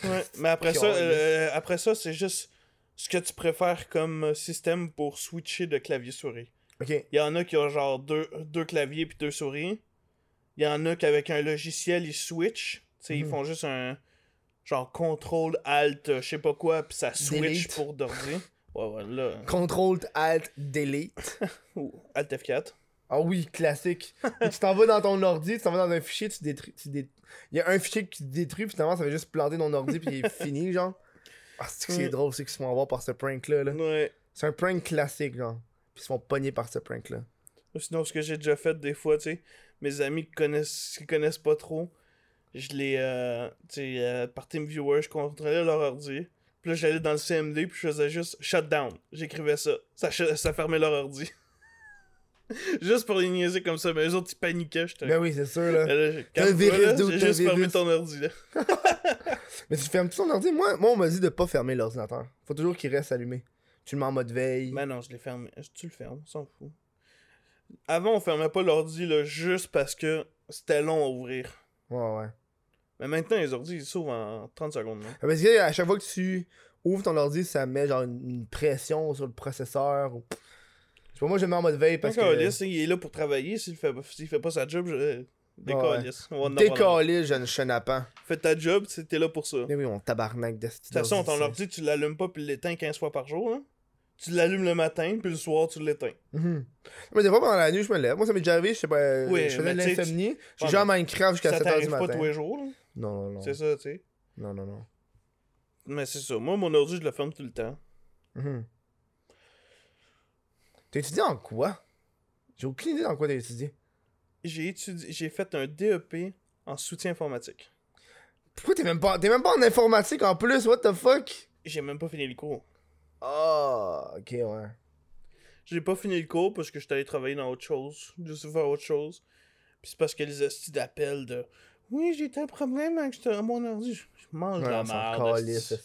Ouais, mais après ça, euh, après ça, c'est juste ce que tu préfères comme système pour switcher de clavier-souris. Ok. Il y en a qui ont genre deux, deux claviers puis deux souris. Il y en a qu'avec un logiciel, ils switchent. Tu sais, ils Mhm. font juste un genre contrôle alt, euh, je sais pas quoi, puis ça switch Delete. pour d'ordi. Ouais, ouais, là. Control Alt Delete. Ou alt F4. Ah oui, classique. Tu t'en vas dans ton ordi, tu t'en vas dans un fichier, tu détruis. Dé- Il y a un fichier qui te détruit, puis finalement, ça va juste planter ton ordi, puis il est fini, genre. Ah, c'est que c'est drôle, c'est qu'ils se font avoir par ce prank-là. Là. Ouais. C'est un prank classique, genre. Puis ils se font pogner par ce prank-là. Ou Sinon, ce que j'ai déjà fait des fois, tu sais, mes amis qui connaissent, qui connaissent pas trop, je les. Euh, tu sais, euh, par TeamViewer, je contrôlais leur ordi. Puis là, j'allais dans le CMD, puis je faisais juste shutdown. J'écrivais ça. Ça, ça fermait leur ordi. juste pour les niaiser comme ça. Mais les autres, ils paniquaient. J'étais. Ben oui, c'est sûr, là. Là, j'ai- T'as un calme-toi, virus, là, dude, J'ai juste fermé virus? ton ordi, là. Mais tu fermes tout ton ordi? Moi, moi on m'a dit de pas fermer l'ordinateur. Faut toujours qu'il reste allumé. Tu le mets en mode veille. Ben non, je l'ai fermé. Tu le fermes, on s'en fout. Avant, on fermait pas l'ordi, là, juste parce que c'était long à ouvrir. Ouais, ouais. Mais maintenant, les ordis, ils s'ouvrent en 30 secondes. là. Ah, Parce que à chaque fois que tu ouvres ton ordi, ça met genre une, pression sur le processeur. Ou... Je sais pas, moi je le mets en mode veille parce que. Décalisse, il est là pour travailler. S'il fait, s'il fait pas sa job, je... décalisse. Jeune chenapan. Fais ta job, t'es là pour ça. De Mais oui, on tabarnak de toute façon, ton ordi, tu l'allumes pas puis l'éteins 15 fois par jour. Là. Tu l'allumes le matin, puis le soir, tu l'éteins. Mhm. Mais des fois pendant la nuit, je me lève. Moi, ça m'est déjà arrivé, je sais pas. Oui, je faisais de l'insomnie. J'ai Ouais, joué à Minecraft jusqu'à Ça 7h du t'arrive pas matin. tous les jours. là? Non, non, non. C'est ça, tu sais. Non, non, non. Mais c'est ça. Moi, mon ordi, je le ferme tout le temps. Mhm. T'as étudié en quoi? J'ai aucune idée dans quoi t'as étudié. J'ai étudié, j'ai fait un DEP en soutien informatique. Pourquoi t'es même pas. T'es même pas en informatique en plus, what the fuck? J'ai même pas fini le cours. Ah, ok, ouais. J'ai pas fini le cours parce que j'étais allé travailler dans autre chose. Juste faire autre chose. Puis c'est parce que les hosties d'appel de Oui, j'ai tel problème avec mon ordi. Je mange Ouais, la merde.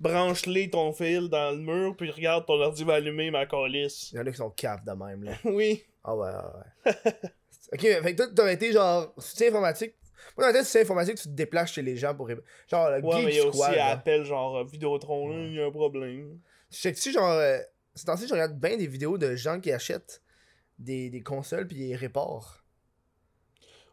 Branche-les ton fil dans le mur, puis regarde ton ordi va allumer ma calice. Il y en a qui sont caves de même, là. Oui. Ah ouais, ouais, ouais. ok, fait que toi, t'aurais été genre soutien informatique. Moi, dans la tête, soutien informatique, tu te déplaces chez les gens pour. Genre, le Ouais, mais il y a aussi appel genre Vidéotron, il y a un problème. Je sais que tu genre. Euh, ces temps-ci, je regarde bien des vidéos de gens qui achètent des, des consoles puis ils réparent.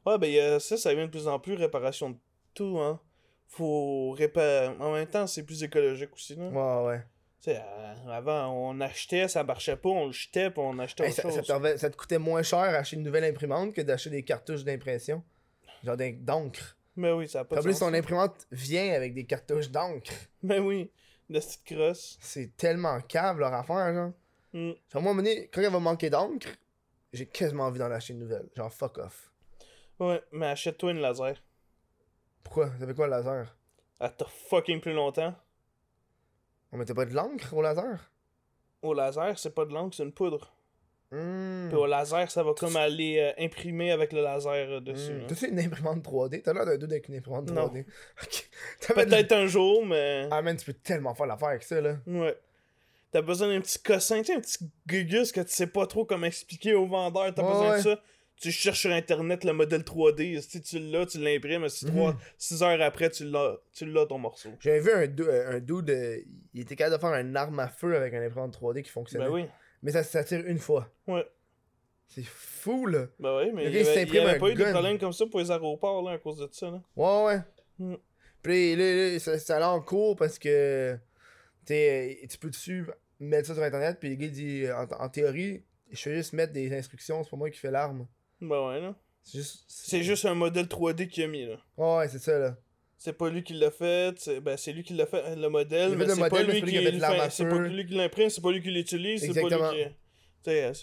Ouais, ben a ça, ça vient de plus en plus, réparation de tout, hein. Faut réparer. En même temps, c'est plus écologique aussi, là. Ouais, ouais. Tu sais, euh, avant, on achetait, ça marchait pas, on le jetait, puis on achetait Hey, autre ça, ça chose. te revient- ça te coûtait moins cher acheter une nouvelle imprimante que d'acheter des cartouches d'impression. Genre d'encre. Mais oui, ça a pas de plus, sens. ton imprimante vient avec des cartouches d'encre. Mais oui, de petite crosse. C'est tellement cave leur affaire, genre. Mm. Genre, moi, à un moment donné, quand elle va manquer d'encre, j'ai quasiment envie d'en acheter une nouvelle. Genre, fuck off. Ouais, mais achète-toi une laser. Pourquoi? Ça fait quoi le laser? Elle t'a fucking plus longtemps. On mettait pas de l'encre au laser? Au laser, c'est pas de l'encre, c'est une poudre. Hmm. Puis au laser, ça va comme aller euh, imprimer avec le laser euh, dessus. Hmm. hein. T'as-tu une imprimante 3D T'as l'air d'un dude avec une imprimante Non. 3D. Ok. T'avais de- Peut-être un jour, mais. Ah, man, tu peux tellement faire l'affaire avec ça, là. Ouais. T'as besoin d'un petit cossin, tu sais, un petit gugus que tu sais pas trop comment expliquer au vendeur. T'as Ouais, besoin ouais. de ça. Tu cherches sur internet le modèle 3D. Si tu l'as, tu l'imprimes. Si Mhm. 6 heures après, tu l'as, tu l'as ton morceau. J'avais vu un, du- un dude, euh, il était capable de faire une arme à feu avec une imprimante 3D qui fonctionnait. Ben oui. Mais ça, ça tire une fois. Ouais. C'est fou, là. Ben oui, mais il gars, y il avait, il y avait pas eu de problème comme ça pour les aéroports là, à cause de ça. Là. Ouais, ouais. Mm. Puis là, là, ça, ça allait en cours parce que t'es, tu peux dessus mettre ça sur internet. Puis le gars dit en, en théorie, je fais juste mettre des instructions, c'est pas moi qui fais l'arme. Ben ouais, là. C'est juste. C'est juste un modèle 3D qu'il a mis, là. Ouais, ouais, c'est ça, là. C'est pas lui qui l'a fait, c'est ben c'est lui qui l'a fait, le modèle, mais le c'est modèle, pas mais lui c'est qui pas lui qui l'imprime, c'est pas lui qui l'utilise, c'est pas lui qui... Euh,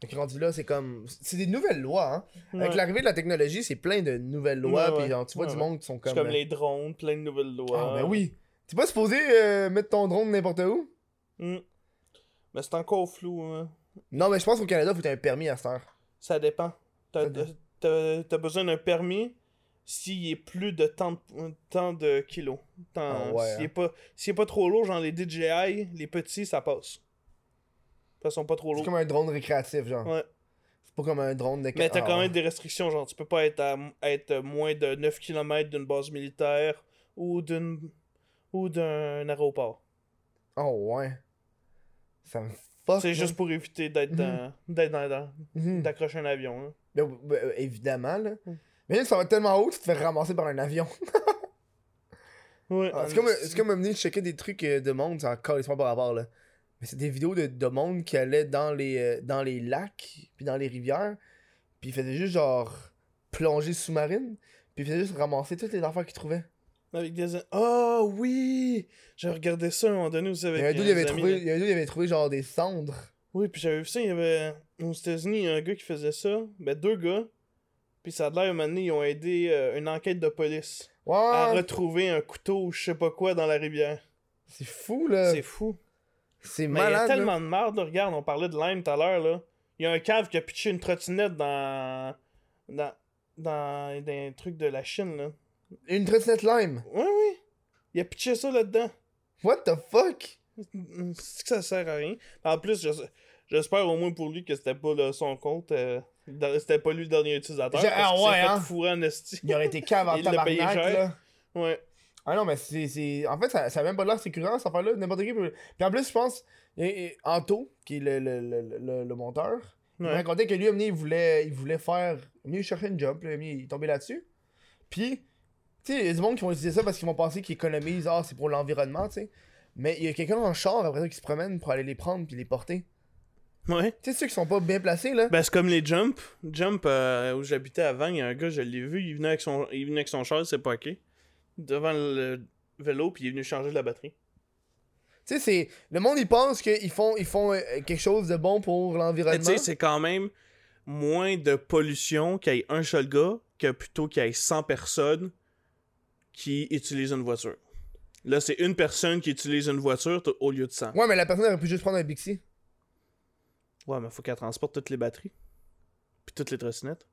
Donc rendu là, c'est comme. C'est des nouvelles lois, hein. Avec l'arrivée de la technologie, c'est plein de nouvelles lois. Puis tu vois Ouais, du monde qui sont C'est comme. comme les drones, plein de nouvelles Ah, lois. ben oui. T'es pas supposé euh, mettre ton drone n'importe où? Hmm. Mais c'est encore flou, hein. Non, mais je pense qu'au Canada, faut que t'aies un permis à cette heure. Ça dépend. T'as besoin d'un permis s'il est plus de tant de, tant de kilos. Tant- Ah ouais, s'il, hein. est pas, s'il est pas trop lourd, genre les DJI, les petits, ça passe. Ils sont pas trop C'est lourds. comme un drone récréatif, genre. Ouais. C'est pas comme un drone de Mais t'as Ah, quand ouais. même des restrictions, genre tu peux pas être à être moins de 9 km d'une base militaire ou d'une ou d'un aéroport. Oh, ouais. Ça me fuck. C'est juste pour éviter d'être Mhm. dans, d'être dans, dans- Mhm. d'accrocher un avion. hein. Ben, évidemment, là. Mm. Mais ça va tellement haut, tu te fais ramasser par un avion. Ouais. Ah, c'est comme, comme venir checker des trucs euh, de monde, c'est encore pas par rapport, là. Mais c'est des vidéos de, de monde qui allait dans les, euh, dans les lacs, puis dans les rivières, Puis il faisait juste genre plongée sous-marine. Puis il faisait juste ramasser toutes les affaires qu'il trouvait. Avec des. Oh oui! J'ai regardé ça à un moment donné Il avec y il avait des amis, trouvé, il y avait trouvé genre des cendres. Oui, puis j'avais vu ça, il y avait. Aux États-Unis, il y a un gars qui faisait ça. Ben, deux gars. Puis ça a l'air, un moment donné, ils ont aidé euh, une enquête de police à retrouver un couteau ou je sais pas quoi dans la rivière. c'est fou là. C'est fou. C'est Mais il y a malade. là. tellement de marde, là. regarde, on parlait de Lime tout à l'heure, là. Il y a un cave qui a pitché une trottinette dans. dans. dans, dans un truc de la Chine, là. Une trottinette lime? Oui, oui. Il a pitché ça là-dedans. What the fuck? C'est que ça sert à rien. En plus, j'es- j'espère au moins pour lui que c'était pas là, son compte. euh, c'était pas lui le dernier utilisateur. Parce ah ouais, fait hein. fourrer en esti. Il aurait été cave en Il l'a payé tabarnak cher. là. Ouais. Ah non, mais c'est. En fait, ça, ça a même pas l'air sécurisant cette affaire-là. N'importe qui peut. Puis en plus, je pense. et- et Anto, qui est le, le, le, le, monteur, il m'a Ouais. raconté que lui, il voulait, il voulait faire. Il cherchait une job. Omni, il est tombé là-dessus. Puis, tu sais, il y a du monde qui vont utiliser ça parce qu'ils vont penser qu'ils économisent. Ah, c'est pour l'environnement, tu sais. Mais il y a quelqu'un en char après ça qui se promène pour aller les prendre puis les porter. Ouais. Tu sais, ceux qui sont pas bien placés, là. Ben, c'est comme les Jump. Jump, euh, où j'habitais avant, il y a un gars, je l'ai vu, il venait avec son, il venait avec son char, c'est pas ok. Devant le vélo, puis il est venu changer la batterie. Tu sais, c'est. Le monde, il pense qu'ils font, ils font euh, quelque chose de bon pour l'environnement. tu sais, c'est quand même moins de pollution qu'il y ait un seul gars que plutôt qu'il y ait 100 personnes qui utilisent une voiture. Là, c'est une personne qui utilise une voiture au lieu de 100. Ouais, mais la personne aurait pu juste prendre un Bixi. Ouais, mais faut qu'elle transporte toutes les batteries. Puis toutes les trottinettes.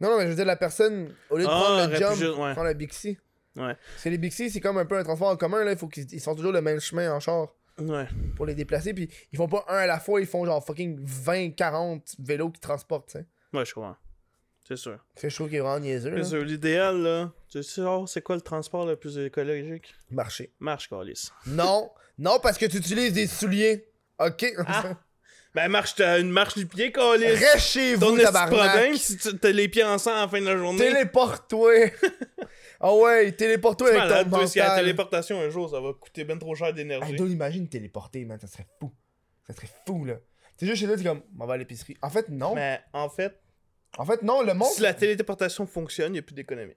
Non, non, mais je veux dire, la personne, au lieu de Ah, prendre le jump, juste- ouais. prendre le Bixi. Ouais. Parce que les Bixi, c'est comme un peu un transport en commun, là. Il faut qu'ils ils font toujours le même chemin en char Ouais. pour les déplacer. Puis ils font pas un à la fois, ils font genre fucking 20, 40 vélos qui transportent, tu sais. Ouais, je comprends. C'est sûr. C'est je trouve qu'il est vraiment niaiseux. C'est sûr. L'idéal, là, tu sais, oh, c'est quoi le transport le plus écologique? Marcher. Marche, Carlis. Non, non, parce que tu utilises des souliers. Ok. Ah. Ben, marche, t'as une marche du pied, Carlis. Reste chez vous, tabarnak. problème si t'as les pieds ensemble à la fin de la journée. Téléporte-toi. Ah ouais, téléporte-toi avec malade, ton toi, si la mental. téléportation un jour, ça va coûter ben trop cher Hey, d'énergie. donc, imagine téléporter, man, ça serait fou. Ça serait fou, là. C'est juste chez toi, t'es comme, on va à l'épicerie. En fait, non. Mais en fait, En fait, non, le monde. si la téléportation fonctionne, il n'y a plus d'économie.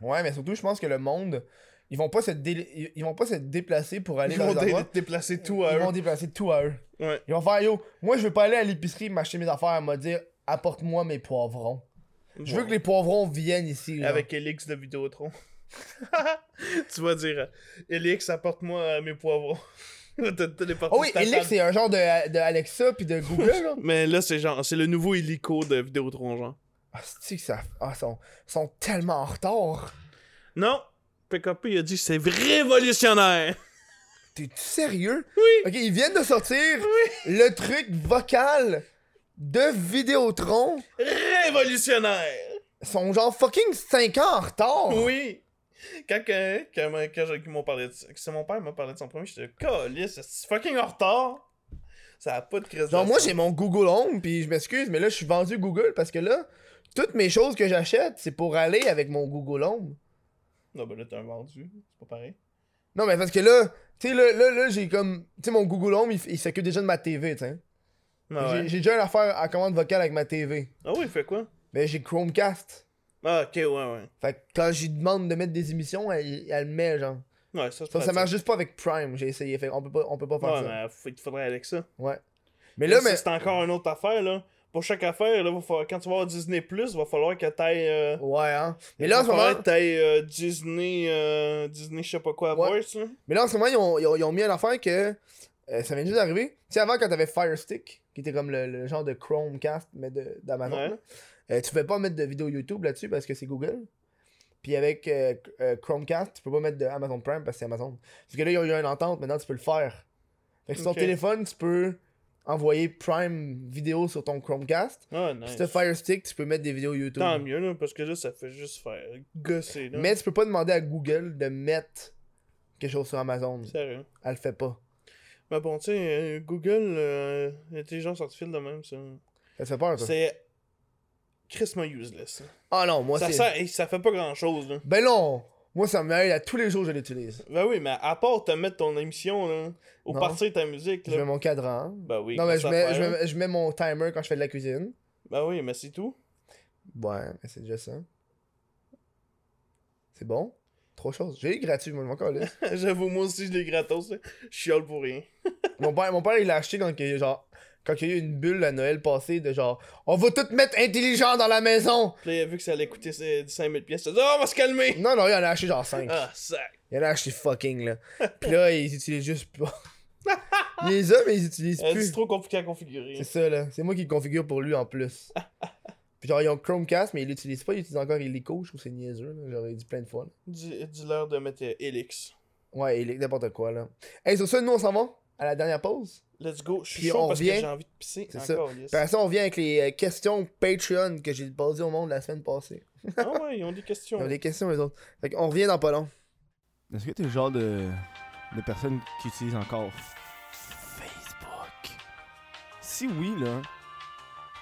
Ouais, mais surtout, je pense que le monde, ils vont pas se, dé- ils- ils vont pas se déplacer pour aller Ils dans vont les dé- endroits. déplacer tout à Ils eux. vont déplacer tout à eux. Ouais. Ils vont faire, yo, moi, je veux pas aller à l'épicerie m'acheter mes affaires, elle m'a dire, apporte-moi mes poivrons. Je veux que les poivrons viennent ici, là. Avec Elix de Vidéotron. tu vas dire, Elix, apporte-moi euh, mes poivrons. Oh oui, Elix, c'est un genre de, de Alexa puis de Google, là. Mais là, c'est genre, c'est le nouveau hélico de Vidéotron, genre. Ah, c'est que ça. Ah, ils sont, ils sont tellement en retard. Non, PKP, il a dit c'est révolutionnaire. T'es sérieux? Oui. Ok, ils viennent de sortir le truc vocal de Vidéotron. Révolutionnaire. Ils sont genre fucking 5 ans en retard. Oui. Quand, quand, quand, quand m'ont parlé de ça, c'est mon père m'a parlé de son premier, j'étais calisse, c'est fucking en retard. Ça a pas de crise. Genre, moi, j'ai mon Google Home, puis je m'excuse, mais là, je suis vendu Google parce que là, toutes mes choses que j'achète, c'est pour aller avec mon Google Home. Non, ben là, t'as un vendu. C'est pas pareil. Non, mais parce que là, tu sais, là, là, là j'ai comme. Tu sais, mon Google Home, il, s'occupe déjà de ma TV, tu sais. Ah, J'ai ouais. j'ai déjà une affaire à commande vocale avec ma TV. ah oui, il fait quoi? Mais j'ai Chromecast. Ah, ok, ouais, ouais. Fait que quand j'y demande de mettre des émissions, elle, elle le met, genre. Ouais, ça, Ça, ça marche juste pas avec Prime, j'ai essayé. Fait on peut pas, on peut pas faire Ouais, ça. mais faut- il faudrait Alexa. Ouais. Mais là, ça, mais. c'est encore une autre affaire, là. Pour chaque affaire, là, va falloir- quand tu vas avoir Disney+, il va falloir que t'ailles... Euh... Ouais, hein. Mais là, en ce moment. t'ailles euh, Disney... Euh, Disney, je sais pas quoi, Ouais. Voice, là. Mais là, en ce moment, ils ont, ils ont, ils ont mis une affaire que. euh, ça vient juste d'arriver. Tu sais, avant, quand t'avais Fire Stick, qui était comme le, le genre de Chromecast, mais de- d'Amazon, Ouais. tu pouvais pas mettre de vidéo YouTube là-dessus parce que c'est Google. Puis avec Chromecast, tu peux pas mettre de Amazon Prime parce que c'est Amazon. Parce que là, il y a eu une entente, maintenant tu peux le faire. Fait que sur ton téléphone, tu peux envoyer Prime vidéo sur ton Chromecast. Ah, nice. si t'as Fire Stick, tu peux mettre des vidéos YouTube. Tant mieux, là, parce que là, ça fait juste faire gosser, là. Mais tu peux pas demander à Google de mettre quelque chose sur Amazon. Sérieux. Elle le fait pas. Mais bon, tu sais, euh, Google, euh, l'intelligence artificielle de même, ça... Ça fait peur, toi? C'est... crissement useless. Ah non, moi ça, c'est. sert- hey, ça fait pas grand-chose, là. Ben non! Moi ça m'aide à tous les jours je l'utilise. Ben oui, mais à part te mettre ton émission, là, ou Non. partir ta musique, Je mets mon cadran. Ben oui, non mais je mets, je, mets, je mets mon timer quand je fais de la cuisine. Ben oui, mais c'est tout. Ouais, mais c'est déjà ça. C'est bon? Trois choses. J'ai eu gratuit, moi, encore là. J'avoue, moi aussi, je l'ai gratos. là. Je chiale pour rien. mon, père, mon père, il l'a acheté quand il, genre, quand il y a eu une bulle à Noël passé de genre, on va tout mettre intelligent dans la maison. Puis là, vu que ça allait coûter euh, 5000 pièces. Dit, oh, on va se calmer. Non, non, il en a acheté genre 5. Ah, sac. Il en a acheté fucking, là. Puis là, ils utilisent juste les mais ils utilisent Euh, plus. C'est trop compliqué à configurer. C'est ça, là. C'est moi qui le configure pour lui en plus. Puis genre, ils ont Chromecast, mais ils l'utilisent pas. Ils utilisent encore Helico. Je trouve c'est niaiseux, là. J'aurais dit plein de fois, Dis-leur de mettre euh, Helix. Ouais, Helic, n'importe quoi, là. Hey, sur ça, nous, on s'en va à la dernière pause. Let's go. Je suis Puis chaud on parce revient. que j'ai envie de pisser. C'est ça. Encore, yes. Puis après ça, on vient avec les euh, questions Patreon que j'ai posées au monde la semaine passée. Ah ouais, ils ont des questions. Ils ont des questions, les autres. Fait qu'on revient dans pas long. Est-ce que t'es le genre de, de personne qui utilise encore Facebook? Si oui, là,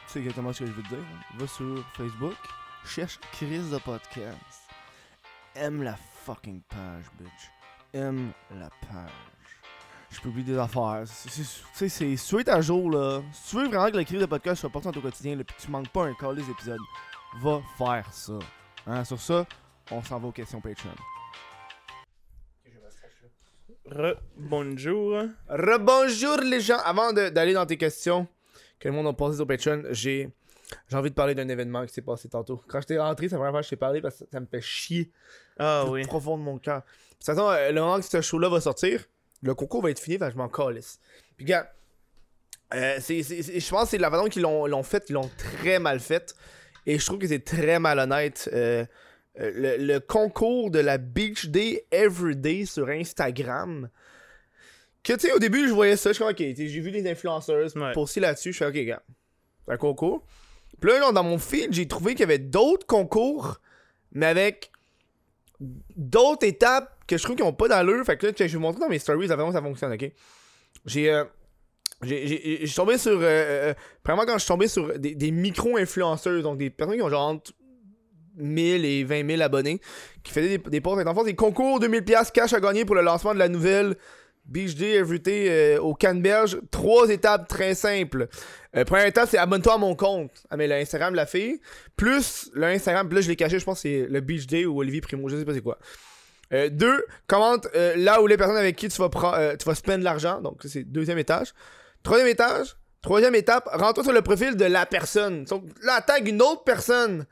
tu sais exactement ce que je veux te dire. Va sur Facebook, cherche Chris de podcast. Aime la fucking page, bitch. Aime la page. Je publie des affaires. C'est- c'est- Tu sais, c'est sweet à jour, là. Si tu veux vraiment que le de podcast soit important au quotidien, là, pis tu manques pas un call des épisodes, va faire ça. Hein, sur ça, on s'en va aux questions Patreon. Re bonjour. Rebonjour les gens. Avant d'aller dans tes questions que le monde a posées sur Patreon, j'ai j'ai envie de parler d'un événement qui s'est passé tantôt. Quand j'étais rentré, c'est la première fois que je t'ai parlé parce que ça me fait chier Ah oui. profond de mon cœur. De toute façon, euh, le moment que ce show-là va sortir, le concours va être fini, je m'en calisse. Puis gars, euh, je pense que c'est la façon qu'ils l'ont fait, ils l'ont très mal fait. Et je trouve que c'est très malhonnête. euh, euh, le, le concours de la Beach Day Everyday sur Instagram. Que tu sais, au début, je voyais ça, je suis comme, ok, j'ai vu des influenceuses Ouais. poster là-dessus, je suis ok, gars, c'est un concours. Puis là, là, dans mon feed, j'ai trouvé qu'il y avait d'autres concours, mais avec d'autres étapes que je trouve qui n'ont pas d'allure. Fait que là, je vais vous montrer dans mes stories dont ça fonctionne, ok? J'ai. euh, j'ai- tombé sur. euh, euh, vraiment, quand je suis tombé sur des, micro-influenceuses, donc des personnes qui ont genre entre 1000 et 20 000 abonnés, qui faisaient des, des posts avec des concours 2000$ cash à gagner pour le lancement de la nouvelle Beach Day Everyday euh, au Canneberge. Trois étapes très simples. Euh, première étape, c'est abonne-toi à mon compte. Ah, mais l'Instagram de la fille. Plus le Instagram, là, je l'ai caché, je pense que c'est le Beach Day ou Olivier Primo, je sais pas c'est quoi. Euh, deux, commente euh, là où les personnes avec qui tu vas, euh, tu vas spend l'argent. Donc, c'est deuxième étage. Troisième étage, troisième étape, rends-toi sur le profil de la personne. Donc, là, tag une autre personne.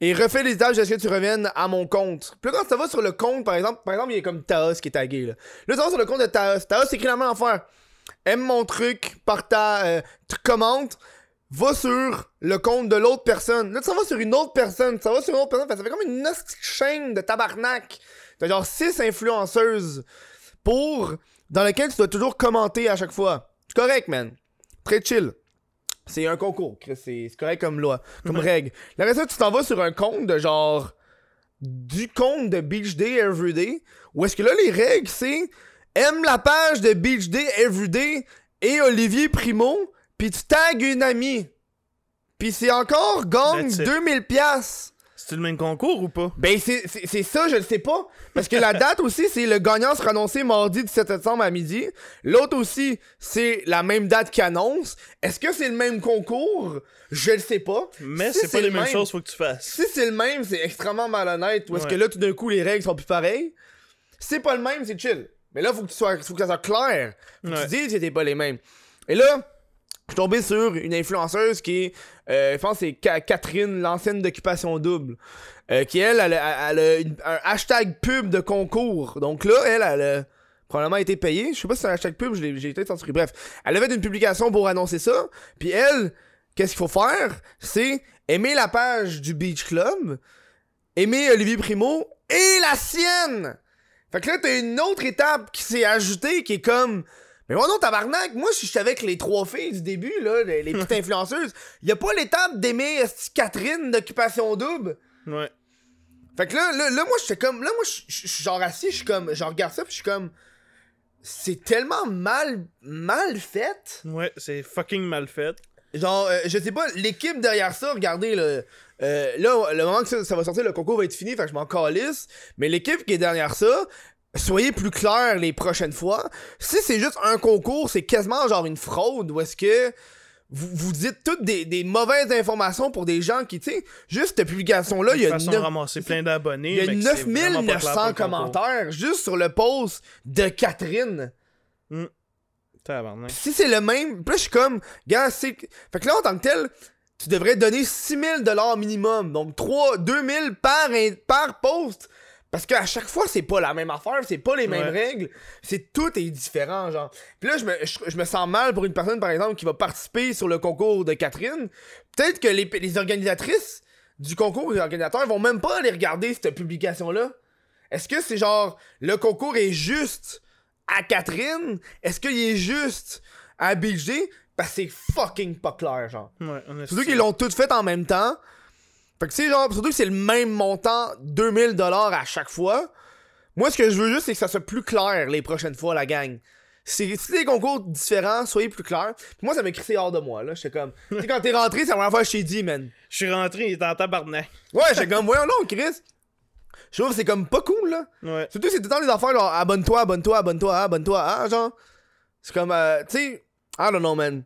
Et refais les étages jusqu'à ce que tu reviennes à mon compte. Puis là, quand ça va sur le compte, par exemple, par exemple, il y a comme Taos qui est tagué. Là, là ça va sur le compte de Taos. Taos, écrit la même affaire. Aime mon truc, partage, tu commentes, va sur le compte de l'autre personne. Là, ça va sur une autre personne, ça va sur une autre personne. Fait ça fait comme une chaîne de tabarnak. T'as genre 6 influenceuses pour. dans lequel tu dois toujours commenter à chaque fois. C'est correct, man. Très chill. C'est un concours, c'est correct comme loi, comme règle. La reste, tu t'en vas sur un compte de genre. du compte de Beach Day Everyday. Où est-ce que là, les règles, c'est. aime la page de Beach Day Everyday et Olivier Primo, puis tu tags une amie. Puis c'est encore gagne That's it. 2000 pièces. C'est-tu le même concours ou pas? Ben, c'est c'est- c'est ça, je le sais pas. Parce que la date aussi, c'est le gagnant sera annoncé mardi 17 septembre à midi. L'autre aussi, c'est la même date qu'il annonce. Est-ce que c'est le même concours? Je le sais pas. Mais Si c'est pas les le mêmes même- choses, faut que tu fasses. Si c'est le même, c'est extrêmement malhonnête. Ou est-ce Ouais. que là, tout d'un coup, les règles sont plus pareilles? Si c'est pas le même, c'est chill. Mais là, faut que, tu sois, faut que ça soit clair. Faut que tu dises que c'était pas les mêmes. Et là, je suis tombé sur une influenceuse qui est, euh, je pense que c'est Ca- Catherine, l'ancienne d'Occupation Double. euh, qui, elle, elle, a- un hashtag pub de concours. Donc là, elle, elle a probablement été payée. Je sais pas si c'est un hashtag pub, j'ai peut-être censuré. Bref, elle avait une publication pour annoncer ça. Puis elle, qu'est-ce qu'il faut faire? C'est aimer la page du Beach Club, aimer Olivier Primo et la sienne! Fait que là, t'as une autre étape qui s'est ajoutée qui est comme. Mais moi non, tabarnak, moi, si j'étais avec les trois filles du début, là, les, les petites influenceuses, y a pas l'étape d'aimer Catherine d'Occupation Double? Ouais. Fait que là, là, là, moi, j'étais comme. Là, moi, je suis genre assis, je suis comme. Je regarde ça, puis je suis comme. C'est tellement mal. mal fait. Ouais, c'est fucking mal fait. Genre, euh, je sais pas, l'équipe derrière ça, regardez, là, euh, là, le moment que ça, ça va sortir, le concours va être fini, fait que je m'en calisse. Mais l'équipe qui est derrière ça, soyez plus clairs les prochaines fois. Si c'est juste un concours, c'est quasiment genre une fraude, ou est-ce que vous, vous dites toutes des, des mauvaises informations pour des gens qui, tu sais, juste cette publication-là, il y a, façon neuf- de ramasser plein d'abonnés. il y a mais que c'est vraiment pas clair pour 9900 le concours. commentaires juste sur le post de Catherine. Tabarnak. Pis si c'est le même, là, je suis comme, gars, c'est. Fait que là, en tant que tel, tu devrais donner 6000 dollars minimum. Donc, 3, 2000 par, par post. Parce qu'à chaque fois, c'est pas la même affaire, c'est pas les mêmes Ouais. règles. C'est tout est différent, genre. Puis là, je me, je, je me sens mal pour une personne, par exemple, qui va participer sur le concours de Catherine. Peut-être que les, les organisatrices du concours, les organisateurs, vont même pas aller regarder cette publication-là. Est-ce que c'est genre, le concours est juste à Catherine? Est-ce qu'il est juste à BG? Parce que c'est fucking pas clair, genre. Ouais, qu'ils l'ont toutes fait en même temps. Fait que c'est genre, surtout que c'est le même montant, 2000$ à chaque fois. Moi, ce que je veux juste, c'est que ça soit plus clair les prochaines fois, la gang. Si si des concours différents, soyez plus clairs. Puis moi, ça m'a crissé hors de moi, là. J'étais comme. tu sais, quand t'es rentré, c'est la première fois que je t'ai dit, man. Je suis rentré, il était en tabarnak. Ouais, j'étais comme, voyons non, Chris. Je trouve que c'est comme pas cool, là. Ouais. Surtout, c'est tout le temps les affaires, genre, abonne-toi, abonne-toi, abonne-toi, abonne-toi, ah, genre. C'est comme, euh, tu sais, I don't know, man.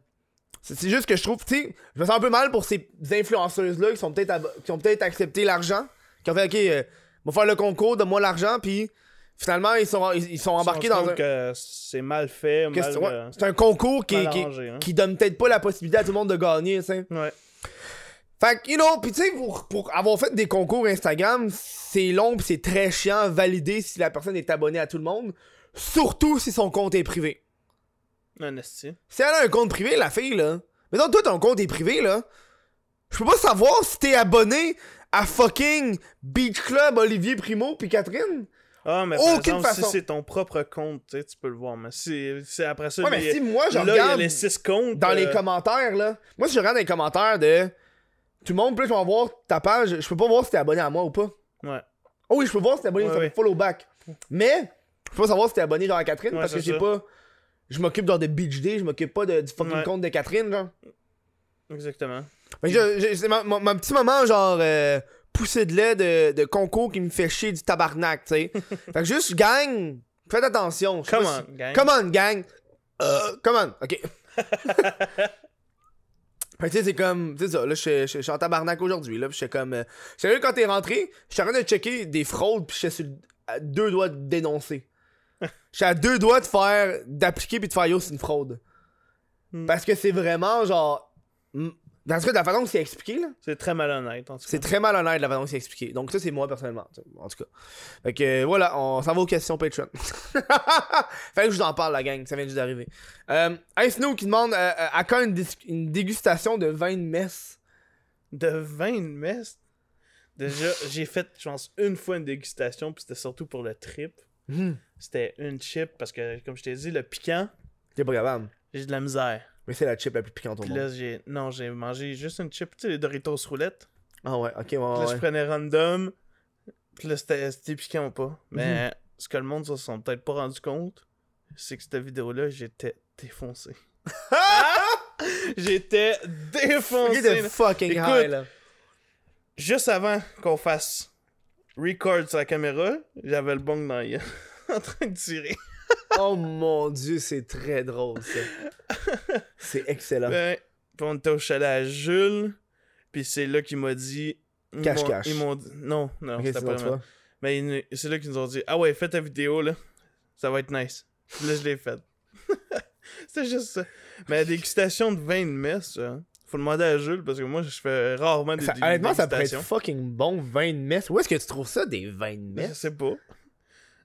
C'est juste que je trouve, tu sais, je me sens un peu mal pour ces influenceuses-là qui sont peut-être abo- qui ont peut-être accepté l'argent, qui ont fait, ok, euh, on va faire le concours, donne-moi l'argent, puis finalement, ils sont, ils, ils sont embarqués dans un. que c'est mal fait, mal, c'est euh, c'est un concours qui, mal qui, arrangé, hein. qui donne peut-être pas la possibilité à tout le monde de gagner, tu sais. Ouais. Fait que, you know, pis tu sais, pour, pour avoir fait des concours Instagram, c'est long pis c'est très chiant à valider si la personne est abonnée à tout le monde. Surtout si son compte est privé. Esti. Si elle a un compte privé, la fille, là. Mais non, toi, ton compte est privé, là. Je peux pas savoir si t'es abonné à fucking Beach Club, Olivier Primo pis Catherine. Ah, mais par Aucune exemple, façon. si c'est ton propre compte, tu sais, tu peux le voir. Mais si c'est après ça, Ouais, mais les- si moi, je là, il y a regarde les six comptes. dans les euh, commentaires, là. Moi, si je regarde dans les commentaires de tout le monde, plus je vais voir ta page, je peux pas voir si t'es abonné à moi ou pas. Ouais. Oh oui, je peux voir si t'es abonné Ouais, ouais. follow back. Mais, je peux pas savoir si t'es abonné genre à Catherine Ouais, parce que c'est j'ai ça. pas. Je m'occupe genre de Beach Day, je m'occupe pas de- du fucking Ouais. compte de Catherine, genre. Exactement. Je- je- c'est ma- mon, petit moment, genre, euh, poussé de lait de, de concours qui me fait chier du tabarnak, tu sais. fait que juste, gang, faites attention. je Come on, gang. si- Come on, gang. Euh, come on, ok. Fait tu sais, c'est comme, tu sais ça, là, je suis- je suis je suis en tabarnak aujourd'hui, là, pis j'étais comme, euh, sérieux, quand t'es rentré, j'étais en train de checker des fraudes, pis j'étais sur à deux doigts de dénoncer. J'étais à deux doigts de faire, d'appliquer pis de faire yo, c'est une fraude. Hmm. Parce que c'est vraiment, genre, dans ce cas, de la façon que c'est expliqué, là, C'est très malhonnête, en tout cas. c'est très malhonnête la façon que c'est expliqué. Donc ça, c'est moi personnellement, en tout cas. Fait que euh, voilà, on s'en va aux questions Patreon. Fallait que je vous en parle, la gang, ça vient juste d'arriver. Euh, Ice Snow qui demande euh, euh, à quand une, une dégustation de vin de messe? De vin de messe? Déjà, j'ai fait, je pense, une fois une dégustation, puis c'était surtout pour le trip. Hmm. C'était une chip, parce que, comme je t'ai dit, le piquant, T'es pas capable. j'ai de la misère. Mais c'est la chip la plus piquante au Puis monde. là, j'ai. Non, j'ai mangé juste une chip, tu sais, les Doritos roulettes. Ah ouais, ok, ouais, Puis là, ouais. je prenais random. Puis là, c'était c'était piquant ou pas. Mhm. Mais ce que le monde se sont peut-être pas rendu compte, c'est que cette vidéo-là, j'étais défoncé. J'étais défoncé. Fucking Écoute, high, là. Juste avant qu'on fasse record sur la caméra, j'avais le bong dans la en train de tirer. Oh mon dieu, c'est très drôle, ça. C'est excellent. Ben, puis on était au chalet à Jules, puis c'est là qu'il m'a dit... Cache, cache. Ils m'ont dit... Non, non, Ok, c'était c'est pas vraiment. Mais ils- c'est là qu'ils nous ont dit Ah ouais, fais ta vidéo là, ça va être nice. Puis là, je l'ai faite. c'est juste ça. Mais la dégustation de vin de messe, ça, faut demander à Jules parce que moi, je fais rarement des Ça- honnêtement, ça pourrait être fucking bon, vin de messe. Où est-ce que tu trouves ça, des vins de Je messe sais pas.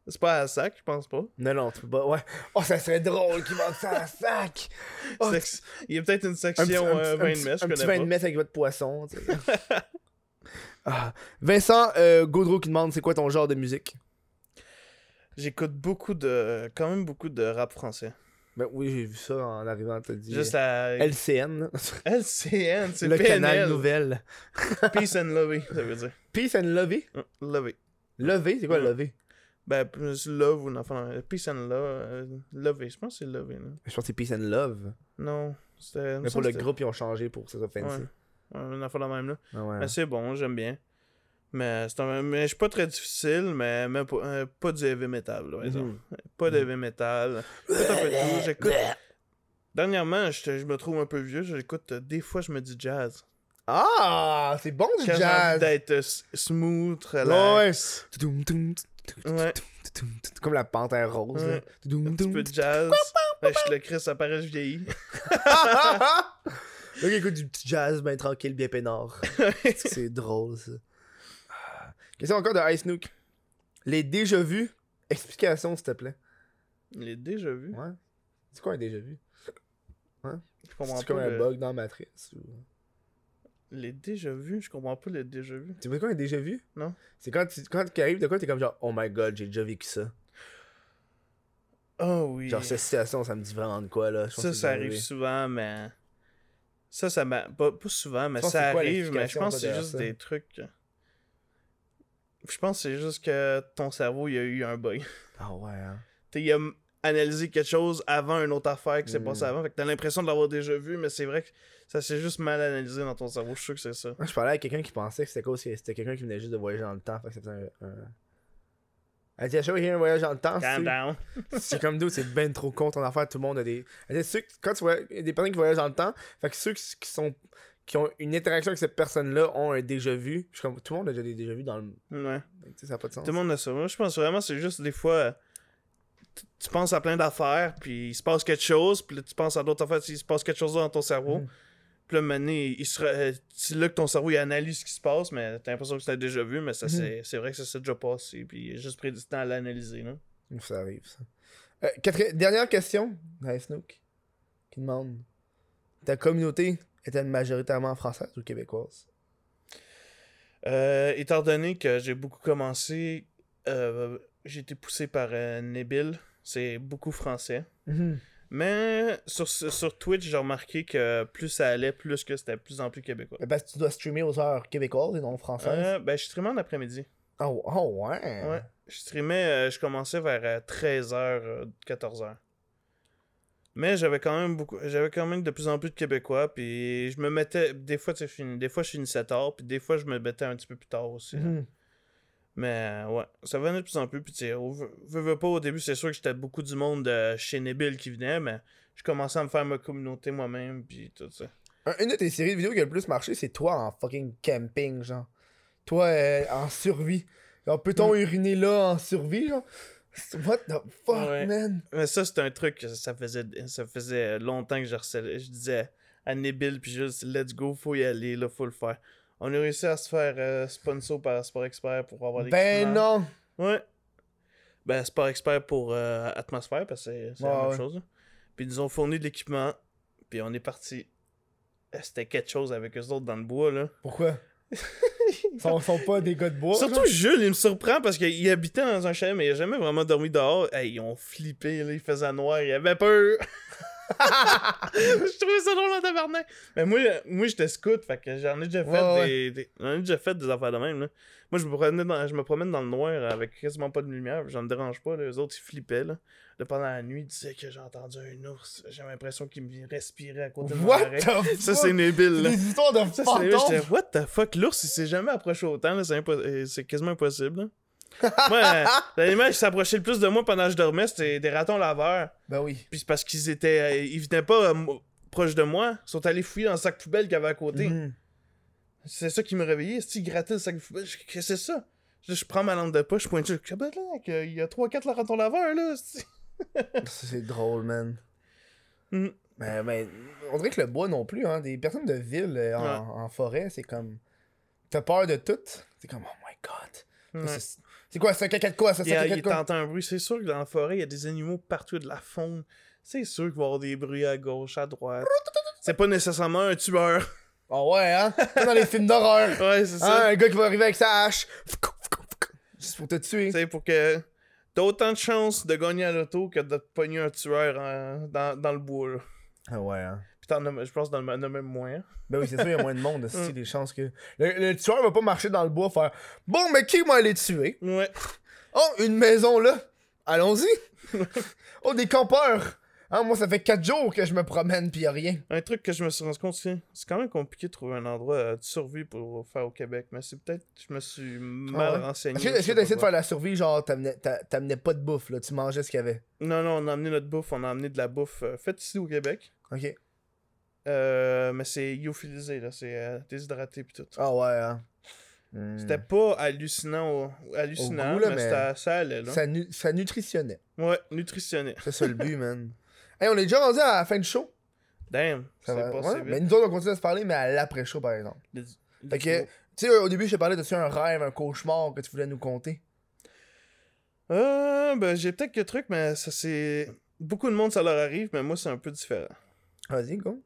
C'est pas à sac, je pense pas. Non, non, tu peux pas. Ouais. Oh, ça serait drôle qu'ils vendent ça à sac. Oh, Sex- Il y a peut-être une un petit, section un euh, petit- vin un de messe, je un petit vin pas. de messe avec votre poisson. tu sais. Ah. Vincent euh, Gaudreau qui demande c'est quoi ton genre de musique? J'écoute beaucoup de. quand même beaucoup de rap français. Ben oui, j'ai vu ça en arrivant, t'as dit. Juste la. LCN, là. LCN, c'est le canal PNL. nouvelle. Peace and Lovey, ça veut dire. Peace and Lovey? Hum, Lovey. Lovey, c'est quoi Ouais. Lovey? Ben, plus love ou une affaire. Peace and love. euh, Lovey, je pense que c'est Lovey, là. Je pense que c'est Peace and Love. Non, c'était. Mais pour le groupe, ils ont changé pour que ça soit fancy. Ouais. Ouais, une affaire la même, là. Ah ouais. Mais c'est bon, j'aime bien. Mais, c'est un... mais je suis pas très difficile, mais, mais pas, euh, pas du heavy metal, par exemple. Mhm. Pas de heavy metal. Tout un peu de tout. J'écoute. Dernièrement, je, je me trouve un peu vieux. J'écoute, euh, des fois, je me dis jazz. Ah, c'est bon du Quand jazz. d'être euh, smooth, Ouais, relax. ouais. Ouais. Comme la panthère rose. là. Ouais. Un petit peu de jazz. Là, je te le crie, ça paraît que je vieillis. Là, il écoute du petit jazz bien tranquille, bien peinard. c'est drôle, ça. Question encore de Ice Nook. Les déjà vus, explication, s'il te plaît. Les déjà vus? Ouais. C'est quoi un déjà vu? Je comprends C'est pas. comme un bug dans Matrix ou... Les déjà vus, je comprends pas les déjà vus. Tu vois quoi un déjà vu? Non. C'est quand tu quand tu arrives de quoi, t'es comme genre, oh my god, j'ai déjà vécu ça. Oh oui. Genre, cette situation, ça me dit vraiment de quoi, là. Je pense Ça, ça arrive arrivé. souvent, mais. Ça, ça m'a. Pas, pas souvent, mais ça quoi arrive, mais je pense que c'est juste ça? des trucs. Je pense que c'est juste que ton cerveau, il a eu un bug. Ah ouais, hein. Il a analysé quelque chose avant une autre affaire qui s'est Mm. passée avant. Fait que t'as l'impression de l'avoir déjà vu, mais c'est vrai que ça s'est juste mal analysé dans ton cerveau. Je suis sûr que c'est ça. Moi, je parlais à quelqu'un qui pensait que c'était quoi? C'était quelqu'un qui venait juste de voyager dans le temps. Fait que c'était un. un... Elle dit, qu'il y a un voyage dans le temps, Calm down. c'est comme d'où, c'est ben trop con ton affaire. Tout le monde a des. Elle dit, ceux quand tu vois il des personnes qui voyagent dans le temps, fait que ceux qui, qui sont. Qui ont une interaction avec cette personne-là ont un déjà vu. Je suis comme, tout le monde a déjà des déjà vu dans le. Ouais. Ça n'a pas de sens. Tout le monde a ça. Moi, je pense vraiment c'est juste des fois. euh, tu- penses à plein d'affaires, puis il se passe quelque chose, puis là, tu penses à d'autres affaires, il se passe quelque chose dans ton cerveau. Mhm. Puis là, maintenant, il sera, euh, c'est là que ton cerveau il analyse ce qui se passe, mais t'as l'impression que tu l'as déjà vu, mais ça, Mhm. c'est, c'est vrai que ça s'est déjà passé, puis il a juste pris du temps à l'analyser. Ça arrive, ça. Euh, Dernière question, Nice Snook, qui demande Ta communauté est-elle majoritairement française ou québécoise? Euh, étant donné que j'ai beaucoup commencé, euh, j'ai été poussé par euh, Nebil, c'est beaucoup français. Mais sur, sur Twitch, j'ai remarqué que plus ça allait, plus que c'était de plus en plus québécois. Mais Parce que tu dois streamer aux heures québécoises et non françaises. Euh, ben, je streamais en après-midi. Oh, oh, ouais. Ouais. Je streamais, euh, je commençais vers 13h, 14h. Mais j'avais quand même beaucoup, j'avais quand même de plus en plus de Québécois, puis je me mettais, des fois, tu sais, des fois je finissais tard, puis des fois je me mettais un petit peu plus tard aussi. Mhm. Mais euh, ouais, ça venait de plus en plus, puis tu sais, au- veux, pas, au début, c'est sûr que j'étais beaucoup du monde de chez Nebil qui venait, mais je commençais à me faire ma communauté moi-même, puis tout ça. Un- Une de tes séries de vidéos qui a le plus marché, c'est toi en fucking camping, genre. Toi euh, en survie. Genre, peut-on uriner là en survie, genre? What the fuck, Ouais. man? Mais ça, c'est un truc que ça faisait, ça faisait longtemps que je harcelais. Je disais à Nebil, puis juste, let's go, faut y aller, là, faut le faire. On a réussi à se faire euh, sponsor par Sport Expert pour avoir des Ben non Ouais. Ben, Sport Expert pour euh, Atmosphère, parce que c'est Ouais, la même ouais. chose. là. Puis ils nous ont fourni de l'équipement, puis on est parti. Euh, C'était quelque chose avec eux autres dans le bois, là. Pourquoi? Ils sont, sont pas des gars de bois. Surtout? Jules, il me surprend parce qu'il habitait dans un chalet, mais il a jamais vraiment dormi dehors. Hey, ils ont flippé, là, il faisait noir, il avait peur. je trouvais ça drôle en tabarnak. Mais moi, moi j'étais scout, fait que j'en ai déjà fait Ouais, ouais. des, des- j'en ai déjà fait des affaires de même. Là. Moi, je me, promène dans, je me promène dans le noir avec quasiment pas de lumière, j'en dérange pas. Les autres, ils flippaient. Là. Là, pendant la nuit, ils disaient que j'ai entendu un ours. J'ai l'impression qu'il me respirait à côté de moi. What the fuck? Ça, c'est Nébile. Là. des histoires de Ça, what the fuck, l'ours, il s'est jamais approché autant, là, c'est, impo- euh, c'est quasiment impossible. là. Moi, euh, l'animal qui s'approchait le plus de moi pendant que je dormais, c'était des ratons laveurs. Ben oui. Puis c'est parce qu'ils étaient. euh, ils venaient pas euh, proche de moi, ils sont allés fouiller dans le sac poubelle qu'il y avait à côté. Mhm. C'est ça qui me réveillait. Si ils grattaient le sac poubelle, qu'est-ce que c'est ça? Je, je prends ma lampe de poche, je pointe, je dis, là, il y a 3-4 ratons laveurs, là. c'est- drôle, man. Mm. Mais, mais on dirait que le bois non plus, hein. Des personnes de ville euh, en, Ouais. en forêt, c'est comme. T'as peur de tout. C'est comme, oh my god. Ouais. C'est quoi, c'est un caca de quoi ça? C'est un caca de quoi? un bruit. C'est sûr que dans la forêt, il y a des animaux partout, de la faune. C'est sûr qu'il va y avoir des bruits à gauche, à droite. C'est pas nécessairement un tueur. Ah ouais, hein? Comme dans les films d'horreur. Ouais, c'est Hein, ça. un gars qui va arriver avec sa hache. Juste pour te tuer. C'est pour que t'as autant de chances de gagner à l'auto que de te pogner un tueur en- dans, dans le bois. Là. Ah ouais, hein. Puis je pense dans le, même moins. Ben oui, c'est sûr, il y a moins de monde. Mm. C'est des chances que. Le, le tueur va pas marcher dans le bois faire Bon, mais qui m'a allé tuer? Ouais. Oh, une maison là. Allons-y. oh, des campeurs. Ah, moi, ça fait 4 jours que je me promène, pis y'a rien. Un truc que je me suis rendu compte, c'est c'est quand même compliqué de trouver un endroit euh, de survie pour faire au Québec, mais c'est peut-être que je me suis mal Ah ouais? renseigné. Est-ce que de faire la survie, genre, t'amenais t'a- t'amenais pas de bouffe, là, tu mangeais ce qu'il y avait? Non, non, on a amené notre bouffe, on a amené de la bouffe euh, faite ici au Québec. Ok. Euh, mais c'est lyophilisé, là, c'est euh, déshydraté pis tout. Ah ouais, hein. Hmm. C'était pas hallucinant, hallucinant goût, là, mais, ça allait, là. Ça, nu- ça nutritionnait. Ouais, nutritionné. C'est ça le but, man. Hey, on est déjà rendu à la fin du show? Damn, c'est va- passé ouais, vite. Mais nous autres, on continue à se parler, mais à l'après-show, par exemple. Fait que, tu sais, au début, je te parlais de un rêve, un cauchemar que tu voulais nous conter. Euh, ben, j'ai peut-être quelques trucs, mais ça c'est. Beaucoup de monde, ça leur arrive, mais moi, c'est un peu différent. Vas-y, go.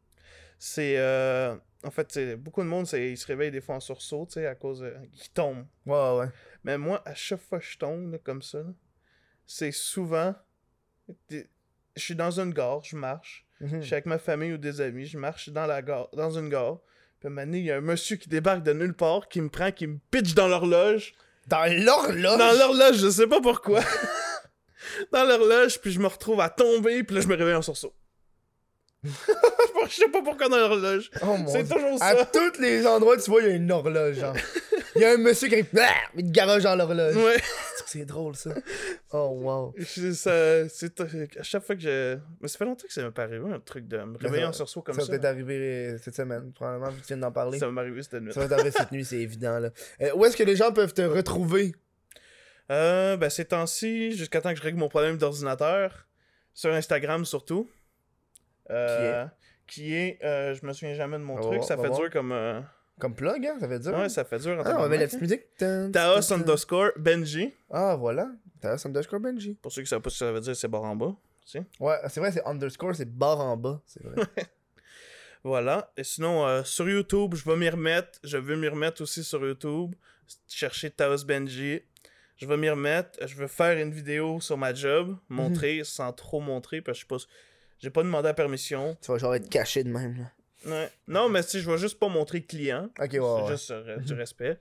C'est. euh, En fait, c'est- beaucoup de monde, c'est- ils se réveillent des fois en sursaut, tu sais, à cause. de- Ils tombent. Ouais, ouais, ouais. Mais moi, à chaque fois que je tombe, là, comme ça, c'est souvent. Je suis dans une gare, je marche. Mhm. Je suis avec ma famille ou des amis, je marche dans la gare, dans une gare. Puis à un moment donné, il y a un monsieur qui débarque de nulle part, qui me prend, qui me pitch dans l'horloge. Dans l'horloge! Dans l'horloge, je sais pas pourquoi. dans l'horloge, puis je me retrouve à tomber, puis là, je me réveille en sursaut. je sais pas pourquoi dans l'horloge. Oh C'est toujours À ça. tous les endroits, tu vois, il y a une horloge, genre. Il y a un monsieur qui arrive, Ah! il te garage dans l'horloge. Ouais. C'est drôle, ça. Oh, wow. Ça- c'est à chaque fois que je. Mais ça fait longtemps que ça m'est pas arrivé, un truc de me réveiller ça- en sursaut comme ça ça. va peut-être arriver cette semaine, probablement, vu que tu viens d'en parler. Ça m'est arrivé cette nuit. Ça va t'arriver cette nuit, c'est évident, là. Euh, où est-ce que les gens peuvent te retrouver? Euh, ben, ces temps-ci, jusqu'à temps que je règle mon problème d'ordinateur, sur Instagram surtout. Euh, qui est, euh, je me souviens jamais de mon truc, ça fait dur comme. euh, Comme plug, hein? Ça fait dur. Ouais, ça fait dur en Ah, on va mettre la petite hein. musique. Taos underscore Benji. Ah, voilà. Taos underscore Benji. Pour ceux qui savent pas ce que ça veut dire, c'est barre en bas. tu sais. Ouais, c'est vrai, c'est underscore, c'est barre en bas. C'est vrai. Voilà. Et sinon, euh, sur YouTube, je vais m'y remettre. Je veux m'y remettre aussi sur YouTube. Chercher Taos Benji. Je vais m'y remettre. Je veux faire une vidéo sur ma job. Montrer sans trop montrer parce que je sais pas. J'ai pas demandé la permission. tu vas genre être caché de même, là. Ouais. Non, mais si je vais juste pas montrer client. Ok, ouais, C'est ouais. juste euh, du respect.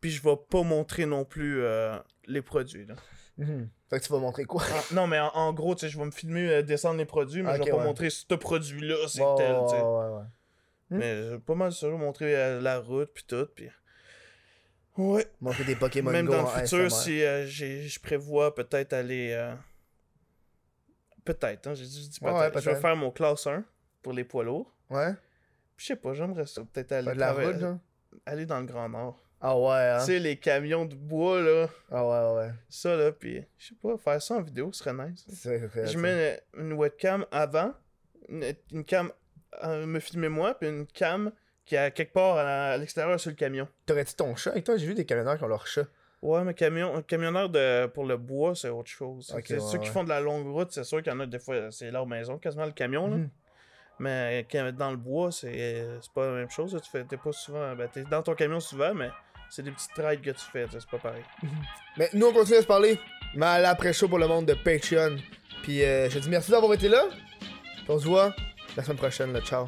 Puis je vais pas montrer non plus euh, les produits. Là. Mhm. Fait que tu vas montrer quoi? En- non, mais en, en gros, tu sais, je vais me filmer euh, descendre les produits, mais Ok, je vais pas ouais. montrer ce produit-là, c'est tel. sais. ouais, ouais. Hmm? Mais j'ai pas mal ça, montrer la route puis tout. Puis... Ouais. Montrer des Pokémon Même Go dans le futur, si je prévois peut-être aller. Euh, Peut-être, hein, j'ai dit Ouais, peut-être. je vais faire mon classe 1 pour les poids lourds. Ouais? Puis je sais pas, j'aimerais ça. Peut-être aller, la route, genre? aller dans le Grand Nord. Ah ouais, hein? Tu sais, les camions de bois, là. Ah ouais, ouais. Ça, là, puis je sais pas, faire ça en vidéo serait nice. C'est vrai, Je mets une webcam avant, une, une cam à me filmer moi, puis une cam qui est à quelque part à, à l'extérieur sur le camion. T'aurais-tu ton chat avec toi? J'ai vu des camionneurs qui ont leur chat. Ouais, mais camion, un camionneur de, pour le bois, c'est autre chose. Ok, C'est ouais, ceux qui font de la longue route, c'est sûr qu'il y en a des fois, c'est leur maison, quasiment le camion, là. Mhm. Mais dans le bois, c'est pas la même chose. Tu fais, t'es pas souvent. Ben, t'es dans ton camion souvent, mais c'est des petites rides que tu fais, c'est pas pareil. Mais nous, on continue à se parler. Mais à l'après-show pour le monde de Patreon. Puis euh, je te dis merci d'avoir été là. Puis on se voit la semaine prochaine, là. Ciao.